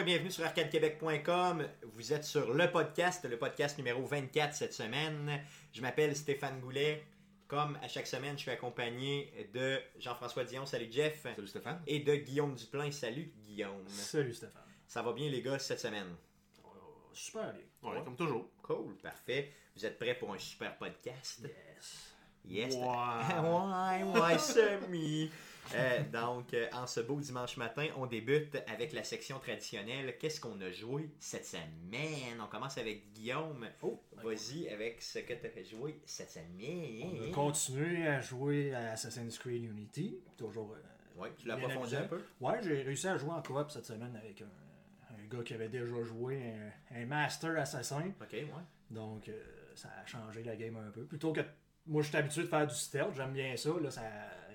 Et bienvenue sur arcadequebec.com. Vous êtes sur le podcast, le podcast numéro 24 cette semaine. Je m'appelle Stéphane Goulet. Comme à chaque semaine, je suis accompagné de Jean-François Dion. Salut Jeff. Salut Stéphane. Et de Guillaume Duplain. Salut Guillaume. Salut Stéphane. Ça va bien les gars cette semaine? Oh, super bien. Ouais, comme toujours. Cool, parfait. Vous êtes prêts pour un super podcast? Yes. Yes. Ouais. ouais, ouais, semi. Euh, donc, euh, en ce beau dimanche matin, on débute avec la section traditionnelle. Qu'est-ce qu'on a joué cette semaine? On commence avec Guillaume. Oh, Vas-y avec ce que tu as joué cette On a semaine. continué à jouer à Assassin's Creed Unity. Toujours. euh, Ouais, tu l'as approfondi un peu? Ouais, j'ai réussi à jouer en coop cette semaine avec un, un gars qui avait déjà joué un, un Master Assassin. Ok, ouais. Donc, ça a changé la game un peu. Plutôt que. Moi, je suis habitué de faire du stealth, j'aime bien ça. Là, ça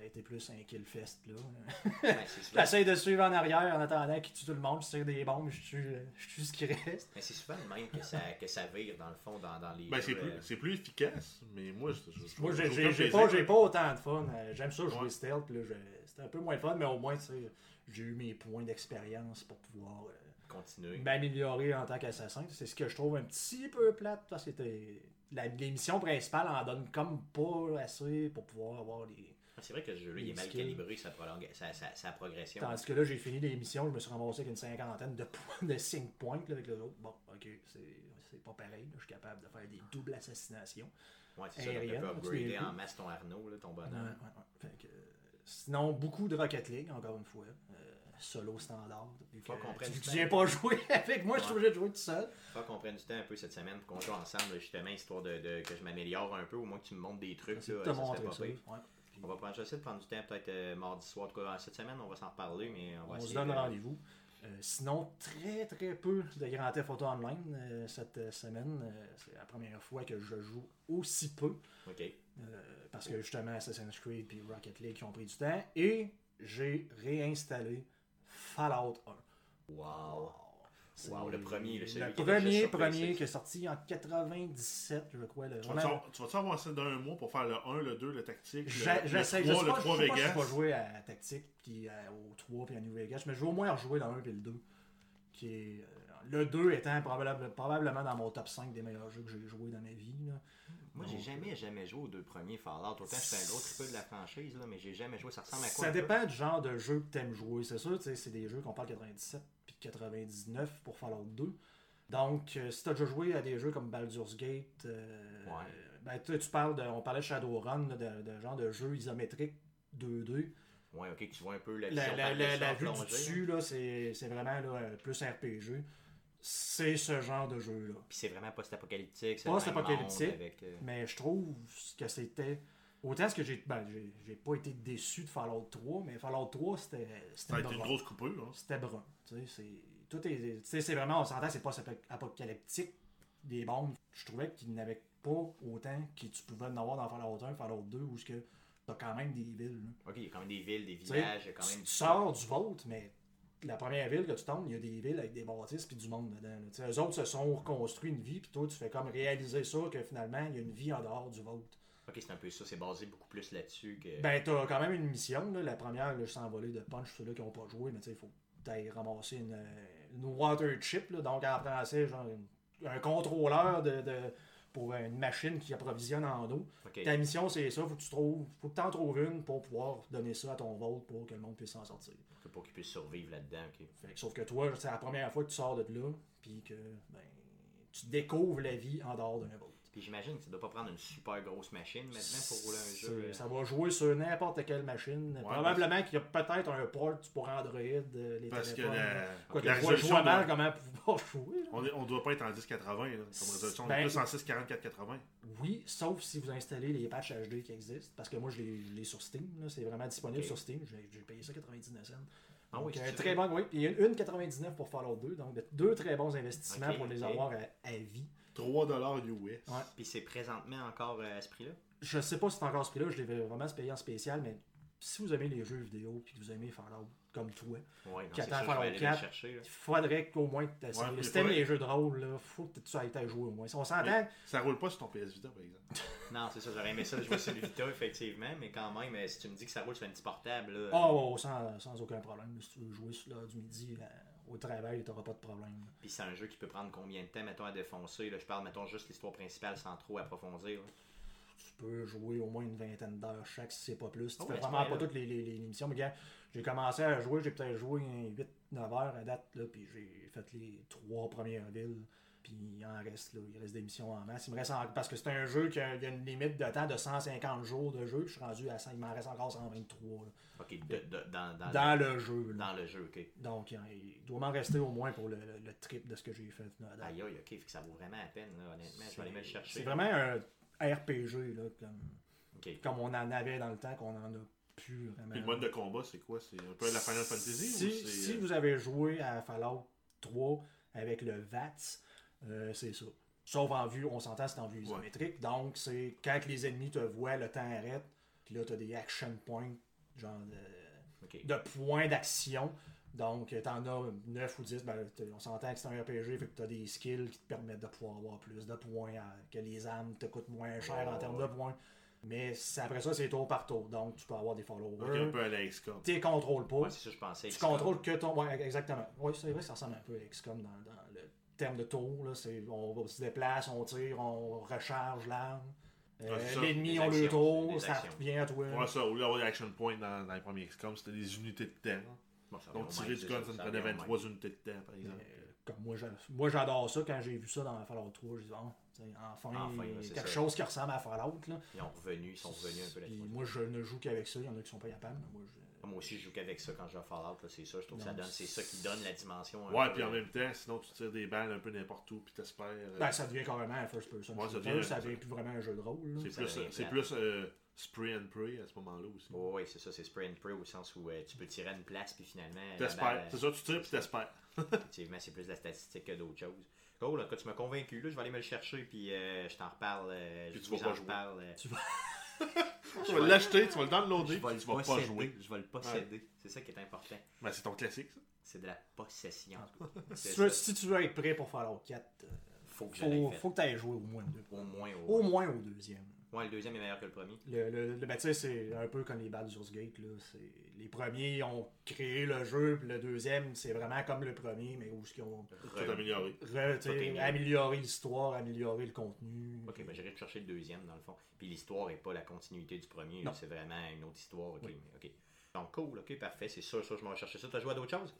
été plus un kill fest. Là. J'essaie de suivre en arrière en attendant qu'il tue tout le monde, je tire des bombes, je tue, je tue ce qui reste. mais c'est souvent le même que ça, que ça vire dans le fond dans, dans les. Ben, c'est plus, euh, c'est plus efficace, mais moi, je, Moi, je- j'ai pas, j'ai pas autant de fun. Euh, J'aime ça jouer Ouais. stealth. puis là, C'était un peu moins fun, mais au moins, j'ai eu mes points d'expérience pour pouvoir euh, Continuer. m'améliorer en tant qu'assassin. C'est ce que je trouve un petit peu plate parce que missions principales en donnent comme pas assez pour pouvoir avoir les. C'est vrai que ce jeu-là, il est mal calibré, sa, sa, sa, sa progression. Tandis que là, j'ai fini les missions, je me suis ramassé avec une cinquantaine de points de 5 points là, avec les autres. Bon, ok, c'est pas pareil. là. Je suis capable de faire des doubles assassinations. Ouais, c'est ça. Tu peux upgrader en masse ton Arnaud, là, ton bonhomme. ouais, ouais. Fait que, sinon, beaucoup de Rocket League, encore une fois. Euh, solo standard. Faut qu'on prenne tu, du tu temps. viens pas jouer avec moi, je suis obligé de jouer tout seul. Faut qu'on prenne du temps un peu cette semaine pour qu'on joue ensemble, justement, histoire de, de- que je m'améliore un peu, au moins que tu me montres des trucs. Là, de te ça pas ça. ouais. On va prendre, j'essaie de prendre du temps, peut-être euh, mardi soir. En tout cas, cette semaine, on va s'en reparler, mais on va on se donne de- rendez-vous. Euh, sinon, très très peu de Grand Theft Auto Online euh, cette semaine. C'est la première fois que je joue aussi peu. Ok. Parce que justement, Assassin's Creed et Rocket League qui ont pris du temps. Et j'ai réinstallé Fallout 1. Wow. Wow, le premier, le celui le qui premier, premier qui est sorti en 97, je crois. Le, Tu vas-tu avoir- tu ça d'un mois pour faire le 1, le 2, le tactique, le, J'essaie, le je 3, sais le pas, 3 je sais pas si Vegas? je vais jouer à Tactique, puis à- au 3 puis à New Vegas, mais je vais au moins rejouer dans le 1 et le 2. Qui est, euh, le 2 étant probable- probablement dans mon top 5 des meilleurs jeux que j'ai joué dans ma vie. là. Moi, j'ai jamais, jamais joué aux deux premiers Fallout. Autant que j'étais un gros triple de la franchise, là, mais j'ai jamais joué. Ça ressemble à quoi Ça un dépend du genre de jeu que t'aimes jouer. C'est sûr, tu sais, c'est des jeux qu'on parle 97 puis 99 pour Fallout 2. Donc, euh, si t'as déjà joué à des jeux comme Baldur's Gate, euh, Ouais. ben, tu parles de, on parlait de Shadowrun, là, de, de genre de jeu isométrique 2D. Ouais, ok, tu vois un peu la La, vue du dessus, là, c'est c'est vraiment là, euh, plus RPG. C'est ce genre de jeu-là. Puis c'est vraiment post-apocalyptique. Post-apocalyptique. Avec, euh, Mais je trouve que c'était. Autant ce que j'ai. Ben, j'ai- j'ai pas été déçu de Fallout 3, mais Fallout 3, c'était. Ça a été une grosse coupure. Hein. C'était brun. Tu sais, c'est. Tout est. Tu sais, c'est vraiment. On s'entend, c'est pas apocalyptique. Des bombes. Je trouvais qu'il n'y en avait pas autant que tu pouvais en avoir dans Fallout 1, Fallout 2, où ce que t'as quand même des villes. là. Ok, il y a quand même des villes, des villages, il y a quand même. tu sors du vôtre, mais la première ville que tu tombes, il y a des villes avec des bâtisses puis du monde dedans. là. Eux autres se sont reconstruits une vie, puis toi, tu fais comme réaliser ça que finalement, il y a une vie en dehors du vôtre. Ok, c'est un peu ça. C'est basé beaucoup plus là-dessus que. Ben, t'as quand même une mission. Là. La première, là, je de punch ceux-là qui n'ont pas joué, mais tu sais, il faut que t'ailles ramasser une, euh, une water chip, là, donc en français, genre une- un contrôleur de, de- pour une machine qui approvisionne en eau. Ta mission, c'est ça, faut que tu trouves, faut que t'en trouves une pour pouvoir donner ça à ton vote pour que le monde puisse s'en sortir. Pour qu'ils puissent survivre là-dedans, ok. Fait que, sauf que toi, c'est la première fois que tu sors de là, puis que ben, tu découvres la vie en dehors d'un vote. Puis j'imagine que ça doit pas prendre une super grosse machine maintenant pour rouler un jeu. Euh, Ça va jouer sur n'importe quelle machine. Probablement qu'il y a peut-être un port pour Android, euh, les Parce que téléphones. la, Quoi que la je vois résolution. mal comment pouvoir jouer. là? on, est- on doit pas être en 1080 là, comme résolution. On Ben- est plus en 644-80. Oui, sauf si vous installez les patchs HD qui existent. Parce que moi, je l'ai sur Steam. C'est vraiment disponible sur Steam. J'ai payé ça 99 cents. Ah oui, un très bon, oui. Puis il y a une 99 pour Fallout 2. Donc, de- deux très bons investissements pour les avoir à, à vie. 3$ US. Ouais. Puis c'est présentement encore euh, à ce prix-là? Je sais pas si c'est encore ce prix-là. Je l'ai vraiment payé en spécial. Mais si vous aimez les jeux vidéo puis que vous aimez Fallout comme toi, Ouais, Qui attend Fallout aller le 4. chercher. là. il faudrait qu'au moins tu essayes. Ouais, puis si t'aimes faudrait- les jeux de rôle, là, faut que tu ailles à jouer au moins. Si on s'entend, ça roule pas sur ton PS Vita, par exemple. Non, c'est ça, j'aurais aimé ça jouer sur le Vita, effectivement, mais quand même, euh, si tu me dis que ça roule sur un petit portable, là, oh, sans, sans aucun problème. Si tu veux jouer sur l'heure du midi, euh, au travail, tu n'auras pas de problème. Puis c'est un jeu qui peut prendre combien de temps, mettons, à défoncer? Là? Je parle, mettons, juste l'histoire principale sans trop approfondir. là. Tu peux jouer au moins une vingtaine d'heures chaque, si c'est pas plus. Tu Oh, fais vraiment pas toutes les, les, les émissions. Mais j'ai commencé à jouer, j'ai peut-être joué 8-9 heures à date, là, puis j'ai fait les trois premières villes. Puis il en reste, là, il reste des missions en masse. Il me reste en- Parce que c'est un jeu qui a, il y a une limite de temps de 150 jours de jeu. puis Je suis rendu à 100, il m'en reste encore 123 là, Ok, de- de- dans, dans, dans le jeu. là. dans le jeu, ok. Donc il, il doit m'en rester au moins pour le, le, le trip de ce que j'ai fait. Aïe aïe, ok, fait que ça vaut vraiment la peine, là, honnêtement. Je vais aller me le chercher. C'est vraiment un RPG, là, comme, on en avait dans le temps, qu'on en a plus vraiment. Puis le mode de combat, c'est quoi? C'est un peu la Final Fantasy Si, ou si vous avez joué à Fallout 3 avec le VATS, euh, c'est ça. Sauf en vue, on s'entend, c'est en vue isométrique. Donc, c'est quand que les ennemis te voient, le temps arrête. Puis là, tu as des action points, genre de, Ok. de points d'action. Donc, tu en as 9 ou 10. Ben, on s'entend que c'est un RPG, fait que tu as des skills qui te permettent de pouvoir avoir plus de points, à- que les armes te coûtent moins cher en termes ouais. de points. Mais après ça, c'est tour par tour. Donc, tu peux avoir des followers. donc un peu à la XCOM. Tu les contrôles pas. Ouais, c'est ça, je pensais. Tu contrôles que ton. Ouais, exactement. Oui, c'est vrai, ça ressemble un peu à XCOM dans, dans le terme de tour. Là. C'est, on se déplace, on tire, on recharge l'arme. Euh, c'est ça. L'ennemi ont le tour, ça actions. revient à toi. Ouais, ça, au lieu d'avoir des action points dans, dans les premiers XCOM, c'était des unités de temps. Bon, ça Donc tirer du gun, ça ça, me ça prenait revient au même. 23 unités de temps, par exemple. Euh, comme moi, j'a- moi, j'adore ça quand j'ai vu ça dans Fallout 3. J'ai dit, oh, enfin, Enfin, c'est quelque ça. chose qui ressemble à Fallout. Là. Ils ont revenu, ils sont revenus un peu Puis là-dessus. moi, je ne joue qu'avec ça. Il y en a qui sont pas capables. mais Moi, je... Moi aussi, je joue qu'avec ça quand je joue à Fallout, là, c'est ça. Je trouve que ça donne, c'est ça qui donne la dimension. un Ouais, peu, puis en euh, même temps, sinon tu tires des balles un peu n'importe où, puis t'espères. euh, Ben, ça devient carrément un first person. Ouais, ça devient- ça devient plus vraiment un jeu de rôle. là. c'est plus, devient c'est plus euh, spray and pray à ce moment-là aussi. Ouais, ouais, c'est ça, c'est spray and pray au sens où euh, tu peux tirer à une place, puis finalement. T'espères. balle, C'est ça, tu tires puis t'espères. Effectivement, c'est plus de la statistique que d'autres choses. Cool, là, quand tu m'as convaincu, là, je vais aller me le chercher, puis euh, je t'en reparle. euh, Puis je tu vas vous pas en jouer. reparle, euh, Tu vas- l'acheter, tu vas le je downloader, vais puis le tu vas pas jouer. Je vais le posséder. C'est ça qui est important. Ben, c'est ton classique, ça. C'est de la possession. Si tu, veux, ça. si tu veux être prêt pour Fallout 4, euh, Faut que je faut, que tu aies joué au moins deux. Au moins. Au Au... moins au deuxième. Ouais, le deuxième est meilleur que le premier. Le, le, le- ben, tu sais, c'est un peu comme les Baldur's Gate. Là. C'est- Les premiers ont créé le jeu, puis le deuxième, c'est vraiment comme le premier, mais où ils ont Tout amélioré. re- amélioré l'histoire, amélioré le contenu. Ok, ben j'irai chercher le deuxième dans le fond. Puis l'histoire est pas la continuité du premier, c'est vraiment une autre histoire. Ok, Oui. ok. Donc cool, ok, parfait, c'est sûr, ça, je m'en vais chercher ça. T'as joué à d'autres choses?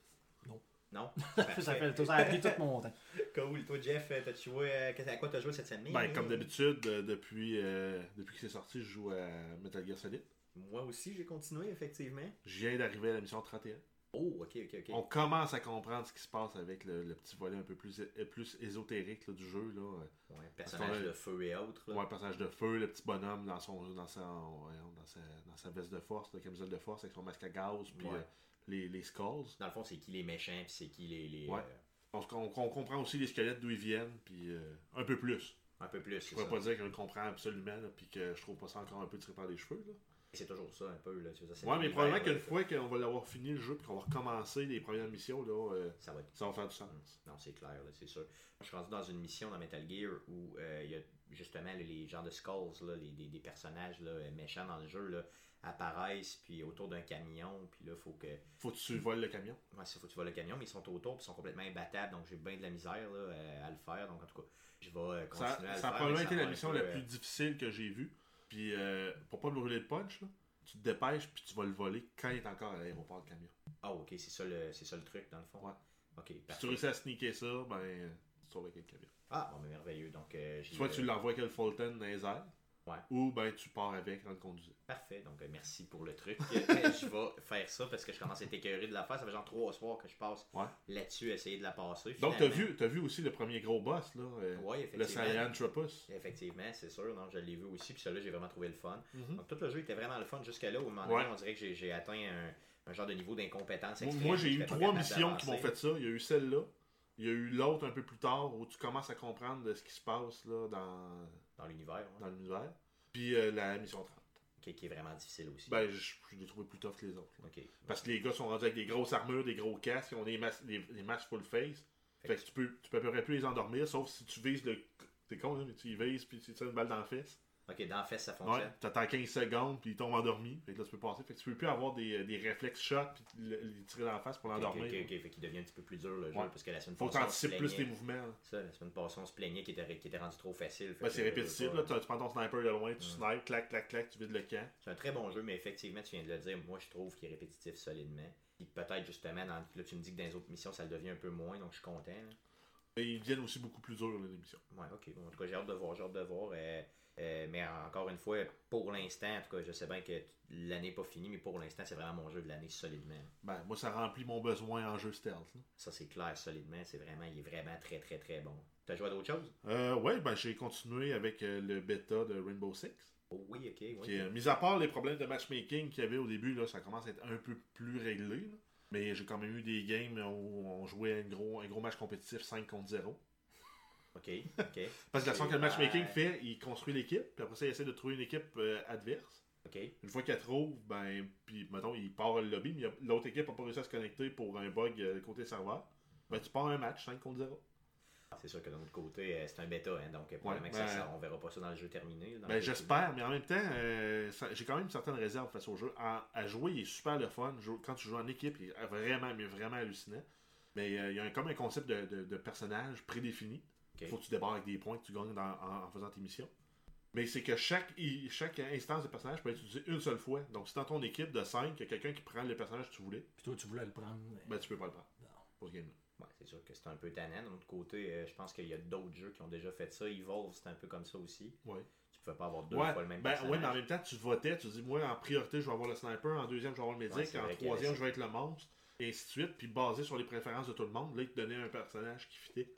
Non? Ça, fait, ça a pris tout mon temps. Cool, toi Jeff, euh, t'as joué euh, à quoi t'as joué cette semaine? Ben, comme d'habitude, euh, depuis, euh, depuis que c'est sorti, je joue à Metal Gear Solid. Moi aussi, j'ai continué, effectivement. Je viens d'arriver à la mission 31. Oh, ok, ok, ok. On commence à comprendre ce qui se passe avec le, le petit volet un peu plus, plus ésotérique là, du jeu. Là. Ouais, personnage de feu et autres. là. Ouais, un personnage de feu, le petit bonhomme dans, son, dans, dans, sa, dans sa veste de force, la camisole de force avec son masque à gaz, puis Ouais. euh, les, les skulls. Dans le fond, c'est qui les méchants, puis c'est qui les. les, Ouais. euh, On, on- on comprend aussi les squelettes d'où ils viennent, puis euh, un peu plus. un peu plus. Je pourrais ça. pas dire le comprends absolument, puis que je trouve pas ça encore un peu tiré par les cheveux. Là. C'est toujours ça, un peu. Là. Ça, Ouais, mais probablement qu'une fois qu'on va l'avoir fini le jeu, puis qu'on va recommencer les premières missions, là, euh, Ça va être ça va faire du sens. Non, c'est clair, là, c'est sûr. Je suis rendu dans une mission dans Metal Gear où euh, il y a justement les, les genres de skulls, là, les, des, des personnages là, méchants dans le jeu là, apparaissent puis autour d'un camion. Puis là, faut que. Faut que tu voles le camion. Ouais, faut que tu vois le camion, mais ils sont autour puis ils sont complètement imbattables. Donc j'ai bien de la misère là, euh, à le faire. Donc en tout cas, je vais euh, continuer Ça, à le ça a probablement été la mission peu, la euh, plus difficile que j'ai vue. Puis euh, pour pas brûler le punch, là, tu te dépêches, puis tu vas le voler quand il est encore à l'aéroport le camion. Ah, ok, c'est ça, le, c'est ça le truc dans le fond? Ouais. Ok, Si tu réussis à sneaker ça, ben, euh, tu te avec le camion. Ah, bon, mais merveilleux. Donc, euh, Soit euh, tu l'envoies avec le Fulton dans les airs, Ouais. ou ben tu pars avec en le conduisant. Parfait, donc euh, merci pour le truc. Euh, je vais faire ça parce que je commence à être écœuré de la faire. Ça fait genre trois soirs que je passe Ouais. là-dessus, essayer de la passer. Donc t'as vu, t'as vu aussi le premier gros boss, là, euh, Ouais, le effectivement. Sahelanthropus. Effectivement, c'est sûr. Non, je l'ai vu aussi. Puis celui-là, j'ai vraiment trouvé le fun. Mhm. Donc tout le jeu était vraiment le fun jusqu'à là où, moment donné, on dirait que j'ai, atteint un, un genre de niveau d'incompétence Moi, extrême. moi, j'ai eu trois missions qui m'ont fait ça. Il y a eu celle-là. Il y a eu l'autre un peu plus tard où tu commences à comprendre de ce qui se passe là, dans, dans l'univers, ouais, dans l'univers. Puis euh, la mission 30. qui, qui est vraiment difficile aussi. Ben, je, je l'ai trouvé plus tough que les autres. là. ok. Parce que les gars sont rendus avec des grosses armures, des gros casques, ils ont des, mas- des, des masques full face. Fait que tu peux, tu peux à peu près plus les endormir, sauf si tu vises le. C'est con, là, mais tu y vises puis tu tires une balle dans la fesse. Ok, dans la fesse, ça Ouais, fonctionne. t'attends 15 secondes, puis il tombe endormi. Fait que là, tu peux passer. Fait que tu peux plus avoir des, des réflexes shots, puis le, le tirer dans la face pour l'endormir. ok, ok, fait qu'il devient un petit peu plus dur le jeu Ouais. parce que la semaine Faut passée, on se t'anticipes plus les mouvements. là. Ça, la semaine passée, on se plaignait qu'il était, était rendu trop facile. Ben, c'est euh, répétitif, là. Tu, prends ton sniper de loin, tu snipes, clac, clac, clac, tu vides le camp. C'est un très bon jeu, mais effectivement, tu viens de le dire. Moi, je trouve qu'il est répétitif solidement. Puis peut-être justement, dans, là, tu me dis que dans les autres missions, ça le devient un peu moins, donc je suis content. là. Et ils deviennent aussi beaucoup plus durs, les missions. Ouais, ok. Bon, en tout cas, j'ai hâte de voir, j'ai hâte de voir. euh, euh, mais encore une fois, pour l'instant, en tout cas, je sais bien que l'année n'est pas finie, mais pour l'instant, c'est vraiment mon jeu de l'année solidement. Ben, moi, ça remplit mon besoin en jeu stealth. là. Ça, c'est clair, solidement. C'est vraiment, il est vraiment très, très, très bon. T'as joué à d'autres choses? Euh, ouais, ben, j'ai continué avec euh, le bêta de Rainbow Six. Oh, oui, ok. Oui. Qui, euh, mis à part les problèmes de matchmaking qu'il y avait au début, là, ça commence à être un peu plus réglé. là. Mais j'ai quand même eu des games où on jouait un gros, un gros match compétitif 5 contre 0. Ok, ok. Parce que la façon que le matchmaking Ouais. fait, il construit l'équipe, puis après ça, il essaie de trouver une équipe euh, adverse. Ok. Une fois qu'elle trouve, ben, puis mettons, il part le lobby, mais l'autre équipe n'a pas réussi à se connecter pour un bug euh, côté serveur. Ben, tu pars un match 5 contre 0. C'est sûr que d'un autre côté, euh, c'est un bêta, hein, donc euh, probablement que ben- ça, ça- on verra pas ça dans le jeu terminé. Ben, j'espère, mais en même temps, euh, j'ai quand même une certaine réserve face au jeu. À, à jouer, il est super le fun. Quand tu joues en équipe, il est vraiment, mais vraiment hallucinant. Mais euh, il y a un- comme un concept de, de- de personnage prédéfini. Ok. Il faut que tu débarques avec des points que tu gagnes dans- en, en faisant tes missions. Mais c'est que chaque, instance de personnage peut être utilisée une seule fois. Donc, si dans ton équipe de 5, il y a quelqu'un qui prend le personnage que tu voulais, Puis toi, tu voulais le prendre. mais- ben, tu peux pas le prendre Non. pour ce game-là. Ouais, c'est sûr que c'est un peu tannant. D'un autre côté, euh, je pense qu'il y a d'autres jeux qui ont déjà fait ça. Evolve, c'est un peu comme ça aussi. Ouais. Tu pouvais pas avoir deux Ouais, fois le même ben, personnage. ouais, mais en même temps, tu votais, tu dis, moi, en priorité, je vais avoir le sniper, en deuxième, je vais avoir le médic, Ouais, en troisième, je vais être le monstre, et ainsi de suite, puis basé sur les préférences de tout le monde, là, il te donnait un personnage qui fitait.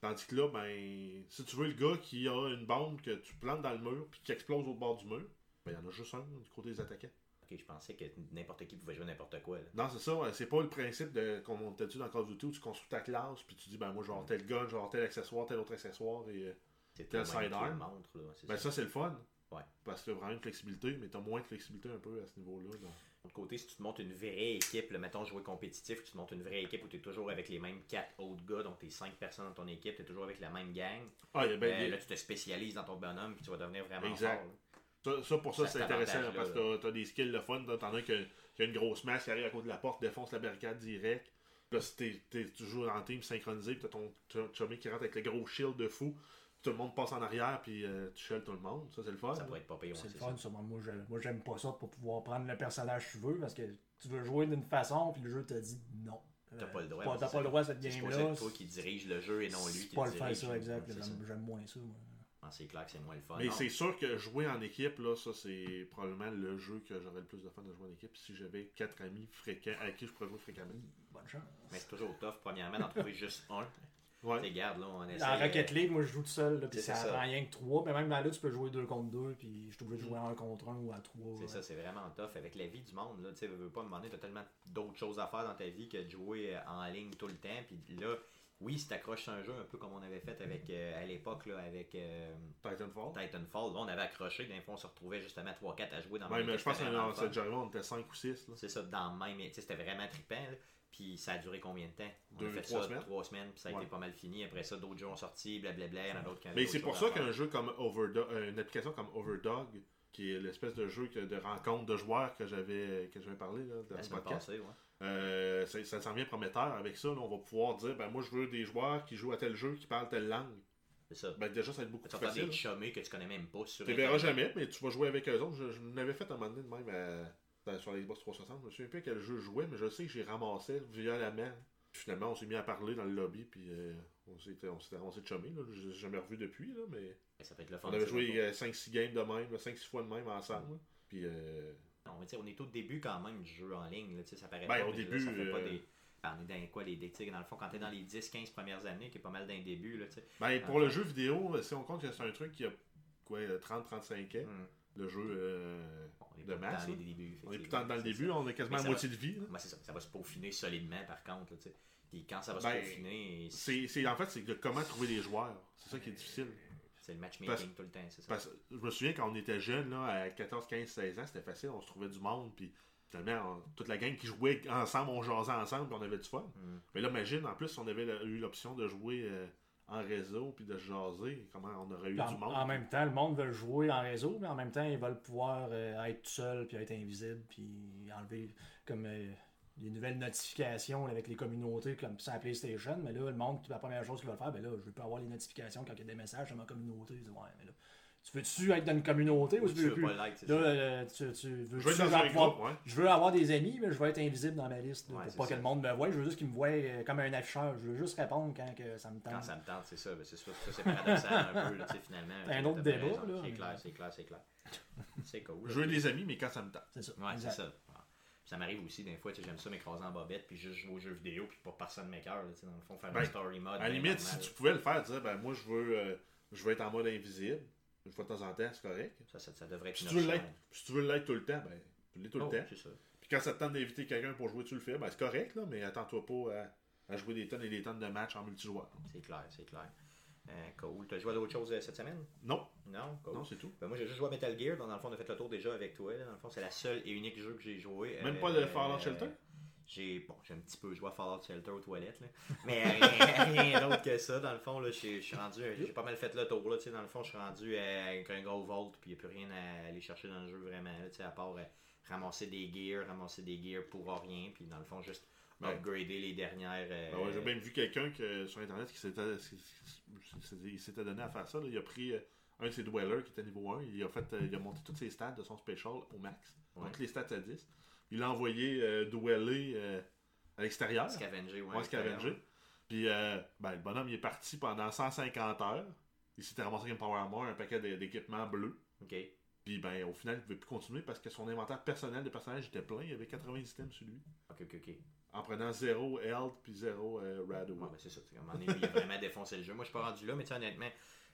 Tandis que là, ben, si tu veux le gars qui a une bombe que tu plantes dans le mur, puis qui explose au bord du mur, ben, il y en a juste un du côté des attaquants. Ok, je pensais que n'importe qui pouvait jouer n'importe quoi. Là. Non, c'est ça, c'est pas le principe de, comme on t'a dit dans Call of Duty, où tu construis ta classe, puis tu dis, ben, moi, je vais avoir tel gun, je vais avoir tel accessoire, tel autre accessoire, et. euh, qui sidearm? Ben, ça. ça, c'est le fun. Ouais. Parce que t'as vraiment une flexibilité, mais t'as moins de flexibilité un peu à ce niveau-là. donc. De l'autre côté, si tu te montes une vraie équipe, là, mettons jouer compétitif, tu te montes une vraie équipe où tu es toujours avec les mêmes 4 autres gars, donc tu es 5 personnes dans ton équipe, tu es toujours avec la même gang, Ah, y ben, ben, y a- là tu te spécialises dans ton bonhomme puis tu vas devenir vraiment Exact. fort. là. Ça, ça, pour ça, c'est intéressant parce que t'as- t'as des skills de fun. T'en as qui a une grosse masse qui arrive à côté de la porte, défonce la barricade direct. Là, si tu joues en team synchronisé, puis t'as ton ch- chummy qui rentre avec le gros shield de fou, tout le monde passe en arrière, puis euh, tu shell tout le monde. Ça, c'est le fun. Ça pourrait être pas payant, C'est le c'est fun, ça. Moi, je- moi, j'aime pas ça pour pouvoir prendre le personnage que tu veux parce que tu veux jouer d'une façon, puis le jeu te dit non. T'as pas le droit, T'as c'est pas ça. le droit à cette C'est game-là. être toi qui dirige le jeu et non lui C'est qui pas le dirige. ça, exact. Ouais, c'est J'aime ça. j'aime moins ça. moi. Ah, C'est clair que c'est moins le fun. Mais Non. c'est sûr que jouer en équipe, là, ça, c'est probablement le jeu que j'aurais le plus de fun de jouer en équipe si j'avais quatre amis fréquents à qui je pourrais jouer fréquemment. Bonne chance. Mais c'est toujours tough, premièrement, d'en trouver juste un. Ouais. Regarde, là, on essaie. Dans euh, Rocket League, moi je joue tout seul, là, puis C'est ça ça. rend rien que 3. Mais même dans là, tu peux jouer 2 contre 2, puis je suis obligé de jouer à 1 contre 1 ou à 3. C'est ça, c'est vraiment tough. Avec la vie du monde, là, tu sais, veux, pas me demander, t'as tellement d'autres choses à faire dans ta vie que de jouer euh, en ligne tout le temps. Puis là, oui, si t'accroches sur un jeu, un peu comme on avait fait avec euh, à l'époque là, avec euh, Titanfall. Titanfall, là, on avait accroché, d'un fois on se retrouvait justement 3-4 à jouer dans le Ouais, même mais je pense que dans cette journée, on était 5 ou 6. C'est ça, dans le même. C'était vraiment trippant. là. Puis ça a duré combien de temps? On Deux, a fait trois ça semaines. trois semaines, puis ça a Ouais. été pas mal fini. Après ça, d'autres jeux ont sorti, blablabla. Il y en a d'autres qui Mais c'est pour ça qu'un jeu comme Overdog, euh, une application comme Overdog, qui est l'espèce de jeu que- de rencontre de joueurs que j'avais que j'avais parlé là, dans semaine podcast, passée, ouais. euh, ça, ça s'en vient prometteur. Avec ça, là, on va pouvoir dire ben moi je veux des joueurs qui jouent à tel jeu, qui parlent telle langue. C'est ça. Ben déjà ça va être beaucoup Tu plus vas faire des facile. chumés que tu connais même pas sur Tu verras jamais, mais tu vas jouer avec eux autres. Je, je l'avais fait un moment donné de même à- dans- sur la Xbox 360. Je me souviens plus à quel jeu je jouais, mais je sais que j'ai ramassé violemment. Finalement, on s'est mis à parler dans le lobby, puis euh, on s'est chumé. Là. Je les ai jamais revu depuis, là, mais Ça être le fun. on avait joué là. euh, 5-6 games de même, 5-6 fois de même ensemble. là. Puis euh, On, est au début quand même du jeu en ligne. Là, ça paraît Ben, pas, au mais là, début, ça fait pas des. ben, on est dans quoi les sais, Dans le fond, quand t'es dans les 10-15 premières années, qui est pas mal d'un début, là, tu sais. ben, pour le jeu vidéo, si on compte que c'est un truc qui a quoi, 30-35 ans, Hmm. Le jeu euh, Bon, on est de masse. dans les débuts. On est plus dans, dans le début, ça. on est quasiment à moitié de vie. ça. Ça va se peaufiner solidement, par contre. Là. Puis quand ça va Ben, se peaufiner, C'est, c'est- en fait, c'est de comment trouver les joueurs. C'est ça qui est difficile. c'est le matchmaking parce- tout le temps, c'est ça. Parce je me souviens quand on était jeune, là, à 14, 15, 16 ans, c'était facile, on se trouvait du monde, puis finalement, on- toute la gang qui jouait ensemble, on jasait ensemble, puis on avait du fun. Hmm. Mais là, imagine, en plus, on avait eu l'option de jouer euh, en réseau, puis de se jaser, comment on aurait eu du monde. en même temps, le monde veut jouer en réseau, mais en même temps, ils veulent pouvoir euh, être tout seul, puis être invisible, puis enlever comme euh, les nouvelles notifications avec les communautés, comme ça à PlayStation. Mais là, le monde, la première chose qu'il va faire, ben là, je veux pas avoir les notifications quand il y a des messages dans ma communauté. Ouais, mais là, tu veux-tu être dans une communauté ou tu Tu veux veux plus? pas like, c'est Là, ça. tu, tu veux, Je veux avoir des amis, mais je veux être invisible dans ma liste. Ouais, pour c'est pas que le monde me voie. Je veux juste qu'ils me voient euh, comme un afficheur. Je veux juste répondre quand que ça me tente. Quand ça me tente, c'est ça. Ben, c'est ça, ça, c'est paradoxal un peu, là, tu sais, finalement. C'est un autre débat, là, C'est clair, c'est clair, c'est clair. C'est cool. Je veux des amis, mais quand ça me tente. C'est ça. Ouais, c'est ça. Ouais. Ça m'arrive aussi, des fois, tu sais, j'aime ça m'écraser en bobette, puis juste jouer aux jeux vidéo, puis pas personne m'écœure, là, tu sais, dans le fond, faire Ben, un story mode. À la bien limite, si tu pouvais le faire, dire, ben moi, je veux, euh, je veux être en mode invisible. Une fois de temps en temps, c'est correct. Ça, ça, ça devrait être Si tu veux l'être si tu veux l'être tout le temps, ben, tu l'es tout Oh, le temps. c'est ça. Puis quand ça te tente d'inviter quelqu'un pour jouer, tu le fais, ben c'est correct, là, mais attends-toi pas à, à jouer des tonnes et des tonnes de matchs en multijoueur. C'est clair, c'est clair. Euh, cool. T'as joué à d'autres choses euh, cette semaine? Non, Non? Cool. non, c'est tout. Ben, moi, j'ai juste joué à Metal Gear. Donc, dans le fond, on a fait le tour déjà avec toi. là. Dans le fond, c'est la seule et unique jeu que j'ai joué. Même Euh, pas de Fallout Shelter? J'ai bon, j'ai un petit peu joué à Fallout Shelter aux toilettes, là. mais rien, rien d'autre que ça. Dans le fond, là, suis rendu, j'ai pas mal fait le tour. Là, dans le fond, je suis rendu à- avec un gros vault, puis il n'y a plus rien à aller chercher dans le jeu vraiment. Là, à part euh, ramasser des gears, ramasser des gears pour rien, puis dans le fond, juste Ouais. upgrader les dernières. euh, Ben ouais, J'ai même vu quelqu'un que, sur Internet qui s'était donné à faire ça. là. Il a pris euh, un de ses dwellers qui était niveau 1. Il a, fait, euh, il a monté toutes ses stats de son special au max. Ouais. Donc les stats à 10. Il l'a envoyé euh, euh, à l'extérieur. Scavenger, ouais. Ouais, scavenger. Puis euh, ben, le bonhomme il est parti pendant 150 heures. Il s'était ramassé avec un Power Armor, un paquet d'é- d'équipements bleus. Ok. Puis ben, au final, il ne pouvait plus continuer parce que son inventaire personnel de personnage était plein. Il y avait 80 items sur lui. Ok, ok, ok. En prenant 0 health puis 0 euh, rad Ouais, ben c'est ça. À un moment donné, il a vraiment défoncé le jeu. Moi, je suis pas rendu là, mais honnêtement,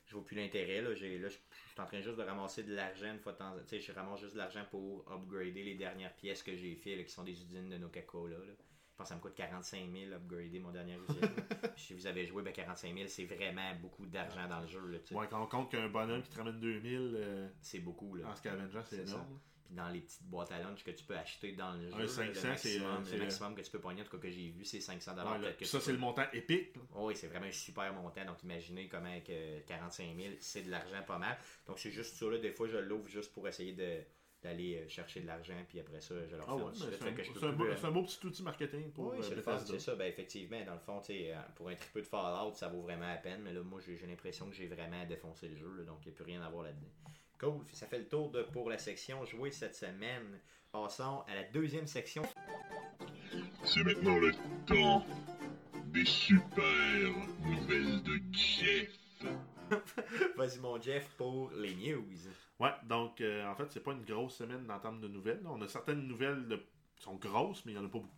je vois plus l'intérêt. Là, J'ai- là, je suis en train juste de ramasser de l'argent une fois de temps. Tu sais, je ramasse juste de l'argent pour upgrader les dernières pièces que j'ai fait, là, qui sont des usines de Coca-Cola. là. Je pense que ça me coûte 45 000 upgrader mon dernière usine. si vous avez joué, ben 45 000, c'est vraiment beaucoup d'argent dans le jeu. Là. Ouais, quand on compte qu'un bonhomme qui te ramène 2000 euh, C'est beaucoup. Là. en scavenger, c'est C'est ça. Dans les petites boîtes à lunch que tu peux acheter dans le jeu, Un 500, le c'est, maximum, euh, le maximum que tu peux pogner, en tout cas que j'ai vu, c'est 500 Ouais, là, peut-être que puis ça, c'est peux- le montant épique. Oh oui, c'est vraiment un super montant. Donc, imaginez comment que 45 000, c'est de l'argent pas mal. Donc, c'est juste ça. Là, des fois, je l'ouvre juste pour essayer de- d'aller euh, chercher de l'argent. Puis après ça, je leur Ah fais ouais, c'est un, beau, euh, c'est un beau petit outil marketing pour Oui, euh, c'est c'est ça. Ben, effectivement, dans le fond, euh, pour un triple de Fallout, ça vaut vraiment la peine. Mais là, moi, j'ai j'ai l'impression que j'ai vraiment défoncé le jeu. là, donc, il n'y a plus rien à voir là-dedans. Cool. Ça fait le tour de, pour la section jouée cette semaine. Passons à la deuxième section. C'est maintenant le temps des super nouvelles de Jeff. Vas-y, mon Jeff, pour les news. Ouais, donc euh, en fait, c'est pas une grosse semaine en termes de nouvelles. On a certaines nouvelles de- qui sont grosses, mais il n'y en a pas beaucoup.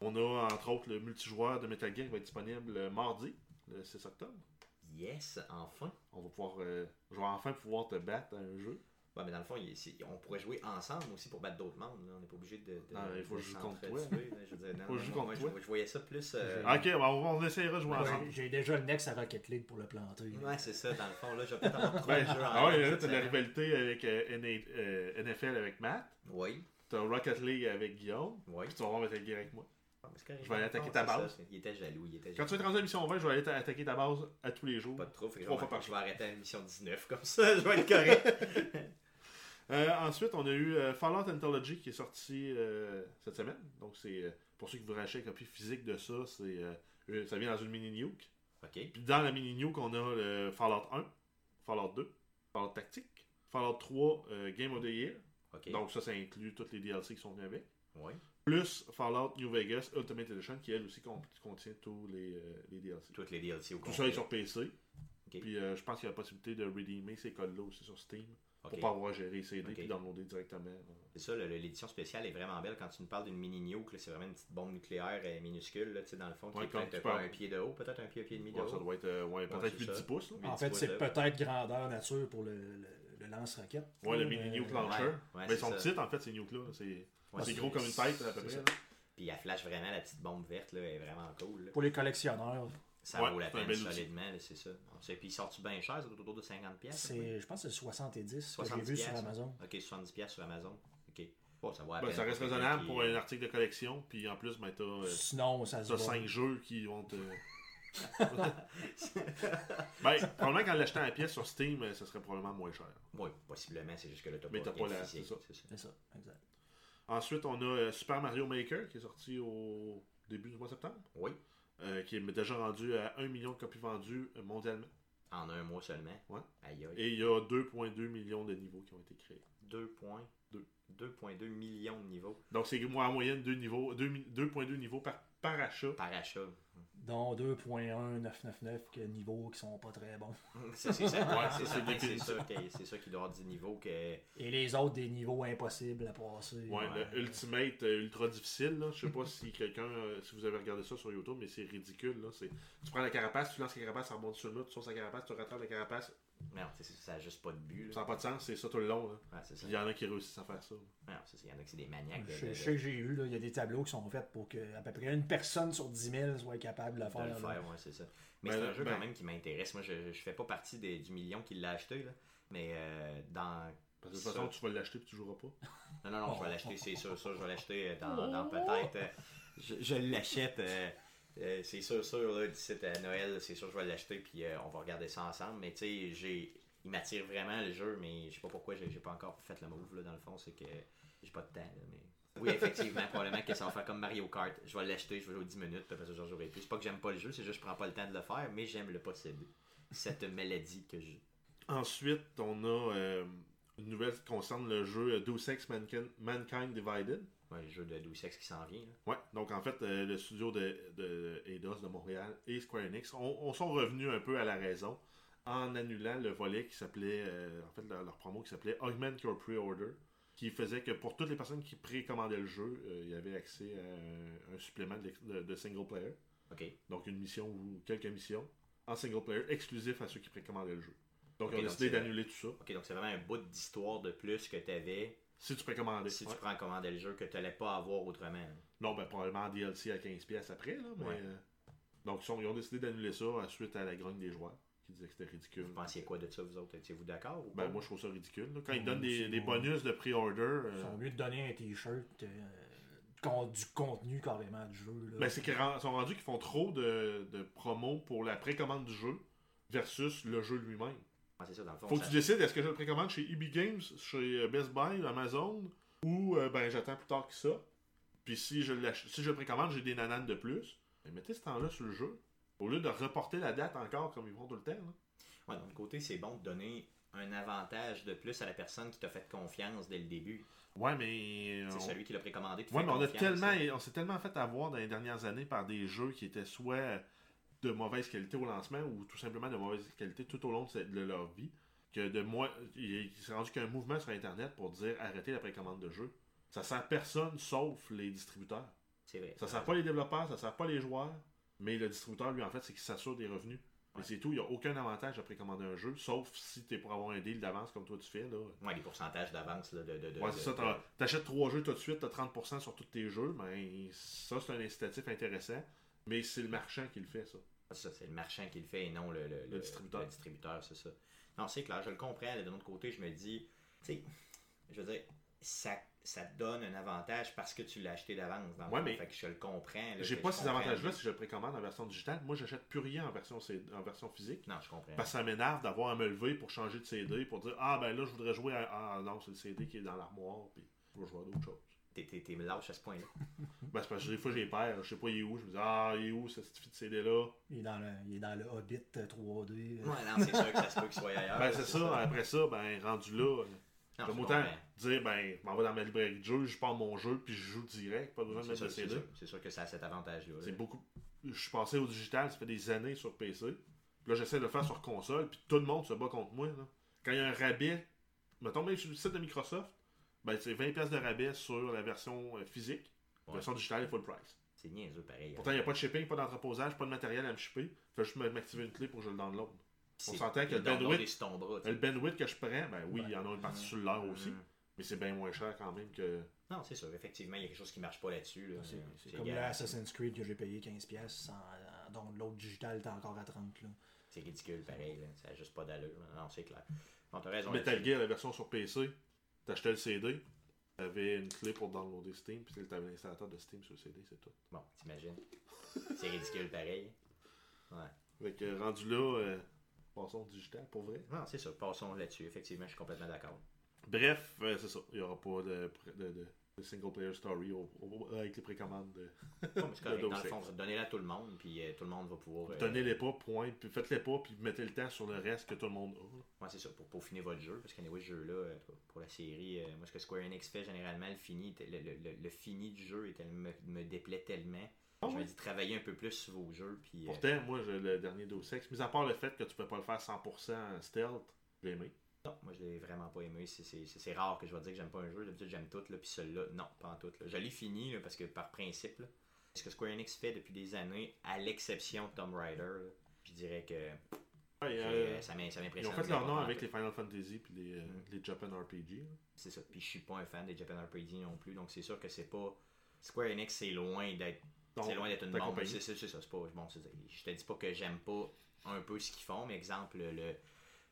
On a entre autres le multijoueur de Metal Gear qui va être disponible euh, mardi, le 6 octobre. Yes, enfin. On va pouvoir, euh, je vais enfin pouvoir te battre à un jeu. Ouais, mais dans le fond, il- on pourrait jouer ensemble aussi pour battre d'autres mondes. là. On n'est pas obligé de. de- Non, il faut de jouer contre s'entretuer, toi. Je veux dire, non, Faut non, contre moi, toi. Je, je voyais ça plus. euh, Ok, ben, on, on essaiera de jouer Ouais, ensemble. J'ai déjà le Nex à Rocket League pour le planter. Ouais, c'est ça, dans le fond. Là, je vais peut-être avoir trois jeux en Ah ouais, là, t'as la rivalité avec euh, euh, NFL avec Matt. Oui, T'as Rocket League avec Guillaume. oui. Puis tu vas voir Metal Gear avec moi. Je vais aller attaquer ta base. il était jaloux, il était Quand tu être rendu à mission 20, je vais aller t'a- attaquer ta base à tous les jours. Pas de trop, Trois fois par je vais arrêter à la mission 19, comme ça, je vais être correct. Euh, ensuite, on a eu euh, Fallout Anthology qui est sorti euh, cette semaine. Donc, c'est pour ceux qui voudraient acheter une copie physique de ça, c'est ça vient dans une mini nuke. ok, Puis dans la mini nuke, on a le Fallout 1, Fallout 2, Fallout Tactique, Fallout 3 euh, Game of the Year. Donc, ça, ça inclut toutes les DLC qui sont venus avec. oui. Plus Fallout New Vegas Ultimate Edition qui, elle aussi, con- contient tous les, euh, les DLC. Toutes les DLC au Tout complet. ça est sur PC. Ok. Puis euh, je pense qu'il y a la possibilité de redeemer ces codes-là aussi sur Steam. Pour pas avoir à gérer CD Ok. puis downloader directement. C'est ça, l'édition spéciale est vraiment belle. Quand tu nous parles d'une mini nuke, là, c'est vraiment une petite bombe nucléaire euh, minuscule, là, tu sais, dans le fond, qui Ouais, est peut-être pas un pied de haut, peut-être un pied, un pied et demi de Ouais, ça haut. doit être euh, ouais, peut-être c'est 8-10 ça. pouces. Là. Oui. En fait, c'est peut-être grandeur nature pour le, le, le lance-roquette. Ouais, le mini nuke launcher. ouais, Mais c'est ils sont ça. petites en fait, ces nukes là. C'est Ouais, c'est gros comme une tête à peu près. Puis elle flash vraiment la petite bombe verte, là, elle est vraiment cool. là. Pour les collectionneurs, Ça Ouais, vaut la c'est un peine bel outil. solidement, là, c'est ça. On sait, puis il sort-tu bien cher, ça autour de 50$? piastres, à peu près? c'est, je pense que c'est 70 que j'ai 70 vu sur piastres. Amazon. Ok, 70$ piastres sur Amazon. Ok. Bon, ça vaut la Ben, peine ça reste pour quelqu'un raisonnable qui- pour un article de collection. Puis en plus, ben, t'as Sinon, ça se t'as voit. 5 jeux qui vont te. Ben, probablement qu'en l'achetant à pièce sur Steam, euh, ça serait probablement moins cher. oui, possiblement, c'est juste que là, t'as Mais pas, t'as pas la- physique, c'est ça. c'est ça. C'est ça, exact. Ensuite, on a euh, Super Mario Maker qui est sorti au début du mois de septembre, Oui, euh, qui est déjà rendu à 1 million de copies vendues euh, mondialement. en un mois seulement. Ouais. Aïe aïe. Et il y a 2,2 millions de niveaux qui ont été créés. 2,2 Deux. 2,2 millions de niveaux Donc, c'est en moyenne 2 niveaux, 2 mi- 2,2 niveaux par, par achat. par achat. Dont 2.1999 que niveaux qui sont pas très bons. C'est c'est ça, Ouais, c'est c'est ça, c'est ça, c'est ça qui doit avoir des niveaux que. Et les autres, des niveaux impossibles à passer. Ouais, Ouais. le Ultimate euh, ultra difficile, là. Je sais pas si quelqu'un, euh, si vous avez regardé ça sur YouTube, mais c'est ridicule, là. C'est, tu prends la carapace, tu lances la carapace, ça remonte sur le mur, tu sors sa carapace, tu rattrapes la carapace. Non, c'est- c'est- ça n'a juste pas de but. Ça n'a pas de sens, c'est ça tout le long. Il y en a qui réussissent à faire ça. Il y en a qui c'est des maniaques. de- Je, de- je sais que j'ai eu, là, il y a des tableaux qui sont faits pour que à peu près une personne sur 10 000 soit capable de le de faire. le là. faire, ouais, c'est ça. Mais Ben, c'est un jeu ben- quand même qui m'intéresse. Moi, je, je fais pas partie des- du million qui l'a acheté, là. Mais euh, dans. Parce que de toute Ça. façon, tu vas l'acheter et tu joueras pas. Non, non, non, je vais l'acheter, c'est sûr, ça, je vais l'acheter dans, dans peut-être. euh, je je l'achète, euh, euh, c'est sûr, sûr, là, d'ici à Noël, c'est sûr, je vais l'acheter, puis euh, on va regarder ça ensemble. Mais tu sais, j'ai. Il m'attire vraiment le jeu, mais je sais pas pourquoi j'ai j'ai pas encore fait le move, là, dans le fond, c'est que j'ai pas de temps, là, mais. Oui, effectivement, probablement que ça va faire comme Mario Kart. Je vais l'acheter, je vais jouer 10 minutes, puis après ça, je jouerai plus. C'est pas que j'aime pas le jeu, c'est juste que je prends pas le temps de le faire, mais j'aime le posséder. Cette maladie que j'ai. Ensuite, on a euh, une nouvelle qui concerne le jeu euh, Deus Ex Mankind, Mankind Divided. Ouais, le jeu de Deus Ex qui s'en vient, là. Ouais, donc en fait, euh, le studio de, de Eidos de Montréal et Square Enix on, on sont revenus un peu à la raison en annulant le volet qui s'appelait, euh, en fait, leur, leur promo qui s'appelait Augment Your Pre-Order, qui faisait que pour toutes les personnes qui précommandaient le jeu, euh, il y avait accès à un, un supplément de, de- de single player, Ok. donc une mission ou quelques missions en single player exclusif à ceux qui précommandaient le jeu. Donc ont donc décidé d'annuler tout ça. Ok, donc c'est vraiment un bout d'histoire de plus que tu avais Si tu précommandais. si ouais. tu prends commander le jeu que tu n'allais pas avoir autrement. Non, ben probablement en DLC à 15$ pièces après, là, mais... Ouais. euh, Donc, ils, sont- ils ont décidé d'annuler ça euh, suite à la grogne des joueurs, qui disaient que c'était ridicule. Vous pensiez quoi de ça, vous autres? Étiez-vous d'accord ou Ben, moi, je trouve ça ridicule. là. Quand ils donnent des, des bon. bonus de pre-order, euh, Ils sont mieux de donner un t-shirt euh, du contenu carrément du jeu. Là. ben, c'est qu'ils sont rendus qu'ils font trop de, de promos pour la précommande du jeu versus le jeu lui-même. C'est ça, dans le fond. Faut que ça- tu décides, est-ce que je le précommande chez EB Games, chez euh, Best Buy, Amazon, ou euh, ben j'attends plus tard que ça. Puis si je, si je le précommande, j'ai des nananes de plus. Mais mettez ce temps-là sur le jeu. Au lieu de reporter la date encore comme ils font tout le temps. là. Ouais, d'un côté, c'est bon de donner un avantage de plus à la personne qui t'a fait confiance dès le début. Ouais, mais. C'est on- celui qui l'a précommandé. Ouais, mais on, a tellement, hein. on s'est tellement fait avoir dans les dernières années par des jeux qui étaient soit de mauvaise qualité au lancement ou tout simplement de mauvaise qualité tout au long de, leur vie que de moi il s'est rendu qu'un mouvement sur internet pour dire arrêtez la précommande de jeux. Ça sert personne sauf les distributeurs. C'est vrai. Ça sert pas les développeurs, ça sert pas les joueurs, mais le distributeur lui en fait c'est qu'il s'assure des revenus. Mais Ouais. c'est tout, il n'y a aucun avantage à précommander un jeu, sauf si tu es pour avoir un deal d'avance comme toi tu fais. Là. Ouais, les pourcentages d'avance là, de, de, de- Ouais, c'est ça. T'achètes trois jeux tout de suite, t'as 30% sur tous tes jeux. Ben, ça, c'est un incitatif intéressant. Mais c'est le marchand qui le fait, ça. C'est ça, c'est le marchand qui le fait et non le, le, Le distributeur. Le distributeur, c'est ça. Non, c'est clair, je le comprends. De l'autre côté, je me dis, tu sais, je veux dire, ça, ça te donne un avantage parce que tu l'as acheté d'avance. dans Ouais, mais Fait que je le comprends. J'ai pas ces avantages-là si je le précommande en version digitale. Moi, j'achète plus rien en version, C- en version physique. Non, je comprends. Parce que ça m'énerve d'avoir à me lever pour changer de CD, pour dire Ah, ben là, je voudrais jouer à. Ah, non, c'est le CD qui est dans l'armoire, puis je vais jouer à d'autres choses. T'es, lâche à ce point-là. Ben, c'est parce que des fois, j'ai peur. Je sais pas, il est où? Je me dis Ah, il est où ce petit CD-là Il, est dans le, il est dans le Hobbit euh, 3D. euh. Ouais, non, c'est sûr que ça se peut qu'il soit ailleurs. Ben, c'est ça. Après ça, ben, rendu là. Non, Comme je autant comprends. dire, ben, je m'en vais dans ma librairie de jeu, je pars mon jeu, puis je joue direct, pas besoin de mettre de c'est CD. sûr, c'est sûr que ça a cet avantage-là. là. C'est beaucoup. Je suis passé au digital, ça fait des années sur PC. Puis là, j'essaie de le faire sur console, puis tout le monde se bat contre moi. là. Quand il y a un rabais, mettons même sur le site de Microsoft, ben, c'est 20$ de rabais sur la version euh, physique. La Ouais. version digitale est full price. C'est niaiseux pareil. Pourtant, il n'y a pas de shipping, pas d'entreposage, pas de matériel à me shipper. Fait juste m'activer une clé pour que je le download. On s'entend que le bandwidth-. Le bandwidth que je prends, ben oui, il y en a une partie sur l'heure aussi, mais c'est bien moins cher quand même que. Non, c'est sûr. Effectivement, il y a quelque chose qui marche pas là-dessus. là. C'est c'est comme le garanti. Assassin's Creed que j'ai payé 15$, sans, euh, dont l'autre digital était encore à 30$. Là. C'est ridicule, pareil. Là. Ça n'a juste pas d'allure. Non, c'est clair. Bon, t'as raison. Metal. Gear, la version sur PC, t'achetais le CD, t'avais une clé pour downloader Steam, puis t'avais l'installateur de Steam sur le CD, c'est tout. Bon, t'imagines. c'est ridicule, pareil. Ouais. Fait que rendu là, euh, passons au digital pour vrai. Non, c'est ça. Passons là-dessus. Effectivement, je suis complètement d'accord. Bref, euh, c'est ça. Il n'y aura pas de- de single player story au- au- avec les précommandes. de- mais correct. Dans le fond, donnez-la à tout le monde, puis euh, tout le monde va pouvoir. euh, Donnez-les pas, point. Puis faites-les pas, puis mettez le temps sur le reste que tout le monde a. Ouais, c'est ça, pour peaufiner votre jeu. Parce qu'anyway, ce jeu-là, euh, pour la série, euh, moi, ce que Square Enix fait généralement, le fini, le, le, le- le fini du jeu me, me déplaît tellement. Ah je me dis, travailler un peu plus sur vos jeux. Puis, euh, Pourtant, moi, le dernier Deus Ex, mis à part le fait que tu peux pas le faire 100% en stealth, j'ai aimé. Non, moi, je l'ai vraiment pas aimé. C'est- rare que je vais dire que j'aime pas un jeu. D'habitude, j'aime tout. Là, puis celui-là, non, pas en tout. là. Je l'ai fini là, parce que par principe, là, ce que Square Enix fait depuis des années, à l'exception de Tomb Raider, je dirais que Ouais, c'est- euh, ça ça ils m'impressionne. ont fait leur nom avec les Final Fantasy puis les, euh, Mm. les Japan RPG. C'est ça. Puis je suis pas un fan des Japan RPG non plus. Donc c'est sûr que c'est pas. Square Enix, c'est loin d'être C'est loin d'être une bombe. C'est ça. C'est pas, bon, je te dis pas que j'aime pas un peu ce qu'ils font, mais exemple, le,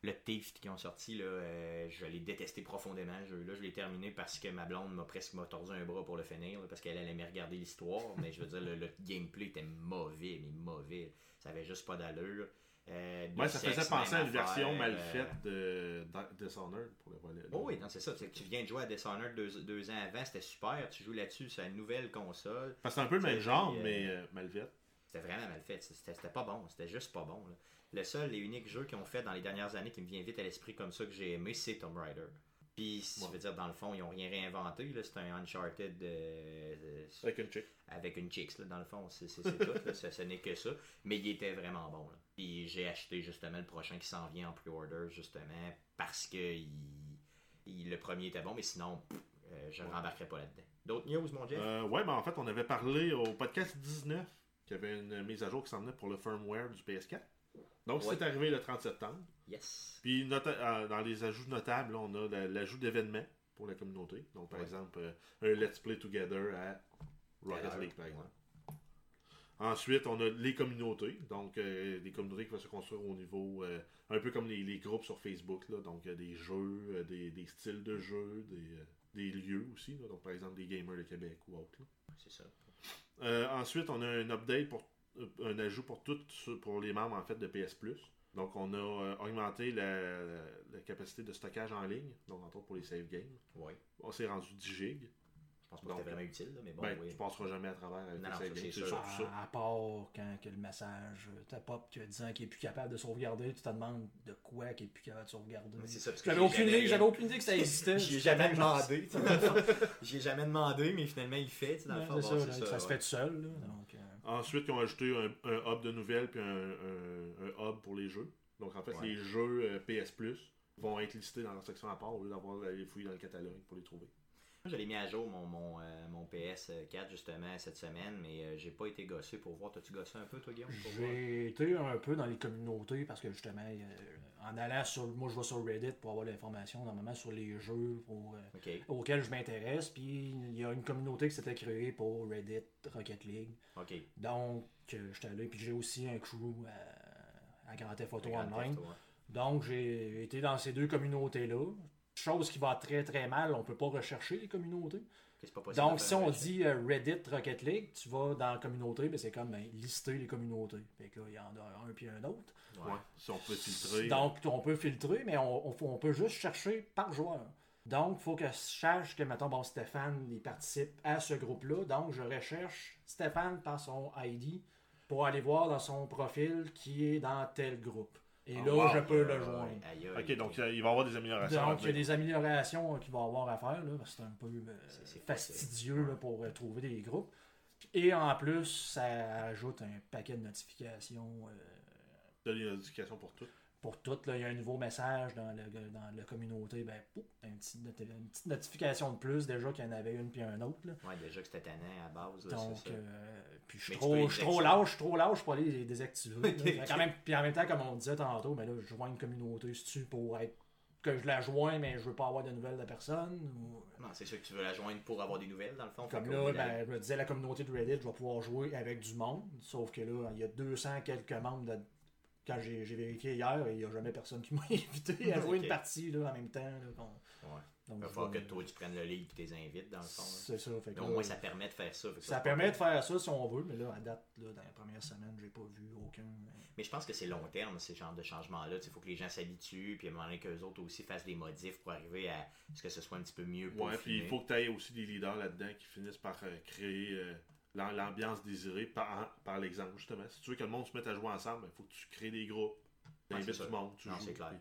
le Thief qui ont sorti, là, euh, je l'ai détesté profondément. Ce jeu-là, je l'ai terminé parce que ma blonde m'a presque m'a tordu un bras pour le finir, là, parce qu'elle allait me regarder l'histoire. mais je veux dire, le, le gameplay était mauvais, mais mauvais. Ça avait juste pas d'allure. Euh, Ouais, ça faisait penser à une version mal euh, faite de de Dishonored pour le volet. Oh oui, non, c'est ça. c'est que tu viens de jouer à Dishonored deux, deux ans avant, c'était super. Tu joues là-dessus sur la nouvelle console. Parce que c'est un peu le même genre, euh, mais euh, mal fait. C'était vraiment mal fait. C'était c'était pas bon. C'était juste pas bon. là. Le seul et unique jeu qu'ils ont fait dans les dernières années qui me vient vite à l'esprit comme ça que j'ai aimé, c'est Tomb Raider. Puis, si Ouais. je veux dire, dans le fond, ils ont rien réinventé. C'est un Uncharted euh, euh, Avec une chick. avec une chicks, là, dans le fond. C'est tout. là. Ce, ce n'est que ça. Mais il était vraiment bon. là. Puis, j'ai acheté justement le prochain qui s'en vient en pre-order, justement, parce que il- il- le premier était bon, mais sinon, pff, euh, je ne Ouais. rembarquerai pas là-dedans. D'autres news, mon Jeff? Euh, ouais, mais en fait, on avait parlé au podcast 19 qu'il y avait une mise à jour qui s'en venait pour le firmware du PS4. Donc, Ouais. c'est arrivé le 30 septembre. Yes. Puis, euh, dans les ajouts notables, là, on a la- l'ajout d'événements pour la communauté. Donc, par Ouais. exemple, euh, un Let's Play Together à Rocket League, par ouais. exemple. Ensuite, on a les communautés. Donc, euh, des communautés qui vont se construire au niveau, un peu comme les, les groupes sur Facebook. Là, donc, des jeux, des, des styles de jeux, des, des lieux aussi. là. donc, par exemple, des gamers de Québec ou autres. C'est ça. Ensuite, on a un update pour un ajout pour tout pour les membres en fait de PS Plus. Donc, on a euh, augmenté la, la- la capacité de stockage en ligne, donc entre autres pour les save games. Oui. On s'est rendu 10 gigs. Je pense pas Donc, que c'était vraiment utile, là, mais bon, ben, oui. tu passeras jamais à travers avec Non, les non, c'est sûr. ça. À, part quand que le message euh, te pop que disant qu'il est plus capable de sauvegarder, tu te demandes de quoi qu'il est plus capable de sauvegarder. Mais c'est ça, parce que J'avais aucune jamais- idée, j'avais aucune idée que ça existait. J'y ai jamais demandé. J'y ai jamais demandé, mais finalement il fait. le fond, Bon, ça, ça se ouais. fait tout seul. Là, donc, euh, Ensuite, ils ont ajouté un, un hub de nouvelles puis un, un- un hub pour les jeux. Donc, en fait, Ouais. les jeux euh, PS Plus vont être listés dans leur section à part au lieu d'avoir à les fouiller dans le catalogue pour les trouver. Moi, J'avais mis à jour mon, mon, euh, mon PS4 justement cette semaine, mais euh, j'ai pas été gossé pour voir. T'as-tu gossé un peu, toi, Guillaume? J'ai été un peu dans les communautés parce que justement, euh, en allant sur. Moi, je vais sur Reddit pour avoir l'information normalement sur les jeux pour, euh, auxquels je m'intéresse. Puis il y a une communauté qui s'était créée pour Reddit Rocket League. ok. Donc, j'étais allé. Puis j'ai aussi un crew à, à Grand Theft Auto Online. Donc, j'ai été dans ces deux communautés-là. Chose qui va très très mal, on peut pas rechercher les communautés. Pas Donc, si on dit euh, Reddit Rocket League, tu vas dans la communauté, ben, c'est comme ben, lister les communautés. Fait que là, il y en a un puis un autre. Ouais. Ouais. Si on peut filtrer. Donc, on peut filtrer, mais on, on, on peut juste chercher par joueur. Donc, il faut que je sache que, mettons, bon, Stéphane, il participe à ce groupe-là. Donc, je recherche Stéphane par son ID pour aller voir dans son profil qui est dans tel groupe. Et Oh, là, wow. je peux le joindre. Ok, donc il va y avoir des améliorations. Donc, il y a des améliorations euh, qu'il va y avoir à faire. Là, parce que c'est un peu euh, C'est- c'est fastidieux là, pour euh, trouver des groupes. Et en plus, ça ajoute un paquet de notifications euh, de l'éducation pour tout. Pour toutes. Là, il y a un nouveau message dans, le, dans la communauté. Ben, pouf, une petite notification de plus. Déjà qu'il y en avait une puis un autre. là. Ouais, déjà que c'était tannant à base. Là, Donc, euh, puis je suis trop, lâche, je suis trop lâche pour aller les désactiver. quand même, puis en même temps, comme on disait tantôt, mais là, je joins une communauté, c'est-tu pour être que je la joins, mais je veux pas avoir de nouvelles de personne. ou- Non, c'est sûr que tu veux la joindre pour avoir des nouvelles, dans le fond. Comme là, ben, je me disais, la communauté de Reddit, je vais pouvoir jouer avec du monde. Sauf que là, il y a 200 quelques membres. de- Quand j'ai vérifié hier, il n'y a jamais personne qui m'a invité à jouer Ok. une partie là, en même temps. là, qu'on- Ouais. Donc Il va falloir que toi, tu prennes le lead et tu les invites, dans le fond. C'est ça. Fait que Mais au là, moins, ça permet de faire ça. ça permet de faire ça si on veut, mais là, à date, là, dans les premières semaines, j'ai pas vu aucun. Mais je pense que c'est long terme, ces genres de changements-là. Il faut que les gens s'habituent, puis à un moment donné, qu'eux autres aussi fassent des modifs pour arriver à ce que ce soit un petit peu mieux pour Ouais, puis il faut que tu aies aussi des leaders là-dedans qui finissent par euh, créer euh, l'ambiance désirée par, par l'exemple, justement. Si tu veux que le monde se mette à jouer ensemble, il faut que tu crées des groupes. Tu Ouais, invites du monde, tu Non, joues. c'est clair. Puis,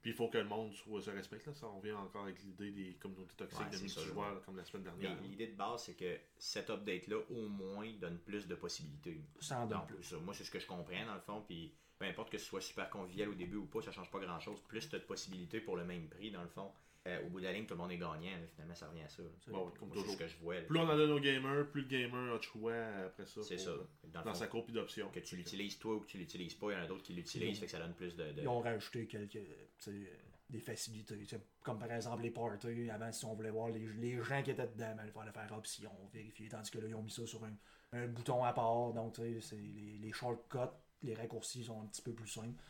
puis il faut que le monde soit, se respecte. Là. Ça, on revient encore avec l'idée des communautés toxiques Ouais, de multijoueurs, comme la semaine Mais dernière. l'idée de base, c'est que cet update-là, au moins, donne plus de possibilités. Ça en donne Donc, plus. ça, moi, c'est ce que je comprends, dans le fond. Puis, peu importe que ce soit super convivial au début ou pas, ça change pas grand-chose. Plus tu as de possibilités pour le même prix, dans le fond. Euh, au bout de la ligne, tout le monde est gagnant. là. finalement, ça revient à ça. Bon, comme toujours. ce que je vois. là. Plus on en donne aux gamers, plus le gamer a de choix après ça. C'est ça. Dans le Dans fond, sa courbe d'options. que tu l'utilises toi ou que tu l'utilises pas, il y en a d'autres qui l'utilisent, fait que ça donne plus de. de- Ils ont rajouté quelques sais, des facilités. Comme par exemple les parties. Avant, si on voulait voir les, les gens qui étaient dedans, ben, il fallait faire option, vérifier. Tandis que là, ils ont mis ça sur un, un bouton à part. Donc, tu sais, les, les shortcuts, les raccourcis sont un petit peu plus simples.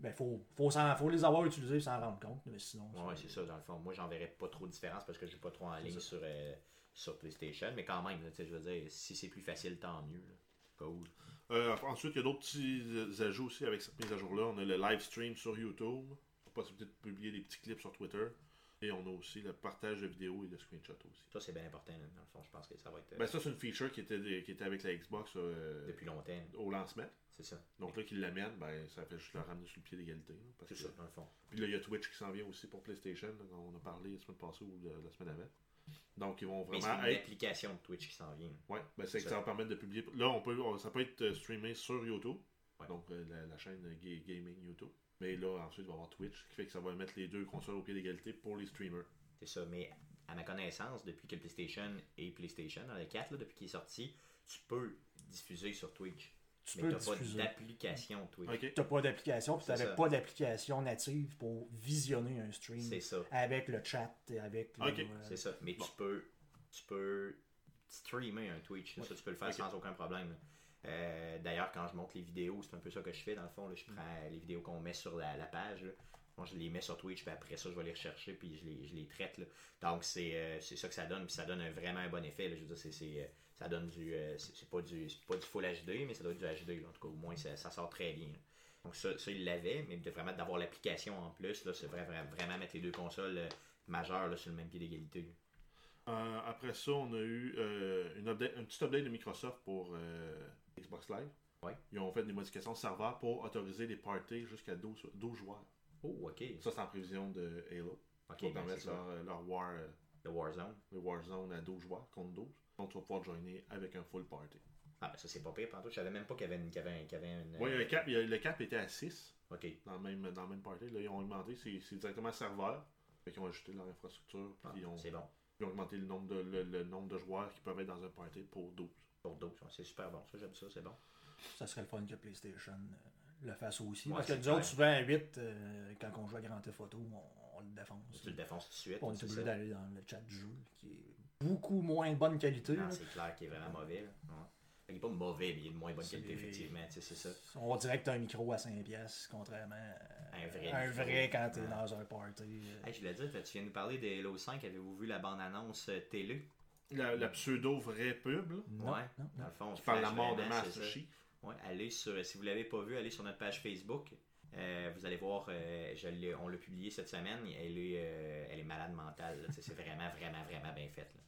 Ben, faut, faut, s'en- faut les avoir utilisés sans rendre compte. Mais sinon, Ouais, c'est ça, dans le fond. Moi, j'en verrais pas trop de différence parce que je joue pas trop en ligne sur, euh, sur PlayStation. Mais quand même, là, tu sais, je veux dire, si c'est plus facile, tant mieux. là. Cool. Euh, ensuite, il y a d'autres petits euh, ajouts aussi avec cette mise à jour-là. On a le live stream sur YouTube, la possibilité de publier des petits clips sur Twitter. Et on a aussi le partage de vidéos et de screenshots aussi. Ça, c'est bien important, là, dans le fond. Je pense que ça va être euh, Ben, ça, c'est une feature qui était, qui était avec la Xbox euh, depuis longtemps. au lancement. C'est ça. Donc là, qu'ils l'amènent, ben, ça fait juste le ramener sur le pied d'égalité. C'est que- ça, dans le fond. Puis là, il y a Twitch qui s'en vient aussi pour PlayStation. là, on a parlé la semaine passée ou la, semaine avant. Donc, ils vont Mais c'est vraiment une être. application de Twitch qui s'en vient. Ouais, ben, c'est que Ça. va permettre de publier. Là, on peut, ça peut être euh, streamé sur YouTube. Ouais. Donc, la, la chaîne Ga- Gaming YouTube. Mais là, ensuite, il va y avoir Twitch, qui fait que ça va mettre les deux consoles au pied d'égalité pour les streamers. C'est ça. Mais à ma connaissance, depuis que PlayStation et PlayStation, dans le 4, là, depuis qu'il est sorti, tu peux diffuser sur Twitch. tu mais peux t'as pas d'application Twitch. Ok. T'as pas d'application, puis t'avais pas d'application native pour visionner un stream C'est ça. avec le chat et avec le, euh, C'est ça. Mais Bon. tu peux tu peux streamer un Twitch. Ça, tu peux le faire sans aucun problème. Euh, D'ailleurs, quand je monte les vidéos, c'est un peu ça que je fais dans le fond. là. Je prends les vidéos qu'on met sur la, la page. là. Je les mets sur Twitch, puis après ça, je vais les rechercher, puis je les, je les traite. là. Donc, c'est euh, ça que ça donne, puis ça donne un- vraiment un bon effet. là. Je veux dire, c'est- euh, ça donne du. euh, c'est pas du, pas du full HD, mais ça doit être du HD. là. En tout cas, au moins, ça, ça sort très bien. Donc, ça, ça il l'avait, mais de vraiment d'avoir l'application en plus, c'est vrai- vrai- vraiment mettre les deux consoles majeures là, sur le même pied d'égalité. Euh, après ça, on a eu une, update, un petit update de Microsoft pour Xbox Live. Ouais. Ils ont fait des modifications de serveur pour autoriser les parties jusqu'à 12, 12 joueurs. Oh, ok. Ça, c'est en prévision de Halo. Ok, pour ben, permettre leur, leur War, euh, Le Warzone. le Warzone à 12 joueurs contre 12. Donc, tu vas pouvoir joiner avec un full party. Ah, ben ça, c'est pas pire. Tantôt, je savais même pas qu'il y avait, une, avait, avait. Oui, le cap, le cap était à 6 Ok. dans le même, dans le même party. Là, ils ont augmenté, c'est c'est directement serveur. Qu'ils ont ajouté leur infrastructure, puis Ah, ils, ont, c'est bon. ils ont augmenté le nombre, de, le, le nombre de joueurs qui peuvent être dans un party pour 12. Pour d'autres, ouais, c'est super bon. Ça, j'aime ça, c'est bon. Ça serait le fun que PlayStation euh, le fasse aussi. Ouais, parce que nous autres, souvent à 8, euh, quand on joue à Grand Theft Auto, on, on le défonce. Tu le défonces tout de suite. On est obligé d'aller dans le chat du jeu, qui est beaucoup moins bonne qualité. C'est clair qu'il est vraiment mauvais. Là. Ouais. Il est pas mauvais, mais il est de moins bonne qualité, effectivement. Tu c'est ça. On dirait que t'as un micro à 5 piastres, contrairement à Un vrai un vrai quand t'es Ouais. dans un party. euh. Hey, je voulais dire, tu viens de nous parler de Halo 5. Avez-vous vu la bande-annonce télé? La, la pseudo vraie pub, là, Non, Ouais. non, Dans non. le fond, qui parle de la mort de ça. Chief. Ouais, allez sur, si vous l'avez pas vu, allez sur notre page Facebook. Euh, vous allez voir, euh, je on l'a publié cette semaine. Elle est, euh, elle est malade mentale. C'est vraiment, vraiment, vraiment bien fait. Là.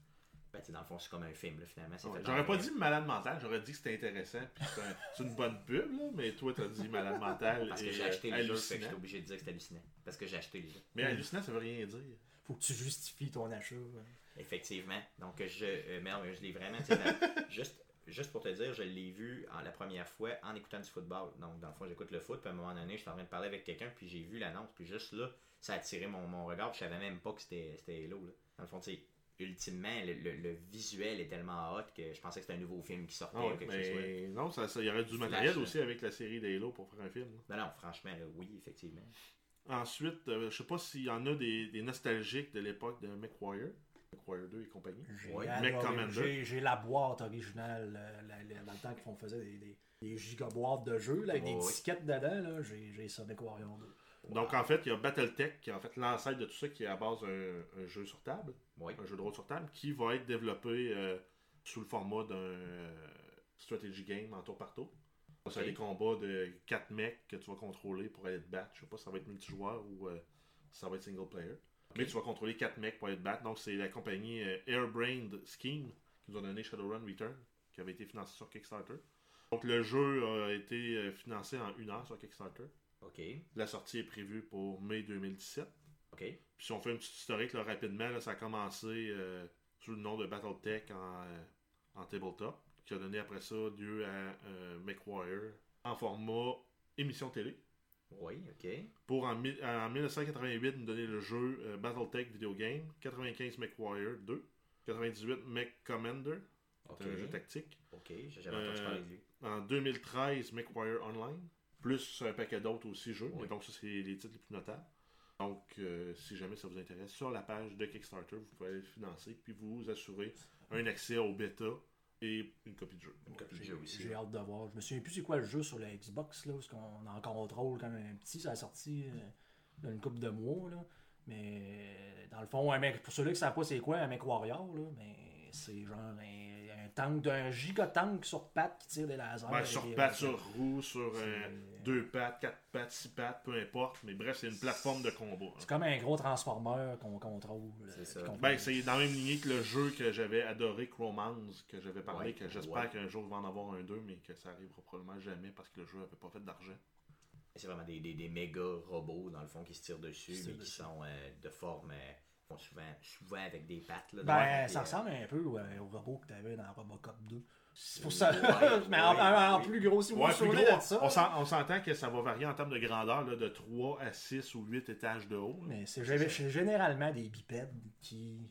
Ben, tu sais, dans le fond, c'est comme un film, là, finalement. Ouais, J'aurais pas dit malade mental, j'aurais dit que c'était intéressant, puis c'est un- c'est une bonne pub, là, mais toi t'as dit malade mental Parce que j'ai acheté les jeux, fait que j'étais obligé de dire que c'était hallucinant. Parce que j'ai acheté les jeux. Mais hallucinant, ça veut rien dire. Faut que tu justifies ton achat. hein. Effectivement. Donc, je, euh, mais je l'ai vraiment. juste, juste pour te dire, je l'ai vu en, la première fois en écoutant du football. Donc, dans le fond, j'écoute le foot, puis à un moment donné, je suis en train de parler avec quelqu'un, puis j'ai vu l'annonce, puis juste là, ça a attiré mon, mon regard, puis je savais même pas que c'était Halo. Là. Dans le fond, tu ultimement, le, le- le visuel est tellement hot que je pensais que c'était un nouveau film qui sortait ouais, ou quelque chose. ouais. mais non, ça, ça- il y aurait du matériel aussi avec la série d'Halo pour faire un film. Non, non, franchement, là, oui, effectivement. Ensuite, euh, je sais pas s'il y en a des, des nostalgiques de l'époque de McWire, McWire 2 et compagnie. J'ai Ouais. la boîte originale, euh, la- la- dans le temps qu'on faisait des, des, des gigaboîtes de jeux, là, avec Ouais, des ouais. disquettes dedans. J'ai j'ai ça, MechWarrior 2. Donc en fait, il y a Battletech, qui est en fait l'ancêtre de tout ça, qui est à base d'un un jeu sur table, Oui. un jeu de rôle sur table, qui va être développé euh, sous le format d'un euh, strategy game en tour par tour. Ça va Ok. être des combats de 4 mecs que tu vas contrôler pour aller te battre. Je sais pas si ça va être multijoueur ou euh, ça va être single player. Mais tu vas contrôler 4 mecs pour te battre. Donc c'est la compagnie euh, Airbrained Scheme qui nous a donné Shadowrun Return, qui avait été financé sur Kickstarter. Donc le jeu a été euh, financé en une heure sur Kickstarter. OK. La sortie est prévue pour mai 2017. OK. Puis si on fait une petite historique là, rapidement, là, ça a commencé euh, sous le nom de Battletech en, euh, en tabletop, qui a donné après ça lieu à euh, MechWarrior en format émission télé. Oui, OK. Pour en, en 1988 nous donner le jeu euh, Battletech Video Game, 95 MechWarrior 2, 98 Mech Commander, OK. c'est un jeu tactique. OK. J'ai jamais entendu Euh, parler de lui. En 2013, MechWarrior Online, plus un paquet d'autres aussi jeux. Oui. Donc, ça, c'est les titres les plus notables. Donc, euh, si jamais ça vous intéresse, sur la page de Kickstarter, vous pouvez le financer, puis vous assurer un accès au bêta et une copie de jeu. Une copie de J'ai jeu aussi. j'ai hâte de voir. Je me souviens plus c'est quoi le jeu sur la Xbox, là, parce qu'on en contrôle quand même un petit, ça a sorti euh, a une couple de mois, là. Mais dans le fond, un mec, pour ceux-là qui savent pas c'est quoi un mec warrior, là, mais c'est genre un tank d'un giga-tank sur pattes qui tire des lasers. Ben, sur des- pattes, sur roue, sur euh, deux pattes, quatre pattes, six pattes, peu importe. Mais bref, c'est une plateforme de combat. hein. C'est comme un gros transformeur qu'on contrôle. C'est euh, Ben, c'est dans la même lignée que le jeu que j'avais adoré, Chromance, que j'avais parlé, Ouais, que j'espère ouais. qu'un jour il va en avoir un 2, mais que ça arrivera probablement jamais parce que le jeu n'avait pas fait d'argent. C'est vraiment des, des, des méga robots, dans le fond, qui se tirent dessus, mais qui sont euh, de forme. euh, souvent, souvent avec des pattes. Là, Ben, ça euh, ressemble un peu ouais, au robot que tu avais dans Robocop 2. C'est pour Ouais, ça. mais en, ouais, en- en oui. plus gros, si vous Ouais, vous plus souvenez gros, de ça. on s'en- on s'entend que ça va varier en termes de grandeur, là, de 3 à 6 ou 8 étages de haut. là. Mais c'est gé- c'est généralement des bipèdes qui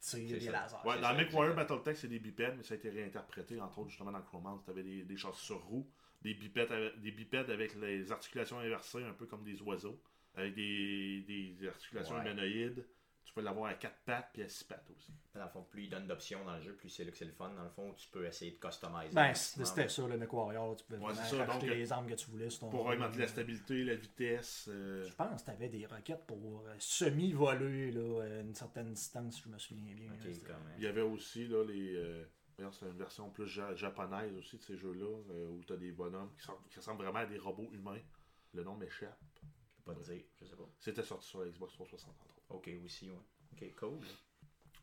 tirent C'est des ça. lasers. Ouais, dans exactement. Battletech, c'est des bipèdes, mais ça a été réinterprété, entre autres, justement, dans Chromance. Tu avais des, des chasses sur roues, des bipèdes, avec, des bipèdes avec les articulations inversées, un peu comme des oiseaux, avec des, des articulations Ouais. humanoïdes. Tu peux l'avoir à 4 pattes puis à 6 pattes aussi. Dans le fond, plus ils donnent d'options dans le jeu, plus c'est là que c'est le fun. Dans le fond, tu peux essayer de customiser. Ben, c'était ça, le MechWarrior. Tu pouvais Ouais, vraiment donc, les armes que tu voulais sur ton Pour augmenter la euh, stabilité, la vitesse. euh, Je pense que tu avais des roquettes pour euh, semi-voler là, à une certaine distance, si je me souviens bien. Là. Il y avait aussi là, les. euh, c'est une version plus ja- japonaise aussi de ces jeux-là, euh, où tu as des bonhommes qui, sont- qui ressemblent vraiment à des robots humains. Le nom m'échappe. Je peux pas te dire, je sais pas. C'était sorti sur la Xbox 360 entre autres. Ok, aussi, ouais. Ok, cool.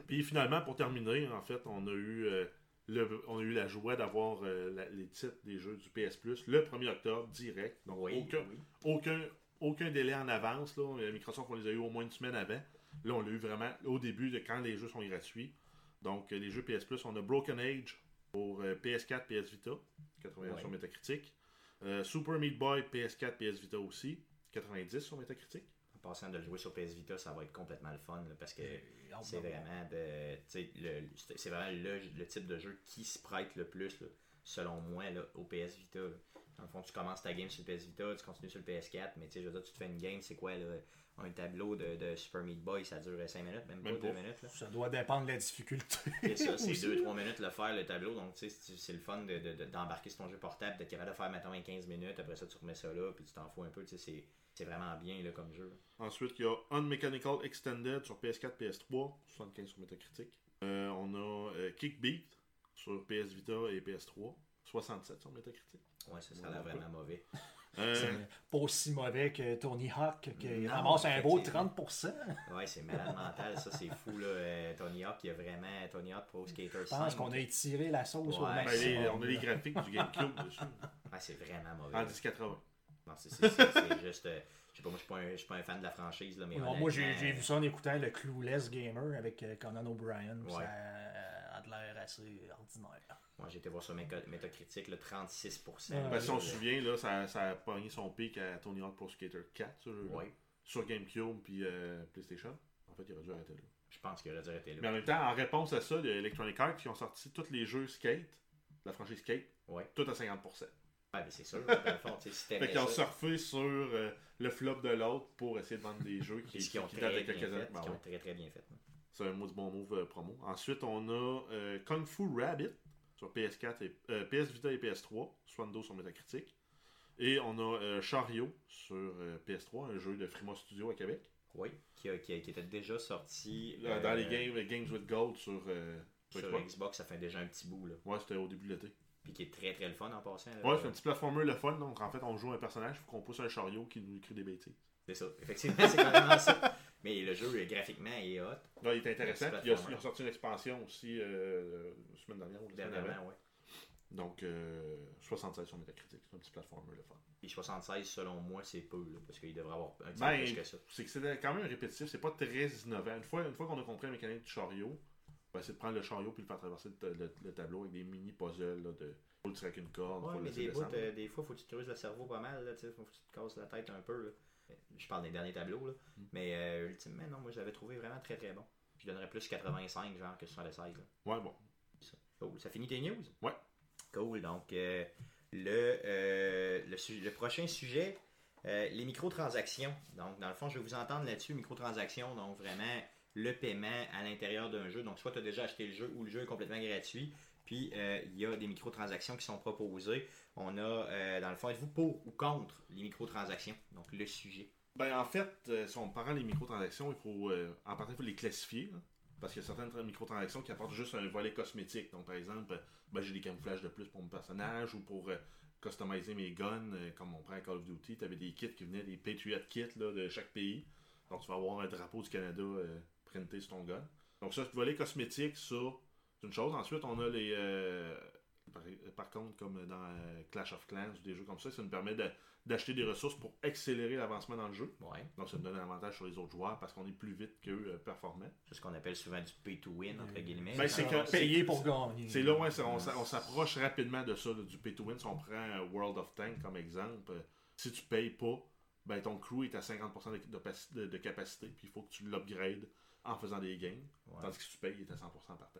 Puis finalement, pour terminer, en fait, on a eu, euh, le, on a eu la joie d'avoir euh, les titres des jeux du PS Plus le 1er octobre, direct. Donc Oui, aucun, oui. aucun, aucun délai en avance. Là. Euh, Microsoft, on les a eu au moins une semaine avant. Là, on l'a eu vraiment au début, de quand les jeux sont gratuits. Donc, les jeux PS Plus, on a Broken Age pour euh, PS4, PS Vita, 81 Ouais. sur Metacritic. Super Meat Boy, PS4, PS Vita aussi, 90 sur Metacritic. En passant de le jouer sur PS Vita, ça va être complètement le fun là, parce que hâte c'est vraiment de, le, c'est vraiment le, le type de jeu qui se prête le plus, là, selon moi, là, au PS Vita. là. Dans le fond, tu commences ta game sur le PS Vita, tu continues sur le PS4, mais tu sais, je veux dire, tu te fais une game, c'est quoi, là, un tableau de, de Super Meat Boy, ça dure 5 minutes, même, Même pas 2 pas. minutes. Là. Ça doit dépendre de la difficulté. C'est ça, c'est aussi. 2-3 minutes le faire, le tableau. Donc, tu sais, c'est le fun de- de- de- d'embarquer sur ton jeu portable, d'être capable de faire, mettons, 15 minutes. Après ça, tu remets ça là, puis tu t'en fous un peu. Tu sais, c'est- c'est vraiment bien là, comme jeu. Ensuite, il y a Unmechanical Extended sur PS4, PS3, 75 sur Metacritic. Euh, on a euh, Kickbeat sur PS Vita et PS3, 67 sur Metacritic. Ouais, ça, ça a l'air vraiment mauvais. Euh, C'est pas aussi mauvais que Tony Hawk, qui Non, ramasse un beau effectivement. 30%. Ouais, c'est malade mental, ça, c'est fou. Là. Euh, Tony Hawk, il y a vraiment Tony Hawk Pro Skater 5. Je pense qu'on a étiré la sauce au Ouais. ben, maximum. les- on a les graphiques du GameCube dessus, Ah, c'est vraiment mauvais. en là. 1080. Non, c'est juste. euh, je sais pas, moi, je suis pas un- je suis pas un fan de la franchise, là, mais. Non, moi, j'ai j'ai vu ça en écoutant le Clueless Gamer avec euh, Conan O'Brien. Ouais. Ça a de l'air assez ordinaire. Moi, j'ai été voir sur Metacritic, le 36%. Ouais. Ben, si on Euh, se souvient, là, ça, ça a pogné son pic à Tony Hawk Pro Skater 4, ce jeu-là, Ouais, sur GameCube puis euh, PlayStation. En fait, il aurait dû arrêter là. je pense qu'il aurait dû arrêter Mais là. en même temps, en réponse à ça, il y a Electronic Arts qui ont sorti tous les jeux Skate, la franchise Skate, Ouais. tout à 50%. Ouais, mais c'est sûr, dans le fond, tu sais, si Fait t'aimais qu'ils ont surfé sur euh, le flop de l'autre pour essayer de vendre des jeux qui, ont qui très datent de bien quelques années. fait, Ben ouais. ont très très bien fait. C'est un maudit bon move euh, promo. Ensuite, on a euh, Kung Fu Rabbit sur PS4 et PS Vita et PS3, 72 sur Metacritic. Et on a Chariot sur euh, PS3, un jeu de Frima Studio à Québec. Oui, qui, a- qui, a- qui était déjà sorti Dans euh, les games, Games with Gold sur, euh, sur sur Xbox. Xbox, ça fait déjà un petit bout. Là. Ouais, c'était au début de l'été. Puis qui est très très le fun en passant. là. Ouais, c'est un petit platformer le fun. Donc en fait, on joue un personnage, il faut qu'on pousse un chariot qui nous écrit des bêtises. C'est ça. Effectivement, c'est carrément ça. Mais le jeu, euh, graphiquement, est hot. Il est intéressant. Ils ont, platformer. ils ont sorti une expansion aussi euh, la semaine dernière ou la semaine ouais. Donc euh, 76 sur Metacritic. C'est un petit platformer le fun. Puis 76, selon moi, c'est peu, là, parce qu'il devrait avoir un petit Ben, peu plus que ça. C'est que c'est quand même répétitif, c'est pas très innovant. Une fois, une fois qu'on a compris la mécanique du chariot, ben, c'est de prendre le chariot puis le faire traverser le, le- le tableau avec des mini puzzles là, de faut le tirer avec une corde, Ouais, faut le mais des, bouts, euh, des fois, faut que tu te creuses le cerveau pas mal, là, tu sais, faut que tu te casses la tête un peu. là. Je parle des derniers tableaux, là. Mm. mais euh, ultimement, non, moi je l'avais trouvé vraiment très très bon. Je donnerais plus 85 genre que 76. Là. Ouais, bon. Cool. Ça finit tes news? Ouais. Cool. Donc, euh, le, euh, le, le prochain sujet, euh, les microtransactions. Donc, dans le fond, je vais vous entendre là-dessus. Microtransactions, donc vraiment le paiement à l'intérieur d'un jeu. Donc, soit tu as déjà acheté le jeu ou le jeu est complètement gratuit. Puis, euh, il y a des microtransactions qui sont proposées. On a, euh, dans le fond, êtes-vous pour ou contre les microtransactions? Donc, le sujet. Ben, en fait, euh, si on prend les microtransactions, il faut, en partie, il faut les classifier. parce qu'il y a certaines tra- microtransactions qui apportent juste un volet cosmétique. Donc, par exemple, ben, j'ai des camouflages de plus pour mon personnage ou pour customiser mes guns, comme on prend à Call of Duty. Tu avais des kits qui venaient, des Patriot kits de chaque pays. Donc, tu vas avoir un drapeau du Canada printé sur ton gun. Donc, ça, ce volet cosmétique, ça, c'est une chose. Ensuite, on a les. euh, par, par contre, comme dans euh, Clash of Clans ou des jeux comme ça, ça nous permet de- d'acheter des ressources pour accélérer l'avancement dans le jeu. Ouais. Donc, ça nous donne un avantage sur les autres joueurs parce qu'on est plus vite qu'eux euh, performants. C'est ce qu'on appelle souvent du pay to win, entre guillemets. Ben, c'est Alors, que- payer pour gagner. C'est là, ouais, on, s'a- on s'approche rapidement de ça, là, du pay to win. Si on prend World of Tank comme exemple, si tu payes pas, ben, ton crew est à 50% de, de- de- de capacité, puis il faut que tu l'upgrades en faisant des gains. Ouais. Tandis que si tu payes, il est à 100% par temps.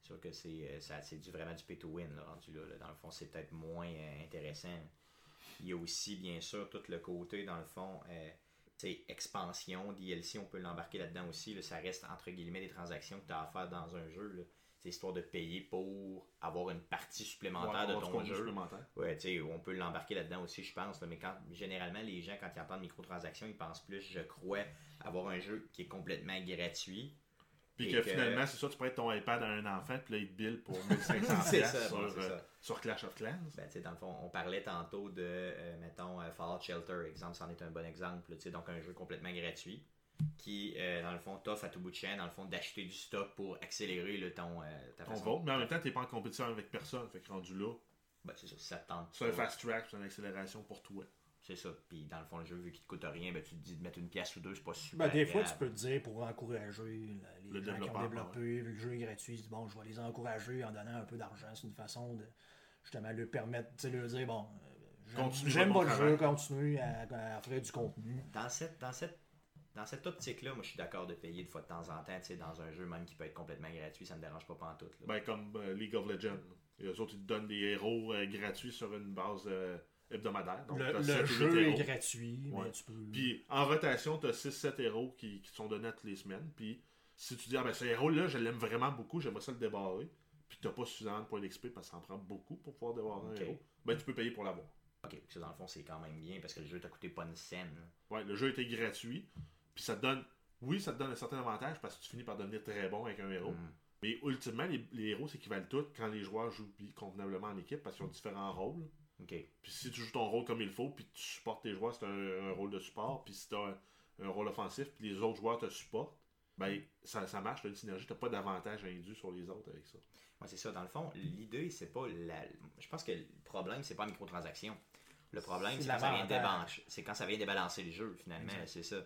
C'est sûr que c'est euh, ça- c'est du, vraiment du pay to win là, rendu là, là. Dans le fond, c'est peut-être moins euh, intéressant. Il y a aussi, bien sûr, tout le côté, dans le fond, euh, tu sais, expansion, DLC, on peut l'embarquer là-dedans aussi. là. ça reste, entre guillemets, des transactions que tu as à faire dans un jeu. C'est histoire de payer pour avoir une partie supplémentaire Ouais, de ton jeu. supplémentaire. Ouais, tu sais, on peut l'embarquer là-dedans aussi, je pense. là, mais quand, généralement, les gens, quand ils entendent microtransactions, ils pensent plus, je crois, avoir un jeu qui est complètement gratuit. Puis que, que- finalement, c'est ça, tu prêtes ton iPad à un enfant, puis là, il te bill pour 1500 C'est piastres ça, sur, bon, euh, sur Clash of Clans. Ben, tu sais, dans le fond, on parlait tantôt de, euh, mettons, euh, Fallout Shelter, exemple, c'en est un bon exemple. tu sais, donc, un jeu complètement gratuit qui, euh, dans le fond, t'offre à tout bout de champ, dans le fond, d'acheter du stock pour accélérer le, ton, euh, ta ton façon. vote, mais en même temps, t'es pas en compétition avec personne. Fait que rendu là, Ben, c'est ça, ça te tente. c'est un fast track, c'est une accélération pour toi. C'est ça. Puis, dans le fond, le jeu, vu qu'il te coûte rien, ben, tu te dis de mettre une pièce ou deux, c'est pas super. Ben, des fois, tu peux te dire pour encourager les Le gens qui ont développé, vu que le jeu est gratuit, tu dis, bon, je vais les encourager en donnant un peu d'argent. C'est une façon de justement leur permettre, tu sais, leur dire, bon, euh, j'aime- Continue j'aime votre pas le jeu, continue à, à faire du contenu. Dans cette, dans cette, dans cette optique-là, moi, je suis d'accord de payer de fois de temps en temps, tu sais, dans un jeu même qui peut être complètement gratuit, ça me dérange pas pantoute. Là. Ben, comme euh, League of Legends. Et eux autres, ils te donnent des héros euh, gratuits sur une base euh, hebdomadaire. Donc, le t'as le jeu est héros. gratuit, Ouais. mais tu peux. Puis en rotation, tu as 6-7 héros qui, qui sont donnés à toutes les semaines. Puis si tu dis, ah ben ce héros-là, je l'aime vraiment beaucoup, j'aimerais ça le débarrer. Puis t'as pas suffisamment de points d'XP parce que ça en prend beaucoup pour pouvoir débarrer un héros. Ben tu peux payer pour l'avoir. Ok, ça, dans le fond, c'est quand même bien parce que le jeu t'a coûté pas une scène. Ouais, le jeu était gratuit. Puis ça te donne. Oui, ça te donne un certain avantage parce que tu finis par devenir très bon avec un héros. Mm. Mais ultimement, les, les héros s'équivalent tous quand les joueurs jouent convenablement en équipe parce qu'ils ont différents rôles. Puis si tu joues ton rôle comme il faut, puis tu supportes tes joueurs, c'est un, un rôle de support. Puis si tu as un, un rôle offensif, puis les autres joueurs te supportent, ben ça, ça marche, t'as une synergie, t'as pas d'avantage indu sur les autres avec ça. Ouais, c'est ça. Dans le fond, l'idée, c'est pas la. Je pense que le problème, c'est pas la microtransaction. Le problème, C'est quand ça vient. C'est quand ça vient débalancer le jeu, finalement. C'est ça.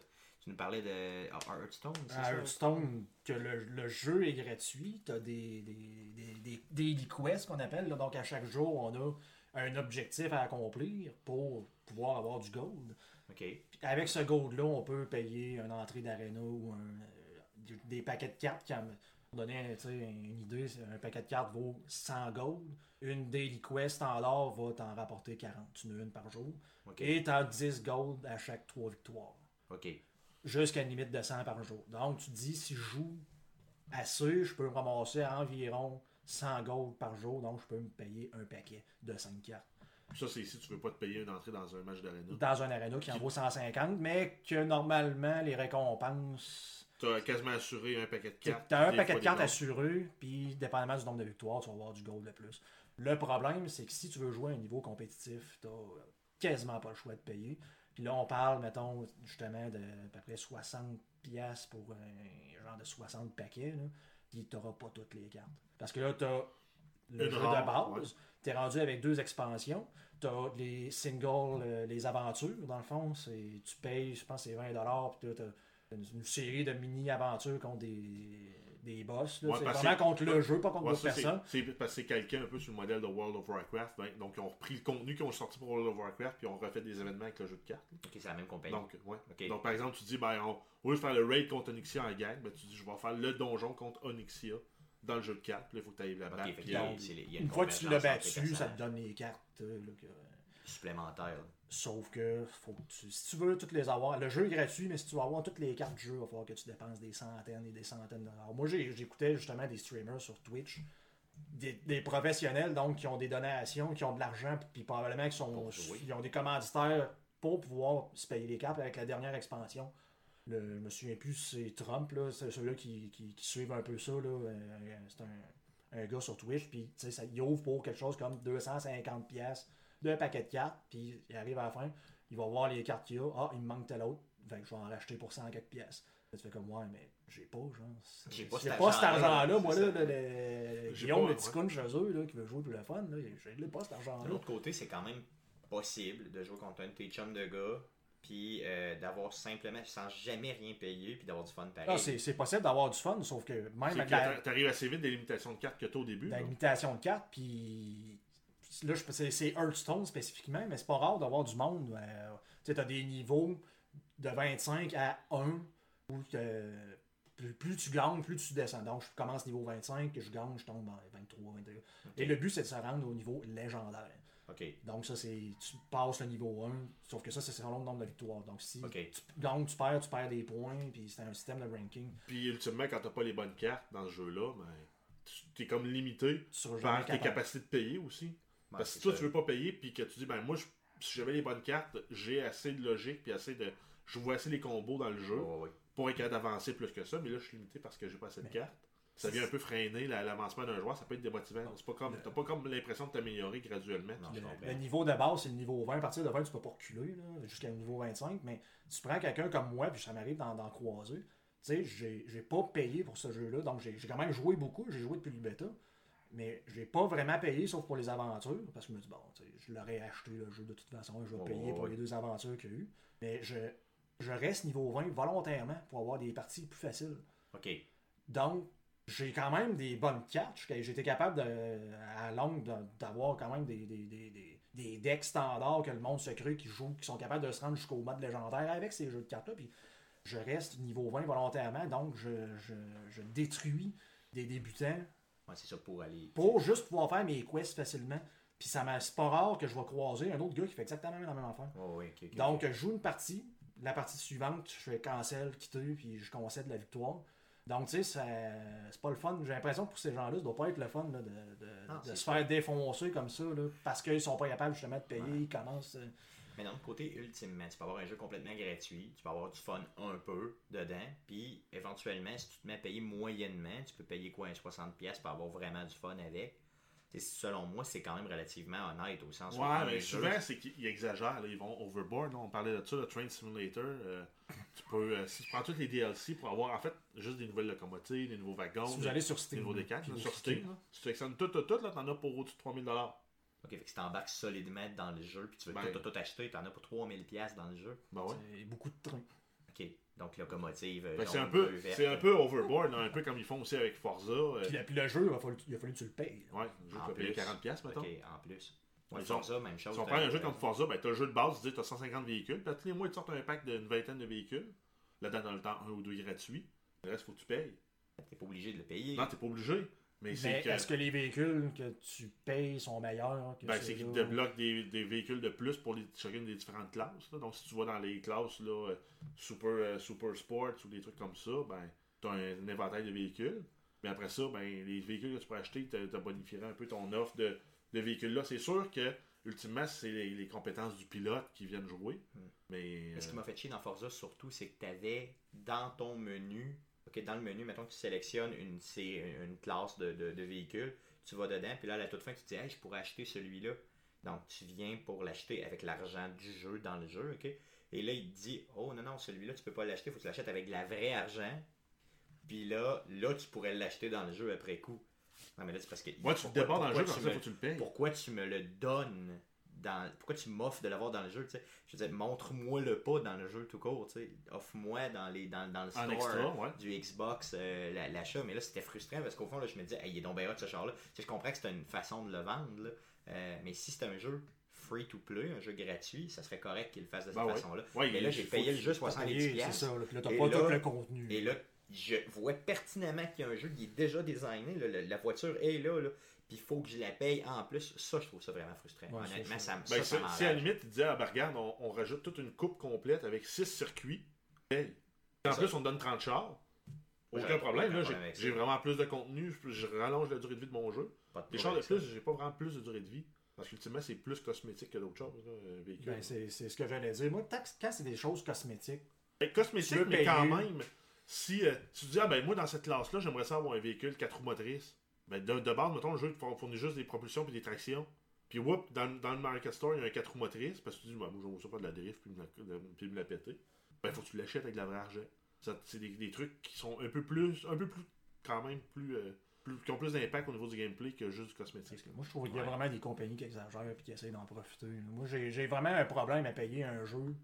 Tu nous parlais de ah, Hearthstone, c'est À ça? Hearthstone, que le, le jeu est gratuit, tu as des, des, des, des daily quests qu'on appelle. là. donc, à chaque jour, on a un objectif à accomplir pour pouvoir avoir du gold. Avec ce gold-là, on peut payer une entrée d'arena ou un, euh, des- paquets de cartes. Qui, pour donner une idée, un paquet de cartes vaut 100 gold. Une daily quest en l'or va t'en rapporter 40. Tu en as une par jour. Et tu as 10 gold à chaque 3 victoires Ok. Jusqu'à une limite de 100 par jour. Donc, tu te dis, si je joue assez, je peux me ramasser à environ 100 gold par jour, donc je peux me payer un paquet de 5 cartes. Ça, c'est si tu veux pas te payer une entrée dans un match d'arena. dans un arena qui en vaut 150, mais que normalement, les récompenses. Tu as quasiment assuré un paquet de cartes. Tu as un paquet de cartes assuré, puis dépendamment du nombre de victoires, tu vas avoir du gold de plus. Le problème, c'est que si tu veux jouer à un niveau compétitif, tu quasiment pas le choix de payer. Puis là, on parle, mettons, justement, de à peu près 60$ piastres pour un genre de 60 paquets, là, puis tu n'auras pas toutes les cartes. Parce que là, tu as le jeu rare, de base, ouais. tu es rendu avec deux expansions, tu as les singles, euh, les aventures, dans le fond, c'est tu payes, je pense, c'est 20$, puis tu as une, une série de mini-aventures contre des, des boss. Ouais, c'est vraiment contre le jeu, pas contre Ouais, d'autres personnes. c'est parce que c'est quelqu'un un peu sur le modèle de World of Warcraft. ben, donc, ils ont repris le contenu qu'ils ont sorti pour World of Warcraft, puis ils ont refait des événements avec le jeu de cartes. Ok, c'est la même compagnie. Donc, ouais. Donc, par exemple, tu dis, ben, on, au lieu de faire le raid contre Onyxia en gang, ben, tu dis, je vais faire le donjon contre Onyxia dans le jeu de cartes. Puis là, il faut que tu ailles la battre. puis, il y a Une fois que tu l'as battu, ça te donne les cartes. euh, là, que- supplémentaires. Sauf que faut que tu- si tu veux toutes les avoir, le jeu est gratuit, mais si tu veux avoir toutes les cartes du jeu, il va falloir que tu dépenses des centaines et des centaines de dollars. Moi, j'écoutais justement des streamers sur Twitch, des, des professionnels donc qui ont des donations, qui ont de l'argent, puis probablement qui sont, ils ont des commanditaires pour pouvoir se payer les cartes avec la dernière expansion. Le, je me souviens plus, c'est Trump, là, c'est ceux-là qui, qui, qui suivent un peu ça. Là, euh, c'est un, un gars sur Twitch, puis tu sais, ça- il ouvre pour quelque chose comme 250 pièces d'un paquet de cartes, puis il arrive à la fin, il va voir les cartes qu'il y a, ah, il me manque telle autre, fait que je vais en racheter pour 100 quelques pièces. Là, tu fais comme, ouais, mais j'ai pas, genre. J'ai pas j'ai cet pas cet argent-là, moi, là, le, Guillaume, pas, le petit ouais. con chez eux, là, qui veut jouer pour le fun, là, j'ai pas cet De argent-là. l'autre côté, c'est quand même possible de jouer contre un de tes chums de gars, puis euh, d'avoir simplement, sans jamais rien payer, puis d'avoir du fun pareil. Ah, c'est c'est possible d'avoir du fun, sauf que même que la, T'arrives assez vite des limitations de cartes que t'as au début. la là. limitation de cartes, puis là, je- c'est c'est Hearthstone spécifiquement, mais c'est pas rare d'avoir du monde. euh, tu sais, t'as des niveaux de 25 à 1, où plus, plus tu gagnes, plus tu descends. Donc, je commence niveau 25, que je gagne, je tombe en 23, 22. Et le but, c'est de se rendre au niveau légendaire. Ok. Donc, ça, c'est. Tu passes le niveau 1, sauf que ça, c'est selon le nombre de victoires. Donc, si tu gagnes, tu perds, tu perds des points, puis c'est un système de ranking. Puis, ultimement, quand t'as pas les bonnes cartes dans ce jeu-là, ben, tu- t'es comme limité Tu par tes capacités de payer aussi. Parce que toi, ça. tu veux pas payer, puis que tu dis, ben moi, je- si j'avais les bonnes cartes, j'ai assez de logique, puis assez de. Je vois assez les combos dans le jeu pour être capable d'avancer plus que ça, mais là, je suis limité parce que j'ai pas assez de cartes. Ça vient un peu freiner la- l'avancement d'un joueur, ça peut être démotivant. C'est pas comme, t'as pas comme l'impression de t'améliorer graduellement. Non, Le, le niveau de base, c'est le niveau 20. À partir de 20, tu peux pas reculer là, jusqu'à le niveau 25. Mais tu prends quelqu'un comme moi, puis ça m'arrive d'en croiser. Tu sais, j'ai j'ai pas payé pour ce jeu-là. Donc, j'ai j'ai quand même joué beaucoup. J'ai joué depuis le bêta. Mais j'ai pas vraiment payé, sauf pour les aventures. Parce que je me dis, bon, je l'aurais acheté le jeu de toute façon. Je vais Ouais, payer ouais, pour les deux aventures qu'il y a eu. Mais je, je reste niveau 20 volontairement pour avoir des parties plus faciles. Ok. Donc, j'ai quand même des bonnes cartes. J'ai été capable, de, à longue, d'avoir quand même des, des, des, des, des decks standards que le monde se crée qui jouent, qui sont capables de se rendre jusqu'au mode légendaire avec ces jeux de cartes-là. Puis je reste niveau 20 volontairement, donc je, je, je détruis des débutants Ouais, c'est ça pour aller. pour juste pouvoir faire mes quests facilement. Puis ça m'a c'est pas rare que je vais croiser un autre gars qui fait exactement la même affaire. Donc, je joue une partie. La partie suivante, je fais cancel, quitter, puis je concède la victoire. Donc, tu sais, c'est pas le fun. J'ai l'impression que pour ces gens-là, ça doit pas être le fun là, de, se ça. faire défoncer comme ça, là, parce qu'ils sont pas capables justement de payer. Ouais. Ils commencent. euh, Mais autre côté, ultimement, tu peux avoir un jeu complètement gratuit, tu peux avoir du fun un peu dedans, puis éventuellement, si tu te mets à payer moyennement, tu peux payer quoi, un 60$ pour avoir vraiment du fun avec? T'sais, selon moi, c'est quand même relativement honnête au sens où Ouais, mais souvent, c'est qu'ils exagèrent. là, ils vont overboard. là. On parlait de ça, le Train Simulator. euh, tu peux, euh, si tu prends tous les DLC pour avoir en fait juste des nouvelles locomotives, des nouveaux wagons, si vous des, allez sur des Steam. nouveaux décals, là, sur Steam, là, si tu sélectionnes tout, tout, tout, là, t'en as pour au-dessus de 3000$. Ok, fait que si t'embarques solidement dans le jeu, puis tu veux Ben- tout, tout, tout acheter, t'en as pour 3000$ dans le jeu. Ben ouais. C'est beaucoup de trains. Ok, donc locomotive, euh, c'est un peu, c'est un peu overboard, un peu comme ils font aussi avec Forza. euh, Puis, le- puis le jeu, il a fallu, il a fallu que tu le payes. là. ouais, le jeu En tu vas payer plus. 40$ mettons. Ok, en plus. Ouais, Ils sont- Forza, même chose. Si on prend un jeu comme Forza, ben, t'as le jeu de base, tu dis t'as 150 véhicules, puis à tous les mois, ils te sortent un pack d'une vingtaine de véhicules. Là-dedans, dans le temps, un ou deux gratuits. Le reste, faut que tu payes. T'es pas obligé de le payer. Non, t'es pas obligé. Mais c'est Mais que. est-ce que les véhicules que tu payes sont meilleurs que Ben, c'est qu'ils débloquent des, des véhicules de plus pour les, chacune des différentes classes. là. Donc, si tu vas dans les classes là, euh, super, euh, super Sports ou des trucs comme ça, ben, tu as un, un éventail de véhicules. Mais après ça, ben, les véhicules que tu peux acheter, tu bonifié un peu ton offre de, de véhicules-là. C'est sûr que ultimement, c'est les, les compétences du pilote qui viennent jouer. Hmm. Mais. Mais ce qui euh, m'a fait chier dans Forza surtout, c'est que tu avais dans ton menu, ok, dans le menu, mettons que tu sélectionnes une, une classe de, de, de véhicule, tu vas dedans, puis là, à la toute fin, tu te dis, hey, je pourrais acheter celui-là. Donc, tu viens pour l'acheter avec l'argent du jeu dans le jeu, ok? Et là, il te dit, oh non, non, celui-là, tu peux pas l'acheter, faut que tu l'achètes avec de la vraie argent. Puis là, là, tu pourrais l'acheter dans le jeu après coup. Non, mais là, c'est parce que. Ouais, tu te débarres dans le jeu, pourquoi comme tu ça, me- faut que tu le payes. pourquoi tu me le donnes? Dans pourquoi tu m'offres de l'avoir dans le jeu tu sais? Je dire montre-moi le pas dans le jeu tout court tu sais offre-moi dans les dans, dans le store extra, ouais. du Xbox euh, la- l'achat mais là c'était frustrant parce qu'au fond là je me disais hey, il est donc bien hot, ce char là tu sais, je comprends que c'est une façon de le vendre là, euh, mais si c'est un jeu free to play un jeu gratuit ça serait correct qu'il le fasse de cette Ben ouais. façon là Ouais, mais là j'ai payé le jeu T'as 70 payé, C'est piastres. ça, là. Puis là, t'as Et pas là- tout le contenu. Et là, je vois pertinemment qu'il y a un jeu qui est déjà designé. là, la voiture est là, là puis il faut que je la paye en plus. Ça, je trouve ça vraiment frustrant. Ouais, Honnêtement, ça- ça, me- Ben, ça, ça si, à la limite, il disait, ah, ben, regarde, on, on rajoute toute une coupe complète avec 6 circuits, paye. En plus, on te donne 30 chars. Aucun problème, là, j'ai vraiment plus de contenu, je, rallonge la durée de vie de mon jeu. Les chars de plus, j'ai pas vraiment plus de durée de vie. Parce qu'ultimement, c'est plus cosmétique que d'autres choses, là, un véhicule. Ben, c'est ce que j'allais dire. Moi, quand c'est des choses cosmétiques, Ben, cosmétique, Tu mais quand même, si euh, tu te dis, ah ben moi dans cette classe-là, j'aimerais ça avoir un véhicule 4 roues motrices. De, de base, mettons, le jeu fournit juste des propulsions puis des tractions. Puis whoop, dans, dans le Mario Kart Store, il y a un 4 roues motrices, parce que tu dis, ben, moi je veux ça pas de la drift puis me la, de- puis me la péter. Ben faut que tu l'achètes avec de la vraie argent. C'est des, des trucs qui sont un peu plus, un peu plus, quand même, plus, euh, plus- qui ont plus d'impact au niveau du gameplay que juste du cosmétique. moi, je trouve qu'il y a Ouais. vraiment des compagnies qui exagèrent et qui essayent d'en profiter. Moi, j'ai j'ai vraiment un problème à payer un jeu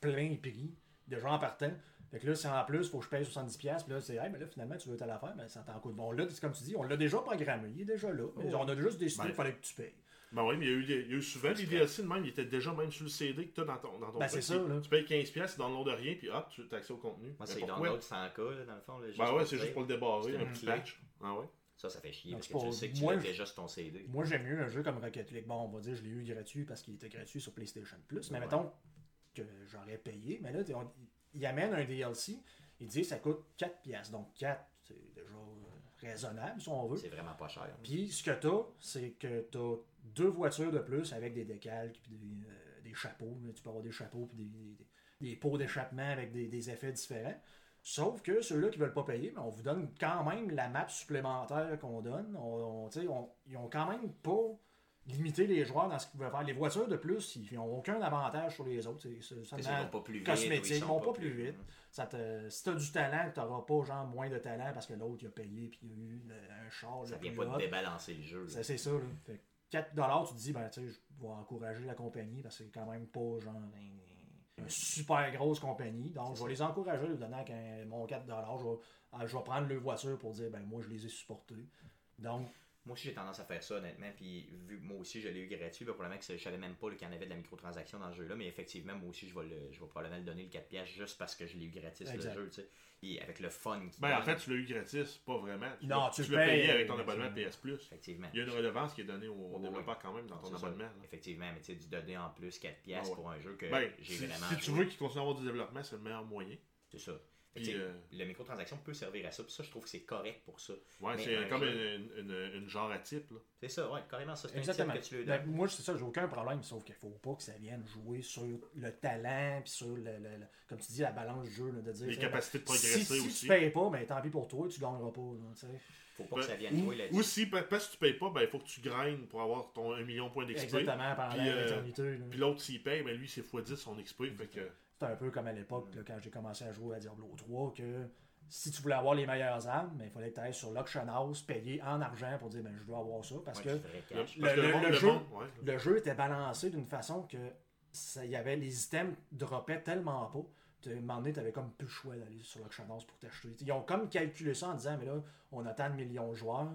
plein prix, déjà en partant. Fait que là, si en plus, il faut que je paye 70$, puis là, c'est, hey, mais là, finalement, tu veux telle affaire, mais ça t'en coûte. Bon, là, c'est comme tu dis, on l'a déjà programmé, il est déjà là. Mais Oh. On a juste décidé Ben. qu'il fallait que tu payes. Ben oui, mais il y a eu, des- il y a eu souvent des DLC de même, ils étaient déjà même sur le CD que tu as dans ton, dans ton Ben, c'est ça, là. Tu payes 15$, tu downloads rien, puis hop, tu as accès au contenu. Moi, c'est download sans cas, là, dans le fond. Là, juste Ben pour ouais, le c'est juste pour le débarrer, un petit clé. patch. Ah ouais? Ça, ça fait chier parce c'est que tu sais que tu l'as déjà sur ton CD. Moi, j'aime mieux un jeu comme Rocket League. Bon, on va dire, je l'ai eu gratuit parce qu'il était gratuit sur PlayStation Plus. Mais Ouais. mettons que j'aurais payé. Mais là, on- il amène un DLC. Il dit ça coûte 4 piastres. Donc 4, c'est déjà euh, raisonnable si on veut. C'est vraiment pas cher. Puis ce que t'as, c'est que t'as deux voitures de plus avec des décalques puis des, euh, des chapeaux. Tu peux avoir des chapeaux puis des, des- des pots d'échappement avec des, des effets différents. Sauf que ceux-là qui veulent pas payer, mais on vous donne quand même la map supplémentaire qu'on donne. On, on- on- ils ont quand même pas limité les joueurs dans ce qu'ils pouvaient faire. Les voitures de plus, ils n'ont aucun avantage sur les autres. C'est- Tu Ils seulement vont pas plus vite. cosmétique, ou ils vont pas plus vite. Ça te, si t'as du talent, t'auras pas genre moins de talent parce que l'autre il a payé puis il a eu le- un char. Ça vient pas de débalancer le jeu. C'est ça, là. Fait que 4$, tu te dis, ben, tu sais, je vais encourager la compagnie parce que c'est quand même pas genre un- une super grosse compagnie. Donc, je vais les encourager en leur donnant mon 4$. Je vais, ah, je vais prendre leur voiture pour dire, ben, moi, je les ai supportés. Donc, Moi aussi, j'ai tendance à faire ça, honnêtement. Puis, vu que moi aussi, je l'ai eu gratuit, ben, probablement que je savais même pas qu'il y en avait de la microtransaction dans ce jeu-là. Mais effectivement, moi aussi, je vais, le, je vais probablement le donner le 4$ piastres juste parce que je l'ai eu gratis, Exact. le jeu. Tu sais. Et avec le fun qui Ben en fait, tu l'as eu gratis, pas vraiment. Tu Non, l'as- tu tu le l'as payes, payé avec ton euh, abonnement PS Plus. Effectivement. Il y a une redevance qui est donnée au, développeur quand même dans ton abonnement. là. Effectivement, mais tu sais, du donner en plus 4$ piastres Ah ouais. pour un jeu que Ben, j'ai si, vraiment. si tu veux qu'il continue à avoir du développement, c'est le meilleur moyen. C'est ça. Puis, sais, euh, La microtransaction peut servir à ça. Puis ça, je trouve que c'est correct pour ça. ouais, c'est un comme jeu- une, une, une genre à type. Là. C'est ça, ouais, carrément ça. C'est un exactement. type que tu le Ben, donnes. moi, c'est ça, j'ai aucun problème, sauf qu'il faut pas que ça vienne jouer sur le talent, puis sur, le, le- le- comme tu dis, la balance du jeu, là, de dire... Les capacités de ben, progresser si, si aussi. tu payes pas, ben tant pis pour toi, tu gagneras pas, là, tu sais. Faut pas que ça vienne ou, jouer là-dessus. ou si, pa- parce que tu payes pas, ben, il faut que tu grindes pour avoir ton 1 million de points d'XP. Exactement, pendant Puis, euh, l'éternité. là. Puis l'autre, s'il paye, ben, lui, c'est x10 son XP. Fait que, C'est un peu comme à l'époque, là, quand j'ai commencé à jouer à Diablo 3, que si tu voulais avoir les meilleures armes, ben, il fallait que tu ailles sur l'auction house, payer en argent pour dire ben, je dois avoir ça. Parce que le, jeu- était balancé d'une façon que ça- y avait les items droppaient tellement pas. Tu- À un moment donné, tu avais comme plus le choix d'aller sur l'auction house pour t'acheter. Ils ont comme calculé ça en disant mais là, on a tant de millions de joueurs.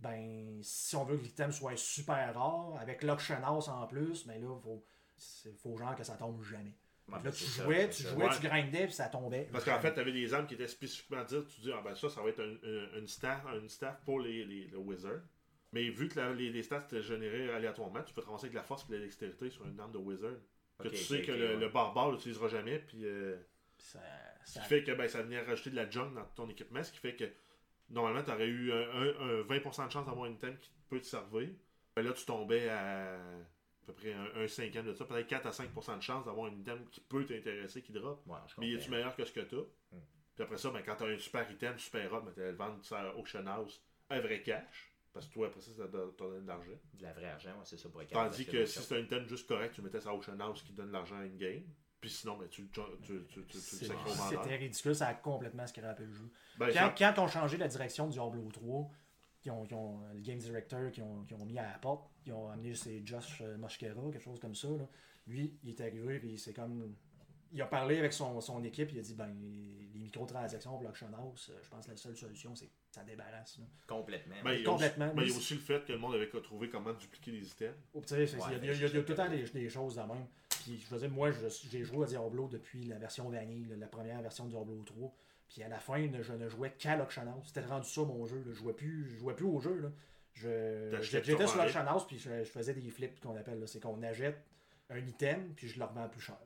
Ben, si on veut que l'item soit super rare, avec l'auction house en plus, ben là, faut, faut genre que ça tombe jamais. Ouais, là, tu ça, jouais, tu jouais, Ouais. tu grindais, puis ça tombait. Parce qu'en fait, tu avais des armes qui étaient spécifiquement dites. Tu dis, ah ben ça, ça va être un- un- une, staff, une staff pour les, les, le wizard. Mais vu que la- les, les stats étaient générées aléatoirement, tu peux te avec la force et la dextérité sur une arme de wizard. Que tu sais que le, ouais. le barbare l'utilisera jamais. Puis, euh, Ça, ce qui fait que ben, ça venait rajouter de la junk dans ton équipement. Ce qui fait que normalement, tu aurais eu un, un- un 20% de chance d'avoir une item qui peut te servir. Ben là, tu tombais à à peu près un, un cinquième de ça, peut-être 4 à 5% de chance d'avoir un item qui peut t'intéresser, qui drop. Ouais, Mais il est-tu comprends. meilleur que ce que t'as? Puis après ça, ben, quand t'as un super item, super hot, ben, t'as le vendre ça à Auction House, un vrai cash. Parce que toi, après ça, ça donné de l'argent. De la vraie argent, ouais, c'est ça pour être Tandis que si c'est un item juste correct, tu mettais ça à Auction House qui donne de l'argent in-game. Puis sinon, ben, tu, le tu, tu, tu, tu, tu le C'est- sacres au vendeur. C'était ridicule, ça a complètement scrappé le jeu. Ben, Quand, quand on changé la direction du Diablo 3, qui ont, qui ont- le game director qui ont, qui ont mis à la porte, ils ont amené c'est Josh euh, Moshkera, quelque chose comme ça. là. Lui, il est arrivé puis c'est comme. Il a parlé avec son, son équipe, il a dit ben les microtransactions l'auction house, euh, je pense que la seule solution c'est que ça débarrasse. là. Complètement. ben, il y a aussi- complètement, ben, il y a aussi le fait que le monde avait trouvé comment dupliquer les items. Oh, Ouais, il y a- il y, a- il y a c'est tout le temps des, des choses de même. Puis je veux dire, moi, j'ai joué à Diablo depuis la version vanille, la première version de Diablo 3. Puis à la fin, je ne jouais qu'à l'Auction House. C'était rendu ça mon jeu. là. Je jouais plus, je jouais plus au jeu. Là. Je, T'achetais j'étais sur l'Auction House, puis je, je faisais des flips qu'on appelle. là. C'est qu'on achète un item, puis je le revends plus cher.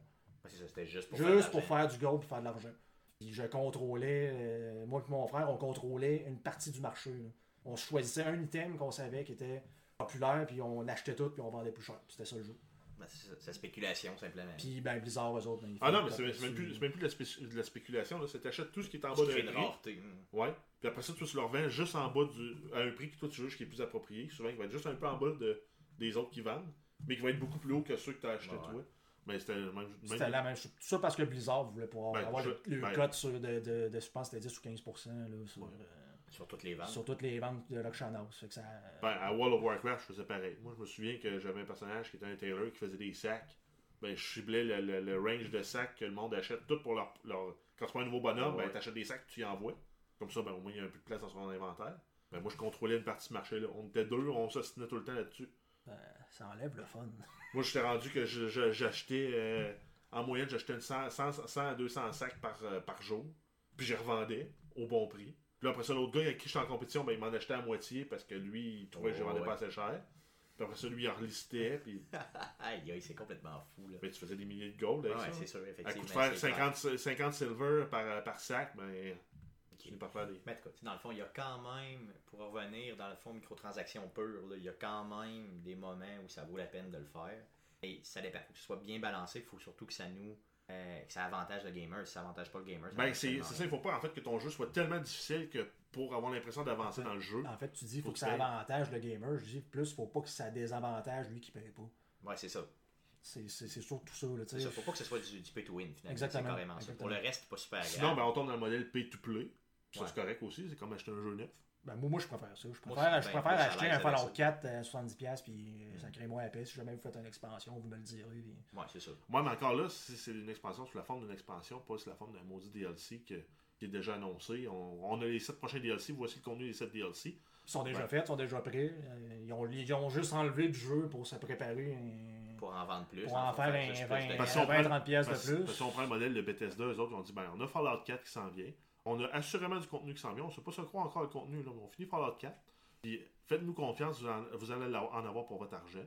Ouais, c'est ça, c'était juste pour Juste faire pour du gold, pour faire de l'argent. Puis je contrôlais, euh, moi et mon frère, on contrôlait une partie du marché. là. On choisissait un item qu'on savait qui était populaire, puis on achetait tout, puis on vendait plus cher. C'était ça le jeu. Ben, c'est la spéculation, simplement. Puis ben Ah Blizzard, eux autres, ben, ils non, font mais c'est c'est même plus, c'est même plus de la, spé- de la spéculation. là. C'est t'achètes tout ce qui est en bas une prix. rareté. hum. Ouais. Puis après ça, tu le revends juste en bas du, à un prix que toi tu juges qui est plus approprié. Souvent, il va être juste un peu en bas de, des autres qui vendent, mais qui va être beaucoup plus haut que ceux que tu as acheté Ouais, toi. Mais c'était même. La même chose. Tout ça parce que Blizzard voulait pouvoir Ben, avoir je- le, le ben- code sur de, de, de, je pense que c'était 10 ou 15% là, sur, Ouais. euh, Sur toutes les ventes. sur toutes les ventes de l'Auction House. Fait que ça, Ben, à World of Warcraft, je faisais pareil. Moi, je me souviens que j'avais un personnage qui était un tailor qui faisait des sacs. Ben, je ciblais le, le- le range de sacs que le monde achète, tout pour leur. leur- Quand tu prends un nouveau bonhomme, Ouais. ben, tu achètes des sacs, tu y envoies. Comme ça, ben, au moins, il y a un peu de place dans son inventaire. Ben, moi, je contrôlais une partie du marché. Là. On était deux, on s'ostinait tout le temps là-dessus. ben, ça enlève le fun. Moi, j'étais rendu que j'achetais. euh, en moyenne, j'achetais une 100, 100, 100 à 200 sacs par, euh, par jour. Puis, je les revendais au bon prix. Puis après ça, l'autre gars avec qui j'étais en compétition, ben, il m'en achetait à moitié parce que lui, il trouvait que je vendais ouais. pas assez cher. Puis après ça, lui, il en relistait. Puis Aïe, c'est complètement fou. Là. tu faisais des milliers de gold avec Ouais, ça. c'est sûr, À effectivement. coup de faire c'est clair. 50, 50 silver par, par sac, ben, Ok. tu par faire des. Mais en tout cas, tu sais, dans le fond, il y a quand même, pour revenir dans le fond microtransactions pures, là, il y a quand même des moments où ça vaut la peine de le faire. Et ça dépend. Faut que ce soit bien balancé, il faut surtout que ça nous. Euh, que ça avantage le gamer. Si ça avantage pas le gamer, ça Ben, c'est ça, il faut pas en fait que ton jeu soit tellement difficile que pour avoir l'impression d'avancer dans le jeu. En fait, tu dis faut Faut que que ça avantage le gamer. Je dis plus, faut pas que ça désavantage lui qui paye pas. Ouais, c'est ça. C'est c'est- c'est surtout ça. Là, tu C'est sais. ça. Faut pas que ce soit du, du pay to win, finalement. Exactement, carrément ça. Pour le reste, c'est pas super Sinon, agréable. ben, on tombe dans le modèle pay to play. Ça, Ouais. c'est correct aussi. C'est comme acheter un jeu neuf. Ben, moi, moi, je préfère ça. Je Moi, préfère, je je suis préfère acheter un Fallout ça. 4 à 70$, puis euh, ça crée moins à paix. Si jamais vous faites une expansion, vous me le direz. puis- Ouais, c'est ça. Moi, mais encore là, si c'est une expansion sous la forme d'une expansion, pas sous la forme d'un maudit DLC que- qui est déjà annoncé. On, on a les 7 prochains DLC. Voici le contenu des 7 DLC. Ils sont déjà Ouais. faits, ils sont déjà prêts. Euh, Ils ont, ils ont juste enlevé du jeu pour se préparer un- Pour en vendre plus. pour en faire un juste 20, plus de- Parce qu'on 20, prend- 30 pièces Parce, de plus. parce que si on prend le modèle de Bethesda, eux autres, ont dit ben, on a Fallout 4 qui s'en vient. On a assurément du contenu qui s'en vient. On ne sait pas se croire encore le contenu. Là, mais on finit Fallout 4. Puis faites-nous confiance, vous, en- vous allez en avoir pour votre argent.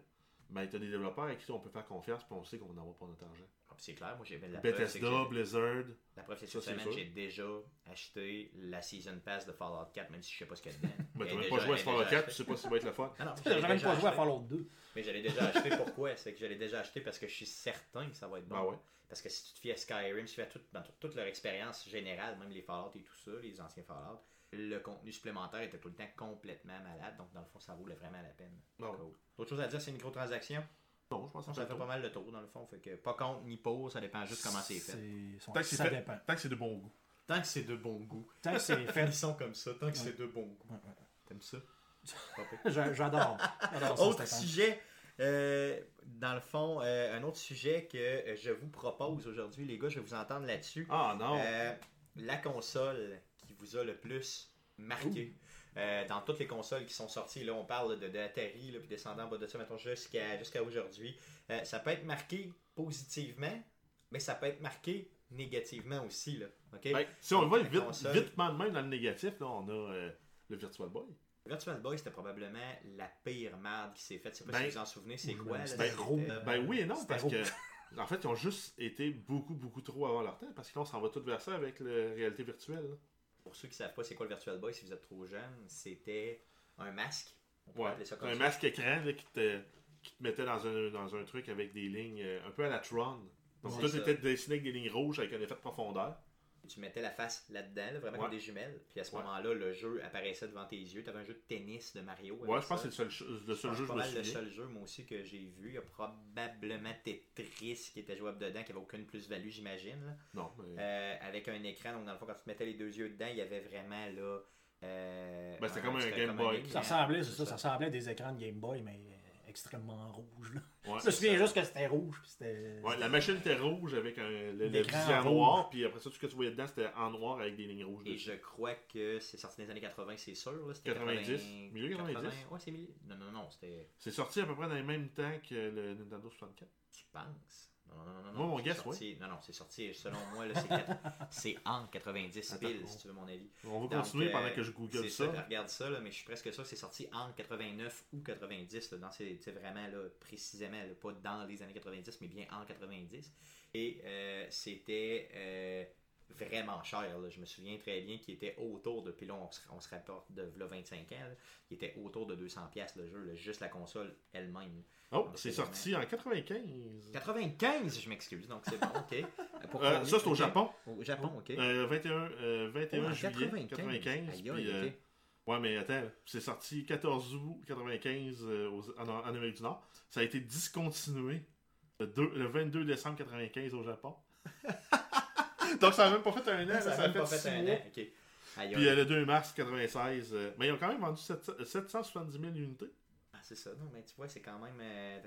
Ben, tu as des développeurs avec qui on peut faire confiance, puis on sait qu'on va en avoir pour notre argent. Ah, puis C'est clair, moi j'ai la Bethesda, Blizzard. La preuve, c'est cette semaine, j'ai déjà acheté la Season Pass de Fallout 4, même si je sais pas ce qu'il y a dedans. Ben, même pas joué à Fallout déjà 4, tu sais pas si ça va être le fun. Non, J'ai j'avais même pas joué à. Fallout 2. Mais j'allais déjà acheté pourquoi? C'est que j'allais déjà acheté parce que je suis certain que ça va être bon. Ben ouais? Parce que si tu te fies à Skyrim, si tu fais à tout- dans toute, toute leur expérience générale, même les Fallout et tout ça, les anciens Fallout, le contenu supplémentaire était tout le temps complètement malade. Donc, dans le fond, ça vaut vraiment la peine. Non. Cool. D'autres choses à dire, c'est une microtransaction. Non, je pense que Ça ça fait fait pas mal le tour, dans le fond. Fait que pas contre ni pour, ça dépend juste comment c'est fait. Tant que c'est Ça fait- dépend. Tant que c'est de bon goût. Tant que c'est de bon goût. Tant que c'est fait. Ils sont comme ça, tant que c'est de bon goût. Ouais, ouais. T'aimes ça? J'adore. Autre sujet, euh, dans le fond, euh, un autre sujet que euh, je vous propose aujourd'hui, les gars, je vais vous entendre là-dessus. Ah non. Euh, la console qui vous a le plus marqué. Dans toutes les consoles qui sont sorties, là, on parle de, de Atari, là, puis descendant en bas de ça, mettons, jusqu'à aujourd'hui. Ça peut être marqué positivement, mais ça peut être marqué négativement aussi. Là? Ben, si on le voit vite, console. de même dans le négatif, là, on a le Virtual Boy. Virtual Boy, c'était probablement la pire merde qui s'est faite. Je sais pas Ben, si vous en souvenez, c'est quoi? ben, là, gros. euh, Ben oui et non, parce roux. que en fait, ils ont juste été beaucoup, beaucoup trop avant leur temps, parce que là, on s'en va tout vers ça avec la réalité virtuelle. là. Pour ceux qui savent pas c'est quoi le Virtual Boy, si vous êtes trop jeune, c'était un masque. On Ouais. ça comme Un ça. masque écran là, qui te qui te mettait dans un, dans un truc avec des lignes euh, un peu à la Tron. Donc tout était dessiné avec des lignes rouges avec un effet de profondeur. Tu mettais la face là-dedans, là, vraiment Ouais. comme des jumelles. Puis à ce Ouais. moment-là, le jeu apparaissait devant tes yeux. Tu avais un jeu de tennis de Mario. Ouais, je pense que c'est le seul, le seul C'est jeu que pas je me mal le seul jeu, moi aussi, que j'ai vu. Il y a probablement Tetris qui était jouable dedans, qui avait aucune plus-value, j'imagine. là. Non, mais... Euh, avec un écran, donc dans le fond, quand tu te mettais les deux yeux dedans, il y avait vraiment là. euh, Ben, c'était comme un Game Boy. écran, Ça ressemblait, c'est ça, ça ressemblait à des écrans de Game Boy, mais extrêmement rouges. Là. Ouais. Je me souviens juste que c'était rouge. Puis c'était... Ouais, la machine était rouge avec un, le, le rouge. noir, puis après ça, tout ce que tu voyais dedans, c'était en noir avec des lignes rouges Et dessus. je crois que c'est sorti dans les années 80, c'est sûr. Là. C'était 90, milieu 90. Ouais, c'est milieu. Non, non, non, c'était. C'est sorti à peu près dans le même temps que le Nintendo 64. Tu penses? Non, non, non, non. Moi, mon c'est guess, sorti- Non, non, c'est sorti, selon moi, là, c'est, quatre- c'est en 90 Attends, on- si tu veux mon avis. On va Donc, continuer euh, pendant que je google c'est ça. Regarde ça, là, mais je suis presque sûr que c'est sorti en 89 ou 90. Là, dans ces, tu sais, vraiment là, précisément, là, pas dans les années 90, mais bien en 90. Et euh, c'était euh, vraiment cher. là. Je me souviens très bien qu'il était autour de. Puis là, on se, on se rapporte de là, 25 ans. il était autour de 200$ piastres, le jeu, là, juste la console elle-même. Oh, c'est sorti en 95. 95, je m'excuse, donc c'est bon, ok. Pour Euh, combien? ça, c'est au. Japon. Au Japon, ok. Euh, 21, euh, 21 Oh, en juillet 95. Aïe, puis, aïe, euh, ok. Ouais, mais attends, c'est sorti 14 août 95 euh, aux- en, en Amérique du Nord. Ça a été discontinué le, le 22 décembre 95 au Japon. Donc ça a même pas fait un an, là, Ça ça, a a même fait pas fait un mois. an. Aïe, Puis euh, le 2 mars 96, euh, mais ils ont quand même vendu 700 770 000 unités. Ah, c'est ça, non, mais tu vois, c'est quand même. euh,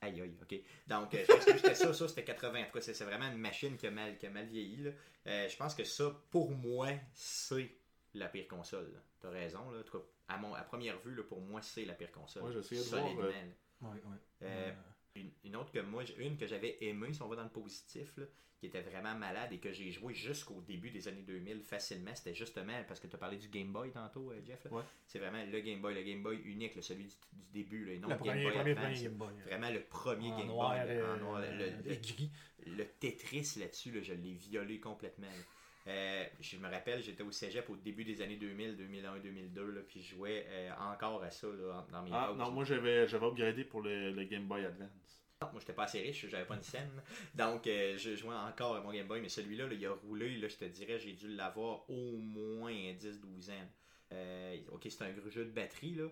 Aïe, aïe, ok. Donc, euh, je pense que c'était ça, ça c'était 80. En tout cas, c'est c'est vraiment une machine qui a mal, qui a mal vieilli. là. Euh, je pense que ça, pour moi, c'est la pire console. là. T'as raison, là. En tout cas, à, mon, à première vue, là, pour moi, c'est la pire console. Ouais, j'essayais de voir, euh. Ouais, ouais. Une, une autre que moi, une que j'avais aimée, si on va dans le positif, là, qui était vraiment malade et que j'ai joué jusqu'au début des années 2000 facilement, c'était justement parce que tu as parlé du Game Boy tantôt, euh, Jeff. Ouais. C'est vraiment le Game Boy, le Game Boy unique, là, celui du, du début, là, et non le le Game premier, Boy premier, Advance. premier Game Boy. Vraiment le premier en Game noir, Boy. là, euh, en noir, le, le- et gris. le Tetris là-dessus, là, je l'ai violé complètement. Euh, je me rappelle, j'étais au cégep au début des années 2000, 2001, 2002, là, puis je jouais euh, encore à ça là, dans mes Ah non, moi j'avais j'avais upgradé pour le, le Game Boy Advance. Non, moi j'étais pas assez riche, j'avais pas une scène. Donc euh, je jouais encore à mon Game Boy, mais celui-là, là, il a roulé, là, je te dirais, j'ai dû l'avoir au moins 10-12 ans. Ok, c'est un gros jeu de batterie, là.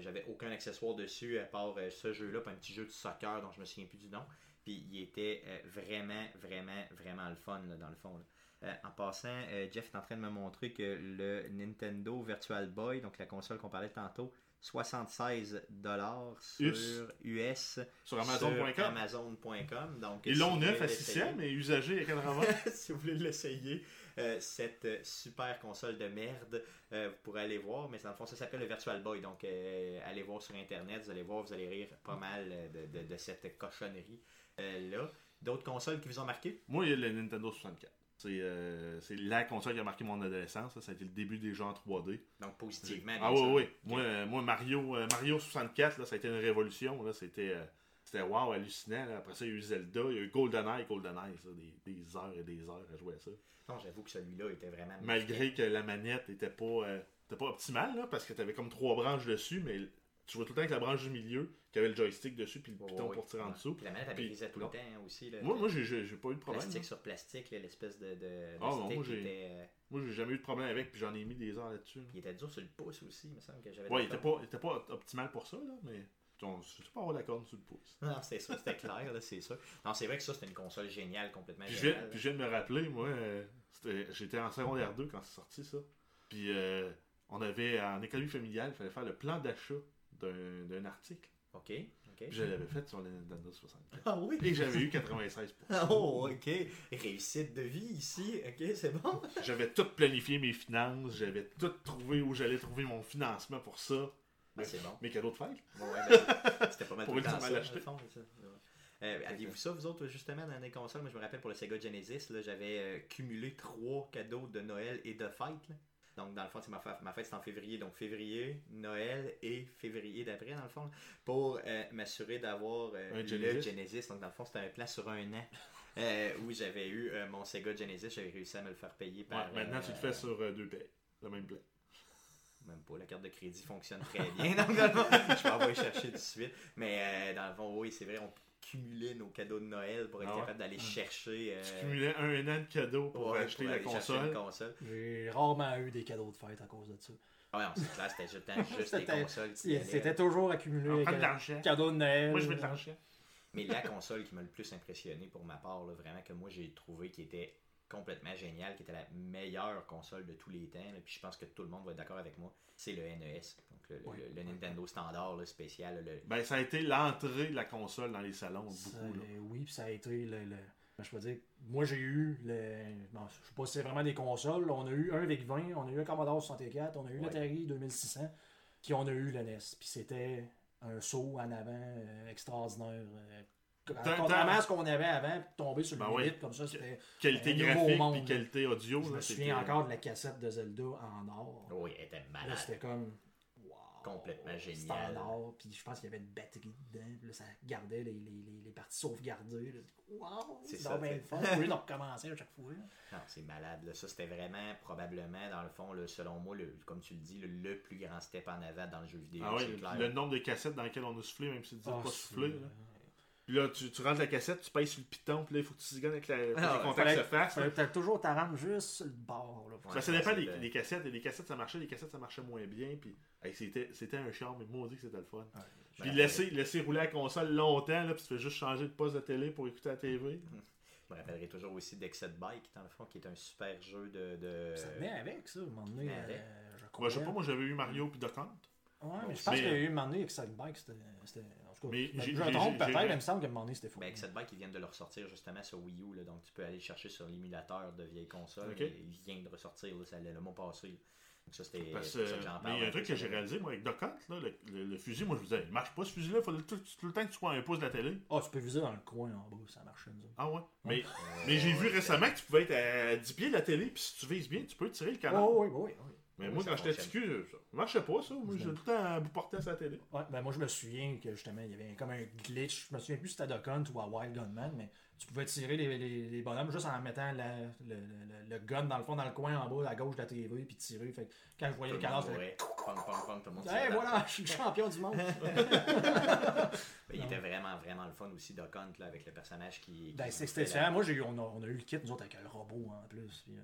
J'avais aucun accessoire dessus à part ce jeu-là, puis un petit jeu de soccer dont je me souviens plus du nom. Puis il était vraiment, vraiment, vraiment le fun là, dans le fond. là. Euh, en passant, euh, Jeff est en train de me montrer que le Nintendo Virtual Boy, donc la console qu'on parlait tantôt, 76 dollars sur US. US Sur Amazon.com. sur Amazon.com. Donc, Ils l'ont neuf à l'essayer- 600, mais usagé à 80. si vous voulez l'essayer, euh, cette super console de merde, euh, vous pourrez aller voir. Mais dans le fond, ça s'appelle le Virtual Boy. Donc, euh, allez voir sur Internet, vous allez voir, vous allez rire pas mal de, de- de cette cochonnerie euh, là. D'autres consoles qui vous ont marqué? Moi, il y a le Nintendo 64. C'est euh, c'est la console qui a marqué mon adolescence. Ça, ça a été le début des jeux en 3D. Donc, positivement. Ah oui, oui. Moi, euh, moi Mario, euh, Mario 64, là, ça a été une révolution. C'était euh, c'était wow, hallucinant. là. Après ça, il y a eu Zelda, il y a eu GoldenEye, GoldenEye, ça, des, des heures et des heures à jouer à ça. Non, j'avoue que celui-là était vraiment. Malgré que la manette était pas, euh, pas optimale, là, parce que tu avais comme trois branches dessus, mais tu jouais tout le temps avec la branche du milieu, qui avait le joystick dessus, puis le piton pour tirer en dessous. Puis la manette, elle brisait tout le temps hein, aussi. Là, Moi, moi j'ai pas eu de problème. plastique là. sur plastique, l'espèce de, de, de Ah, non, moi, était. euh, Moi, j'ai jamais eu de problème avec, puis j'en ai mis des heures là-dessus. là. il était dur sur le pouce aussi, il me semble que j'avais. Ouais, il était pas, il était pas optimal pour ça, là, mais on- tu peux avoir la corne sur le pouce. Non, c'était ça, c'était clair, là, c'est ça. Non, c'est vrai que ça, c'était une console géniale, complètement Puis je, puis je viens de me rappeler, moi, euh, j'étais en secondaire 2 quand c'est sorti ça. Puis euh, on avait, en économie familiale, il fallait faire le plan d'achat d'un article. Ok, je l'avais fait sur le Nintendo 64. Ah oui? Et j'avais eu 96%. Oh, ok. Réussite de vie ici, ok, c'est bon. J'avais tout planifié mes finances, j'avais tout trouvé où j'allais trouver mon financement pour ça. Ah, c'est bon. Mes cadeaux de fête. Bon, ouais, ben, c'était pas mal Pour tout le temps ultimement ça, dans l'acheter. le fond, ça. Euh, Aviez-vous ça, vous autres, justement, dans les consoles? Moi, je me rappelle pour le Sega Genesis, j'avais euh, cumulé trois cadeaux de Noël et de fête. là. Donc, dans le fond, c'est ma, fa- ma fête, c'est en février. Donc, février, Noël et février d'après, dans le fond, pour euh, m'assurer d'avoir euh, le Genesis. Genesis. Donc, dans le fond, c'était un plan sur un an euh, où j'avais eu mon Sega Genesis. J'avais réussi à me le faire payer Ouais, par. maintenant, tu le fais sur deux payes. Le même plan. Même pas, la carte de crédit fonctionne très bien. Donc, dans le fond, je vais envoyer chercher tout de suite. Mais dans le fond, oui, c'est vrai, on cumulait nos cadeaux de Noël pour être Ah ouais? capable d'aller chercher. euh, Tu cumulais un an de cadeaux pour ouais, acheter pour la console. console. J'ai rarement eu des cadeaux de fête à cause de ça. Ah ouais, non, c'est clair, c'était juste, juste des C'était- consoles. C'était toujours accumulé On avec prend de un l'argent. cadeau de Noël. Moi, je veux de l'argent. Mais la console qui m'a le plus impressionné pour ma part, là, vraiment que moi j'ai trouvé qui était complètement géniale, qui était la meilleure console de tous les temps, là, puis je pense que tout le monde va être d'accord avec moi, c'est le NES, donc le, le- Ouais. le Nintendo standard là, spécial. le- Ben, ça a été l'entrée de la console dans les salons, Ça- beaucoup. Là. oui, puis ça a été le. le- je peux dire, moi j'ai eu le. bon, je sais pas si c'est vraiment des consoles. On a eu un VIC-20, on a eu un Commodore 64, on a eu Ouais. l'Atari 2600, puis on a eu le NES. Puis c'était un saut en avant euh, extraordinaire. Tant- contrairement à ce qu'on avait avant, puis tomber sur le Ben limite comme ça, c'était. Qualité graphique monde, puis qualité audio. Je là, me c'était- souviens encore de la cassette de Zelda en or. Oui, elle était Là, malade. c'était comme. wow, Complètement génial. Standard. Puis je pense qu'il y avait une batterie dedans. Puis là, ça gardait les, les, les, les parties sauvegardées. là. Wow! C'est ça, le fun. Au lieu de recommencer à chaque fois. Non, c'est malade. là. Ça, c'était vraiment, probablement, dans le fond, là, selon moi, le, comme tu le dis, le, le plus grand step en avant dans le jeu vidéo. Ah ouais, le, nombre de cassettes dans lesquelles on a soufflé, même si tu dis Ah, pas soufflé. Là. Puis là, tu, tu rentres la cassette, tu payes sur le piton, puis là, il faut que tu zigonnes avec la, Ah, les contacts se fassent. peut-être toujours t'arranger juste sur le bord. Là, Ouais. Ça, ça dépend c'est des, de- des cassettes. Et des cassettes, ça marchait, des cassettes, ça marchait moins bien. Puis hey, c'était, c'était un charme, mais maudit que c'était le fun. Puis Ben, laisser, laisser rouler la console longtemps, là, puis tu fais juste changer de poste de télé pour écouter la TV. Je me rappellerai toujours aussi d'Excel Bike, dans le fond, qui est un super jeu de. de... Ça venait avec ça, à un moment donné. Euh, je je sais crois. pas, moi j'avais eu Mario puis Duck Hunt. Ouais, mais je pense qu'il y a eu un moment donné Bike. C'était. Tout cas, Mais je j'ai- me trompe peut-être, mais il me semble qu'à un moment donné, c'était fou. Ben, Excel Bike, ils viennent de le ressortir justement sur Wii U, là, donc tu peux aller chercher sur l'émulateur de vieilles consoles. Ok. et Il vient de ressortir, là, ça allait le mois passé. là. Donc ça, c'était Parce, c'est pour ça euh, que j'en mais il y a un truc que j'ai réalisé, moi, avec Hunt, là, le, le- le fusil, moi je vous disais, il marche pas ce fusil-là, il faut tout, tout le temps que tu sois à un pouce de la télé. Ah, tu peux viser dans le coin en bas, ça nous autres. Ah ouais. Mais, mais j'ai vu récemment que tu pouvais être à 10 pieds de la télé, puis si tu vises bien, tu peux tirer le canon. Oh, oui, oui, oui. Mais Oui, moi, quand j'étais petit cul, ça marchait pas, ça. Moi, j'ai tout le temps à bout porté à sa télé. Ouais, ben moi je me souviens que justement il y avait comme un glitch. Je me souviens plus si c'était Duck Hunt ou à Wild Gunman, mais tu pouvais tirer les, les, les bonhommes juste en mettant la- le, le- le gun dans le fond, dans le coin en bas, à gauche de la TV, puis tirer. Fait que quand je voyais Tout le cadavre, je faisais, mourait. Pong, pong, pong, tout le monde Hey, voilà, je suis le champion du monde. Ben, Il était vraiment, vraiment le fun aussi, Duck Hunt, là, avec le personnage qui. ben, qui c'est- nous c'était Moi, j'ai eu, on, a, on a eu le kit, nous autres, avec le robot en plus. Puis, euh,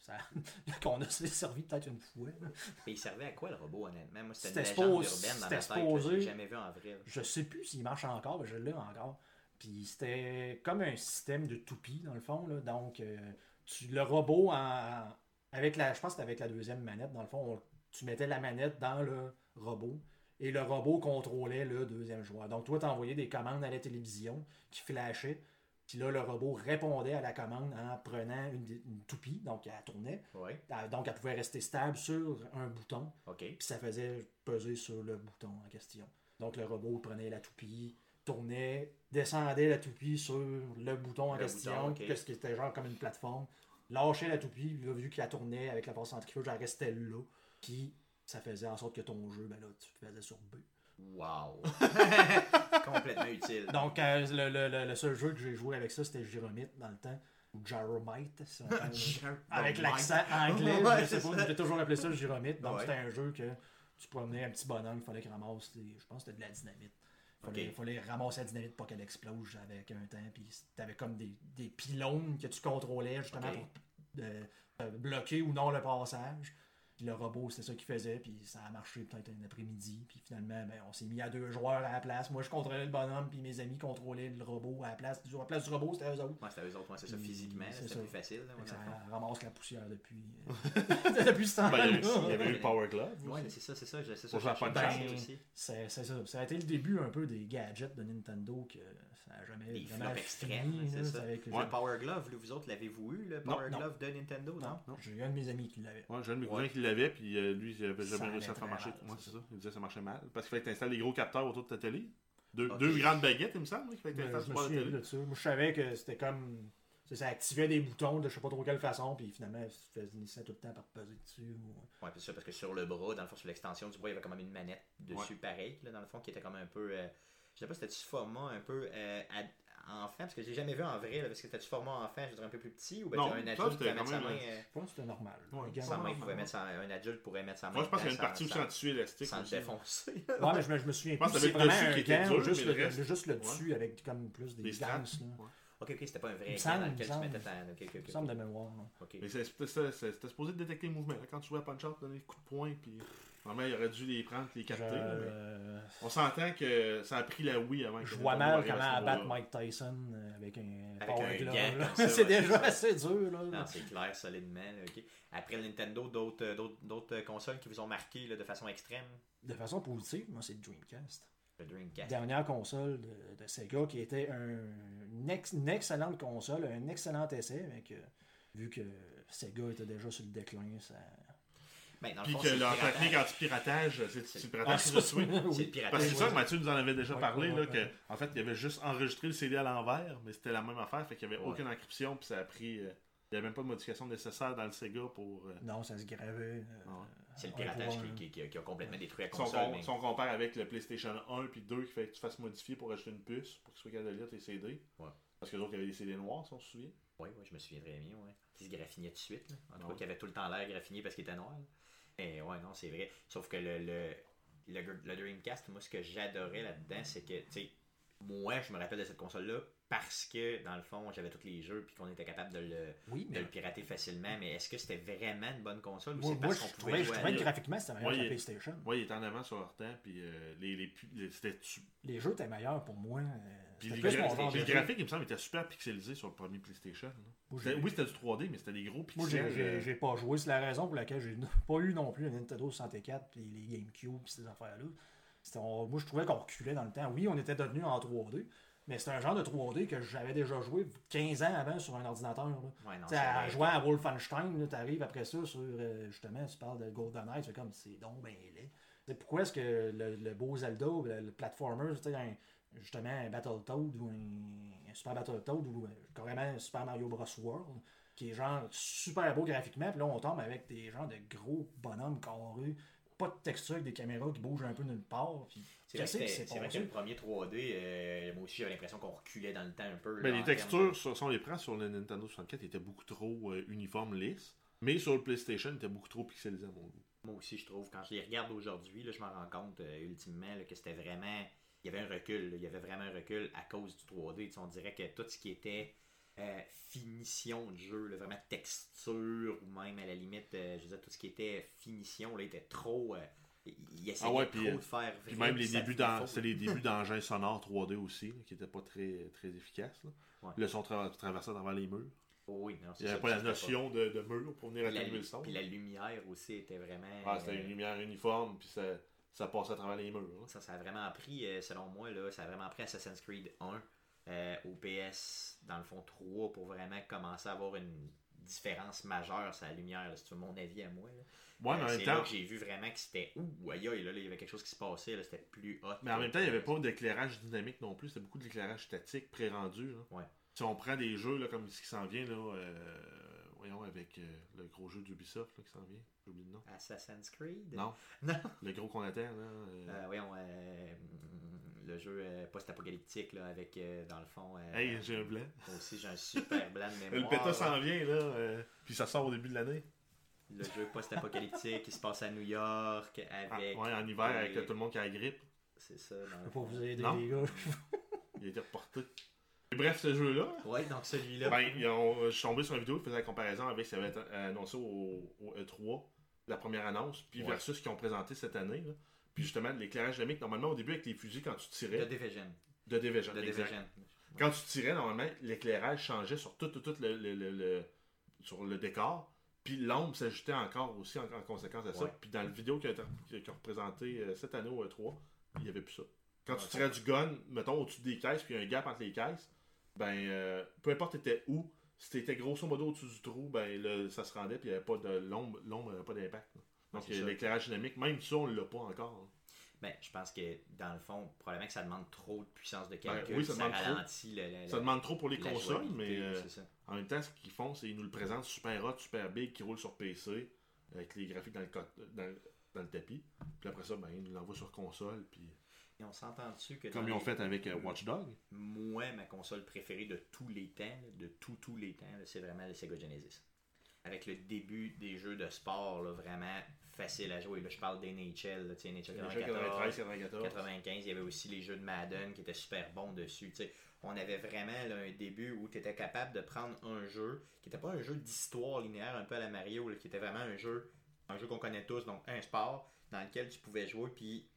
ça, qu'on a s'est servi peut-être une fois. là. Et il servait à quoi le robot, honnêtement? Moi, c'était une légende supposé- urbaine dans ma tête. Je jamais vu en vrai. Je sais plus s'il marche encore, mais je l'ai encore. Puis c'était comme un système de toupie, dans le fond. Là. Donc, euh, tu, le robot, en, avec la, je pense que c'était avec la deuxième manette, dans le fond, on- tu mettais la manette dans le robot et le robot contrôlait le deuxième joueur. Donc, toi, tu envoyais des commandes à la télévision qui flashaient. Puis là, le robot répondait à la commande en prenant une, une toupie, donc elle tournait. Ouais, Euh, Donc, elle pouvait rester stable sur un bouton puis ça faisait peser sur le bouton en question. Donc le robot prenait la toupie, tournait, descendait la toupie sur le bouton en Le question, bouton, ok. que ce qui était genre comme une plateforme, lâchait la toupie, là, vu qu'elle tournait avec la force centrifuge, elle restait là, puis ça faisait en sorte que ton jeu, ben là, tu faisais sur B. Wow. Complètement utile. Donc euh, le, le- le- seul jeu que j'ai joué avec ça, c'était Gyromite dans le temps, ou Gyromite, si on parle- avec l'accent anglais, Ouais, je sais pas, j'ai toujours appelé ça Gyromite. Donc Ouais. c'était un jeu que tu promenais un petit bonhomme, il fallait qu'il ramasse, des- je pense que c'était de la dynamite. Il fallait, ramasser la dynamite pour qu'elle explose avec un temps. Puis t'avais comme des, des pylônes que tu contrôlais justement pour euh, bloquer ou non le passage. Puis le robot, c'était ça qu'il faisait, puis ça a marché peut-être un après-midi. Puis finalement, ben, on s'est mis à deux joueurs à la place. Moi, je contrôlais le bonhomme, puis mes amis contrôlaient le robot à la place. À la place du robot, c'était eux autres. Moi, c'était eux autres, moi, c'est ça physiquement, c'est c'était ça. plus facile. là, ça ramasse la poussière depuis, euh, depuis ce temps Ben, il y a eu- il y avait eu le Power Glove. Ouais, aussi. c'est ça, c'est ça, c'est ça. Ça. Ça a été le début un peu des gadgets de Nintendo que ça n'a jamais Des flops extrêmes, c'est ça. avec Power Glove, vous autres, l'avez-vous eu, le Power non. Glove de Nintendo, non? Non, j'ai eu un de mes amis qui l'avait. Ouais, j'ai un de mes Ouais. cousins qui l'avait, puis euh, lui, il avait Ça jamais réussi à faire marcher. mal, Ouais, c'est ça. Il disait que ça marchait mal. Parce qu'il fallait que tu installes des gros capteurs autour de ta télé. Deux, grandes baguettes, il me semble, qu'il fallait que tu Ben, installes sur la télé. Moi, je savais que c'était comme. ça, activait des boutons de je sais pas trop quelle façon, puis finalement, ça finissait tout le temps par peser dessus. ou- Ouais, c'est ça, parce que sur le bras, dans le fond, sur l'extension du bras, il y avait quand même une manette dessus, pareil, là, dans le fond, qui était comme un peu. euh, je sais pas, c'était du format un peu euh, ad- enfant? Parce que j'ai jamais vu en vrai. Là, parce que c'était du format enfant, je dirais un peu plus petit. Ou ben, Non, un adulte pouvait mettre sa main. euh, Je pense que c'était normal. Ouais. Sa main mettre sa- un adulte pourrait mettre sa main. Moi, je pense qu'il y a une partie aussi sans- tissu élastique. Sans aussi. le défoncer. Ouais, mais je me, je me souviens Je pense plus. que C'est vraiment dessus un qui était gant, dur, juste mais le, le reste- juste le dessus avec comme plus des Des straps. Ok, ok, c'était pas un vrai semble, dans lequel tu mettais ta. ok, ok, ok. semble de mémoire. Mais c'était c'était- c'était supposé détecter le mouvement. Quand tu jouais à Punch-Out, donner des coups de poing, puis normalement, il aurait dû les prendre, les capter. euh, On s'entend que ça a pris la Wii avant que je vois mal comment abattre. Mike Tyson euh, avec un Avec power C'est déjà assez dur. Là. Non, c'est clair, solidement. Après le Nintendo, d'autres euh, d'autres consoles qui vous ont marqué là, de façon extrême? De façon positive, moi, c'est le Dreamcast. Le Dreamcast. Dernière console de, de Sega qui était un- une, ex- une excellente console, un excellent essai, mais que vu que Sega était déjà sur le déclin, ça. Ben, dans le Puis fond, que leur piratage. technique anti-piratage, c'est le Ah, piratage sur oui. piratage. Parce que c'est ça que Mathieu nous en avait déjà Ouais, parlé, ouais, là, ouais. que, en fait, il avait juste enregistré le CD à l'envers, mais c'était la même affaire, fait qu'il n'y avait Ouais. aucune encryption, puis ça a pris. euh, il n'y avait même pas de modification nécessaire dans le Sega pour. euh, Non, ça se gravait. euh, Ouais. C'est le piratage qui, qui- qui a- complètement détruit la Si on, console. mais- si on compare avec le PlayStation 1 puis 2 qui fait que tu fasses modifier pour acheter une puce pour que tu sois capable de lire tes CD. Ouais. Parce que y avait des CD noirs, si on se souvient. Oui, ouais, je me souviens très bien, ouais. Qui se graffinaient tout de suite. Là. En tout cas, qui avait tout le temps l'air graffiné parce qu'il était noir. là. Mais ouais, non, c'est vrai. Sauf que le, le, le, le Dreamcast, moi, ce que j'adorais là-dedans, c'est que, tu sais, moi, je me rappelle de cette console-là parce que, dans le fond, j'avais tous les jeux puis qu'on était capable de le, Oui, de mais le pirater facilement. Mais est-ce que c'était vraiment une bonne console ou moi, c'est moi, parce je qu'on pouvait trouvais, je jouer à trouvais que graphiquement, c'était meilleur Ouais, que la PlayStation. Ouais, il était en avant sur leur temps, puis euh, les, les, c'était tu- Les jeux étaient meilleurs pour moi. euh, Puis les, plus gra- mon genre puis de le jeu. graphique, il me semble, était super pixelisé sur le premier PlayStation. Moi, Oui, c'était du 3D, mais c'était des gros Moi, j'ai- pixels. j'ai euh, j'ai pas joué. C'est la raison pour laquelle j'ai pas eu non plus le Nintendo 64 puis les GameCube puis ces affaires-là. C'était- on- Moi, je trouvais qu'on reculait dans le temps. Oui, on était devenu en 3D, mais c'était un genre de 3D que j'avais déjà joué 15 ans avant sur un ordinateur. là. Ouais, non, c'est à jouer à Wolfenstein, tu arrives après ça sur, euh, justement, tu parles de GoldenEye, fais comme, c'est donc ben laid. Pourquoi est-ce que le, le beau Zelda, ou le, le platformer, un- justement un Battletoad ou un, un Super Battletoad ou euh, carrément un Super Mario Bros. World, qui est genre super beau graphiquement, puis là on tombe avec des gens de gros bonhommes carrés, pas de texture avec des caméras qui bougent un peu nulle part, puis C'est vrai, que c'est vrai que le premier 3D, euh, moi aussi j'avais l'impression qu'on reculait dans le temps un peu. Là, les textures, si on les prend sur le Nintendo 64, étaient beaucoup trop euh, uniformes, lisses. Mais sur le PlayStation, étaient beaucoup trop pixelisés à mon goût. Moi aussi, je trouve, quand je les regarde aujourd'hui, là, je m'en rends compte euh, ultimement là, que c'était vraiment. Il y avait un recul, là, il y avait vraiment un recul à cause du 3D. Tu sais, on dirait que tout ce qui était euh, finition de jeu, là, vraiment texture, ou même à la limite, euh, je veux dire, tout ce qui était finition, là, était trop. Euh, il essayait Ah ouais, trop puis, euh, de faire Puis vrai, même les débuts c'était les débuts d'engins sonores 3D aussi, là, qui n'étaient pas très, très efficaces. Ouais. Le son tra traversait dans les murs. Oh oui, non, c'est Il n'y avait pas la notion de, de mur pour venir Puis la, atténuer le son. puis la lumière aussi était vraiment. Ah, c'était euh, une lumière uniforme, puis ça, ça passait à travers les murs. là. Ça, ça a vraiment pris, euh, selon moi, là, ça a vraiment pris Assassin's Creed 1 euh, au PS, dans le fond 3, pour vraiment commencer à avoir une différence majeure la lumière, là, veux mon avis à moi. là. Ouais, mais Euh, en c'est même là temps, que j'ai vu vraiment que c'était ouh, aïe aïe, là, là, il y avait quelque chose qui se passait, là, c'était plus hot. mais en même temps, il n'y avait pas d'éclairage dynamique non plus. C'était beaucoup d'éclairage statique, pré-rendu. là. Ouais. Si on prend des jeux là, comme ce qui s'en vient, là, euh, voyons, avec euh, le gros jeu d'Ubisoft là, qui s'en vient, j'ai oublié le nom. Assassin's Creed? Non. Non. Le gros qu'on attend, là. euh, Euh, voyons, euh, le jeu post-apocalyptique, là, avec, euh, dans le fond. euh, Hey, j'ai un blanc. moi aussi, j'ai un super blanc de Le mémoire. bêta là. s'en vient, là. euh, puis ça sort au début de l'année. Le jeu post-apocalyptique qui se passe à New York Ah, avec. ouais, en hiver, avec les- tout le monde qui a la grippe. C'est ça. Dans Je le peux fond. pas vous aider, Non. les gars. Il a été reporté. Bref, ce jeu-là, Ouais, donc celui-là. ben, ils ont- je suis tombé sur une vidéo qui faisait la comparaison avec ce qui avait été annoncé au, au E3, la première annonce, puis Ouais. versus ce qu'ils ont présenté cette année. là. Puis justement, l'éclairage dynamique, normalement, au début, avec les fusils, quand tu tirais, Division. de Division, exact. Division. Quand tu tirais, normalement, l'éclairage changeait sur tout, tout, tout le, le- le- le- sur le décor. Puis l'ombre s'ajoutait encore aussi en, en conséquence de ça. Ouais. Puis dans la vidéo qui a, été- qui a représenté euh, cette année au E3, il n'y avait plus ça. Quand tu tirais du gun, mettons au-dessus des caisses, puis il y a un gap entre les caisses, ben euh, peu importe t'étais où, si t'étais grosso modo au-dessus du trou, ben le- ça se rendait, puis il n'y avait pas de l'ombre, l'ombre n'avait pas d'impact. là. Donc l'éclairage dynamique, même ça, on l'a pas encore. là. Ben, je pense que dans le fond, probablement que ça demande trop de puissance de calcul. Ben oui, ça ça demande trop. ralentit le, le- Ça demande trop pour les consoles, mais euh. En même temps, ce qu'ils font, c'est qu'ils nous le présentent super hot, super big, qui roule sur PC, avec les graphiques dans le, dans, dans le tapis. Puis après ça, ben, ils nous l'envoient sur console. Puis... Et on s'entend dessus que Comme ils ont les- fait avec euh, Watch Dog? moi, ma console préférée de tous les temps, de tous, tous les temps, c'est vraiment le Sega Genesis. Avec le début des jeux de sport, là, vraiment facile à jouer. Là, je parle d'NHL, sais, NHL 94, 94. 95, il y avait aussi les jeux de Madden qui étaient super bons dessus. On avait vraiment là, un début où tu étais capable de prendre un jeu qui n'était pas un jeu d'histoire linéaire un peu à la Mario, là, qui était vraiment un jeu, un jeu qu'on connaît tous, donc un sport dans lequel tu pouvais jouer, puis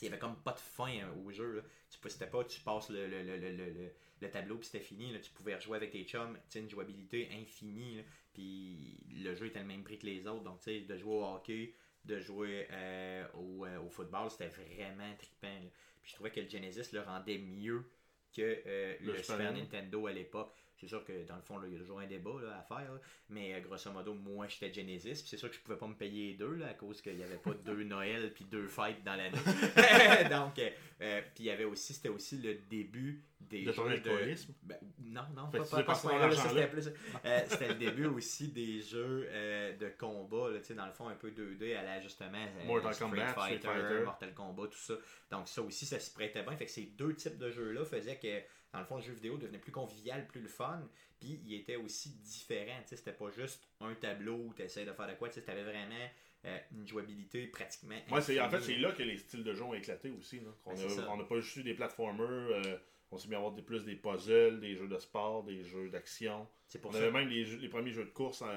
il y avait comme pas de fin hein, au jeu. Là. Tu C'était pas tu passes le, le, le, le, le- le- le tableau puis c'était fini. Là. Tu pouvais rejouer avec tes chums. Une jouabilité infinie. Puis le jeu était le même prix que les autres. Donc, tu sais, de jouer au hockey, de jouer euh, au, euh, au football, c'était vraiment trippant. Puis je trouvais que le Genesis le rendait mieux que euh, le, Super Nintendo à l'époque. C'est sûr que dans le fond, là, il y a toujours un débat là, à faire. là. Mais euh, grosso modo, moi j'étais Genesis. Puis c'est sûr que je pouvais pas me payer les deux là, à cause qu'il n'y avait pas deux Noël puis deux fêtes dans l'année. Donc, euh, euh, puis il y avait aussi, c'était aussi le début des De ton alcoolisme? Ben, non, non, Fait pas, c'était plus. euh, le début aussi des jeux euh, de combat, là, dans le fond, un peu 2D à l'ajustement. euh, Mortal Street Kombat, Fighter. Mortal Kombat, tout ça. Donc ça aussi, ça se prêtait bien. Fait que ces deux types de jeux-là faisaient que, dans le fond, le jeu vidéo devenait plus convivial, plus le fun. Puis il était aussi différent. tu sais, C'était pas juste un tableau où tu essaies de faire de quoi. Tu avais vraiment euh, une jouabilité pratiquement. Moi, c'est, en fait, c'est là que les styles de jeu ont éclaté aussi. Là. On Ben, c'est ça. n'a pas juste eu des platformers, euh, on s'est mis à avoir des, plus des puzzles, des jeux de sport, des jeux d'action. C'est pour On ça. avait même les, jeux- les premiers jeux de course en,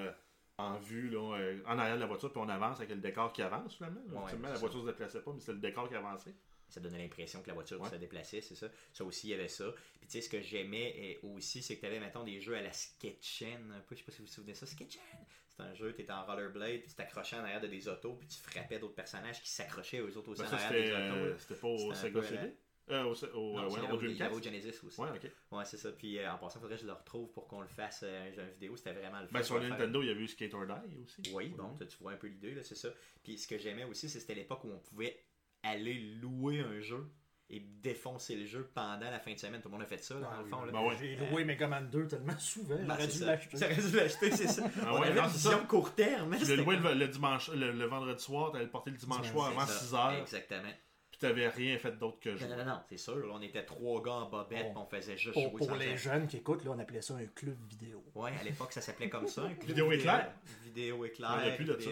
en vue, là, euh, en arrière de la voiture, puis on avance avec le décor qui avance finalement. là. Ouais, Ultimement, c'est la voiture se déplaçait pas, mais c'était le décor qui avançait. Ça donnait l'impression que la voiture Ouais. se déplaçait, c'est ça. Ça aussi, il y avait ça. Puis tu sais, ce que j'aimais euh, aussi, c'est que tu avais, mettons, des jeux à la Sketchen. Un peu, je sais pas si vous vous souvenez de ça. Sketchen! C'est un jeu, tu étais en rollerblade, puis tu t'accrochais en arrière de des autos, puis tu frappais d'autres personnages qui s'accrochaient aux autres aussi Ben, en ça, arrière c'était, des autos. euh, c'était pas au Sega CD euh, Au, au, Non, euh, ouais, il au au- il Genesis aussi. Ouais, ok. Ouais, c'est ça. Puis euh, en passant, faudrait que je le retrouve pour qu'on le fasse euh, un jeu vidéo. C'était vraiment le fun. Ben, sur le. Nintendo, il y avait eu Skate or Die aussi. Oui, bon, tu vois un peu l'idée, là, c'est ça. Puis ce que j'aimais aussi, c'était l'époque où on pouvait aller louer un jeu et défoncer le jeu pendant la fin de semaine. Tout le monde a fait ça, là, dans le fond. là. Ben ouais. J'ai loué Mega Man 2 tellement souvent, Ben, j'aurais dû ça. l'acheter. J'aurais dû l'acheter, c'est ça. Ah on ouais, avait non, une c'est ça. vision court terme. hein, Tu l'as loué le, le dimanche, le, le vendredi soir, t'allais le porter le dimanche soir avant ça. 6 heures, Exactement. puis t'avais rien fait d'autre que jouer. Non, non, non, c'est sûr. là, on était trois gars en bobette, Bon. puis on faisait juste Pour, jouer pour les jeunes qui écoutent, là, on appelait ça un club vidéo. Ouais, à l'époque, ça s'appelait comme ça. un club Vidéo éclair. Vidéo éclair. Il y en a plus de ça.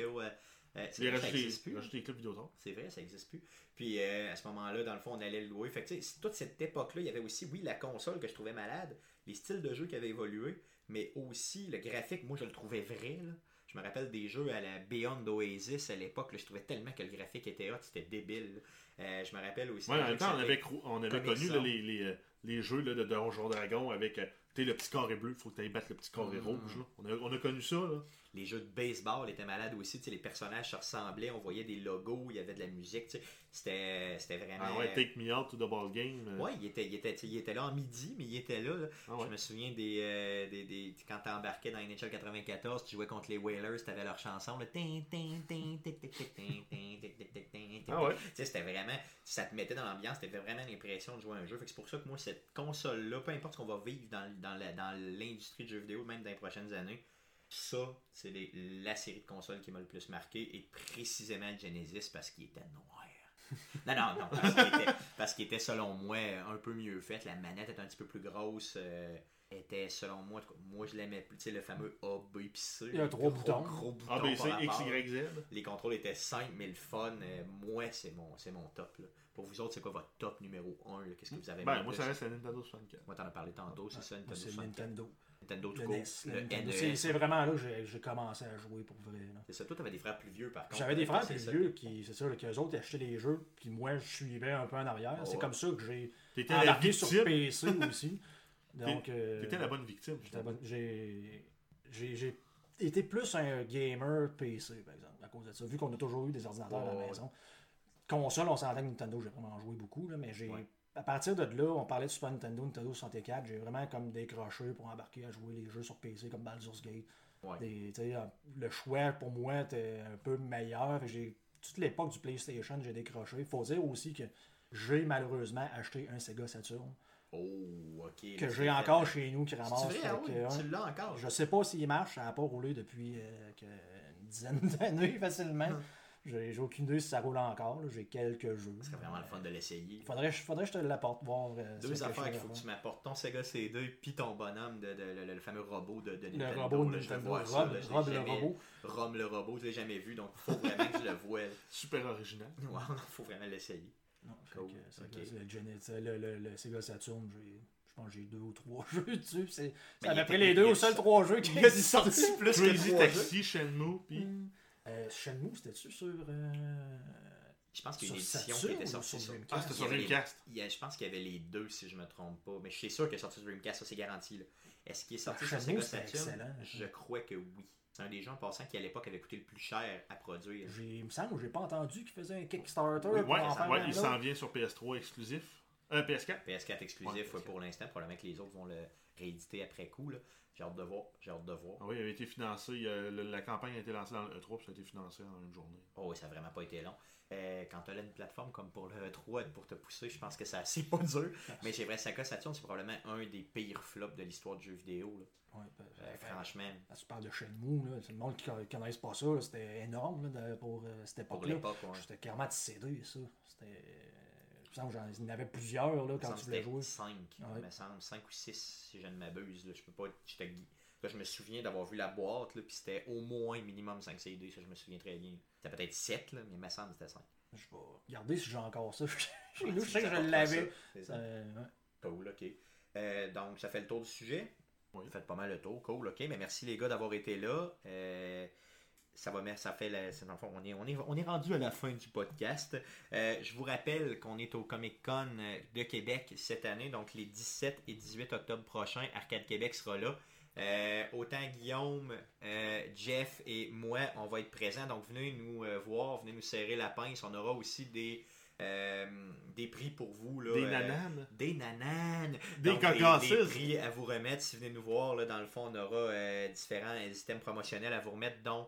Euh, euh, c'est vrai, ça plus. les C'est vrai, ça n'existe plus. Puis euh, à ce moment-là, dans le fond, on allait le louer. Fait que, toute cette époque-là, il y avait aussi, oui, la console que je trouvais malade, les styles de jeu qui avaient évolué, mais aussi le graphique, moi, je le trouvais vrai. là. Je me rappelle des jeux à la Beyond Oasis à l'époque, je trouvais tellement que le graphique était hot, c'était débile. Euh, je me rappelle aussi. Ouais, en même temps, on avait, on connu là, les, les, euh, les jeux là, de Donjon Dragon avec le petit carré bleu, il faut que tu ailles battre le petit carré Mm. rouge. là. On, a, on a connu ça. Là. Les jeux de baseball étaient malades aussi. tu sais, les personnages se ressemblaient. On voyait des logos, il y avait de la musique. tu sais. C'était c'était vraiment. Ah ouais, Take Me Out to the Ball Game. euh, Ouais, il était, il, était, tu sais, il était là en midi, mais il était là. là. ah ouais. Je me souviens des, euh, des, des- quand tu embarquais dans NHL 94, tu jouais contre les Whalers, tu avais leur chanson. Là. Ah ouais. C'était vraiment, ça te mettait dans l'ambiance, t'avais vraiment l'impression de jouer à un jeu. Fait que c'est pour ça que moi, cette console-là, peu importe ce qu'on va vivre dans, dans, la- dans l'industrie du jeu vidéo, même dans les prochaines années, ça, c'est les- la série de consoles qui m'a le plus marqué, et précisément le Genesis parce qu'il était noir. non, non, non, parce qu'il était, parce qu'il était, selon moi, un peu mieux fait. La manette était un petit peu plus grosse. euh, était, selon moi, en tout cas, moi je l'aimais plus. Tu sais, le fameux A, B, puis C. Il y a trois gros, boutons. Gros boutons A, B, C, X. Y, Z. Les contrôles étaient simples, mais le fun, euh, moi, c'est mon, c'est mon top. Là. Pour vous autres, c'est quoi votre top numéro 1 Qu'est-ce que vous avez Ben, aimé moi, ça reste la Nintendo 64. Moi, t'en as parlé tantôt, c'est ça, Nintendo C'est 64. Nintendo. Nintendo tout court. C'est vraiment là que j'ai- commencé à jouer pour vrai. là. C'est ça, toi, t'avais des frères plus vieux, par contre. J'avais des frères plus vieux qui, c'est ça, qu'eux autres achetaient les jeux, puis moi je suivais un peu en arrière. Oh, c'est comme ça que j'ai embarqué sur. PC aussi. Donc, euh, T'étais la bonne victime. j'ai été plus un gamer PC, par exemple, à cause de ça. Vu qu'on a toujours eu des ordinateurs à Oh, la ouais. maison. Console, on s'entend que Nintendo, j'ai vraiment joué beaucoup, là, mais j'ai. À partir de là, on parlait de Super Nintendo, Nintendo 64, j'ai vraiment comme décroché pour embarquer à jouer les jeux sur PC comme Baldur's Gate. Ouais. Des- tu sais, le choix pour moi était un peu meilleur. J'ai toute l'époque du PlayStation, j'ai décroché. Il faut dire aussi que j'ai malheureusement acheté un Sega Saturn Oh, ok. que j'ai encore chez nous qui ramasse. Vrai, ah oui, que, hein, tu l'as encore. je sais pas s'il marche, ça n'a pas roulé depuis euh, que- une dizaine d'années facilement. J'ai j'ai aucune idée si ça roule encore. J'ai quelques jeux. Ce serait vraiment le fun de l'essayer. Faudrait, faudrait que je te l'apporte voir. euh, Deux affaires qu'il faut que tu m'apportes. Ton Sega CD, puis ton bonhomme, de, de- le, le fameux robot de, de Le Nintendo. robot de là, Nintendo, voir ça, Rob, là, Rob le robot. Rob le robot, je l'ai jamais vu, donc faut vraiment que je le voie. Super original. Ouais, faut vraiment l'essayer. Non, Cool. que le, le Sega Saturn, j'ai- je pense que j'ai deux ou trois jeux dessus. C'est, pris les deux aux seuls trois jeux qui Il a sorti plus que Crazy. Taxi, Shenmue, puis Euh, Shenmue, c'était-tu sur. Euh... Je pense qu'il y a une Sur édition qui était sortie sur sur... Dreamcast? Ah, c'était Il y sur avait il y a- je pense qu'il y avait les deux, si je me trompe pas. Mais je suis sûr qu'il est sorti sur Dreamcast, ça c'est garanti. Là. Est-ce qu'il est sorti sur Sega Saturn? excellent, Je crois que oui. C'est un des jeux en passant qui à l'époque avait coûté le plus cher à produire. J'ai, il me semble, j'ai pas entendu qu'il faisait un Kickstarter. Oui, pour Ouais, en ça- faire ouais, un il autre. s'en vient sur PS3 exclusif. Euh, PS4. PS4 exclusif Ouais, pour l'instant. Probablement que les autres vont le rééditer après coup. là. J'ai hâte de voir. J'ai hâte de voir. Ah oui, il avait été financé. euh, le- la campagne a été lancée dans le E3, puis ça a été financé en une journée. Oh oui, ça n'a vraiment pas été long. Euh, quand tu as une plateforme comme pour le 3 pour te pousser, je pense que c'est assez pas dur. Mais j'ai vrai, Sega Saturn, c'est probablement un des pires flops de l'histoire du jeu vidéo. là. Ouais, ben, Euh, ben, franchement, Là, tu parles de Shenmue, là. C'est le monde qui ne connaisse pas ça. là. C'était énorme là, de- pour euh, cette pour époque-là. l'époque, ouais. C'était clairement de CD, ça. C'était. Il y en avait plusieurs là, quand tu voulais jouer. 5, Ouais. il me semble, 5 ou 6 si je ne m'abuse. là. Je peux pas. là, je me souviens d'avoir vu la boîte, là, puis c'était au moins minimum 5 CD, ça je me souviens très bien. C'était peut-être 7, là, mais il me semble que c'était 5. Je vais regarder si j'ai encore ça. Chez Ouais, nous, je sais que je l'avais. ouais. Cool, ok. Euh, donc, ça fait le tour du sujet. Oui. Vous faites pas mal le tour. Cool, ok. Mais merci les gars d'avoir été là. Euh, ça va, mais ça fait la- c'est- dans le fond, on est, on est, on est rendu à la fin du podcast. Euh, je vous rappelle qu'on est au Comic Con de Québec cette année, donc les 17 et 18 octobre prochains. Arcade Québec sera là. Euh, autant Guillaume, euh, Jeff et moi, on va être présents. Donc venez nous euh, voir, venez nous serrer la pince. On aura aussi des, euh, des prix pour vous. Là, Des euh, nananes. des nananes. Des Donc. Des, prix à vous remettre. Si vous venez nous voir, là, dans le fond, on aura euh, différents euh, systèmes promotionnels à vous remettre, dont euh,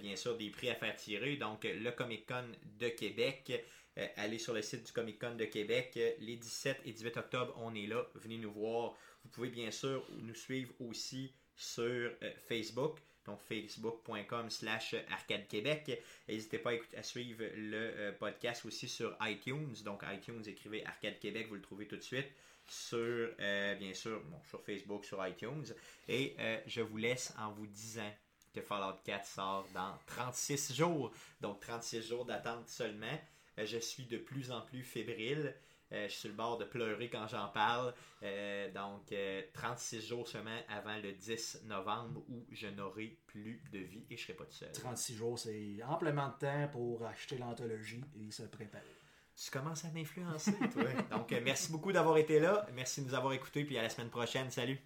bien sûr des prix à faire tirer. Donc, euh, le Comic Con de Québec. Euh, allez sur le site du Comic Con de Québec. Euh, Les 17 et 18 octobre, on est là. Venez nous voir. Vous pouvez bien sûr nous suivre aussi sur euh, Facebook. Donc facebook.com slash arcade québec. N'hésitez pas à, écouter- à suivre le euh, podcast aussi sur iTunes. Donc iTunes, écrivez Arcade Québec, vous le trouvez tout de suite. Sur, euh, bien sûr, bon, sur Facebook, sur iTunes. Et euh, je vous laisse en vous disant que Fallout 4 sort dans 36 jours. Donc 36 jours d'attente seulement. Euh, je suis de plus en plus fébrile. Euh, je suis sur le bord de pleurer quand j'en parle. Euh, donc, euh, 36 jours seulement avant le 10 novembre où je n'aurai plus de vie et je serai pas tout seul. 36 jours, c'est amplement de temps pour acheter l'anthologie et se préparer. Tu commences à m'influencer, toi. Donc, merci beaucoup d'avoir été là. Merci de nous avoir écoutés. Puis à la semaine prochaine. Salut.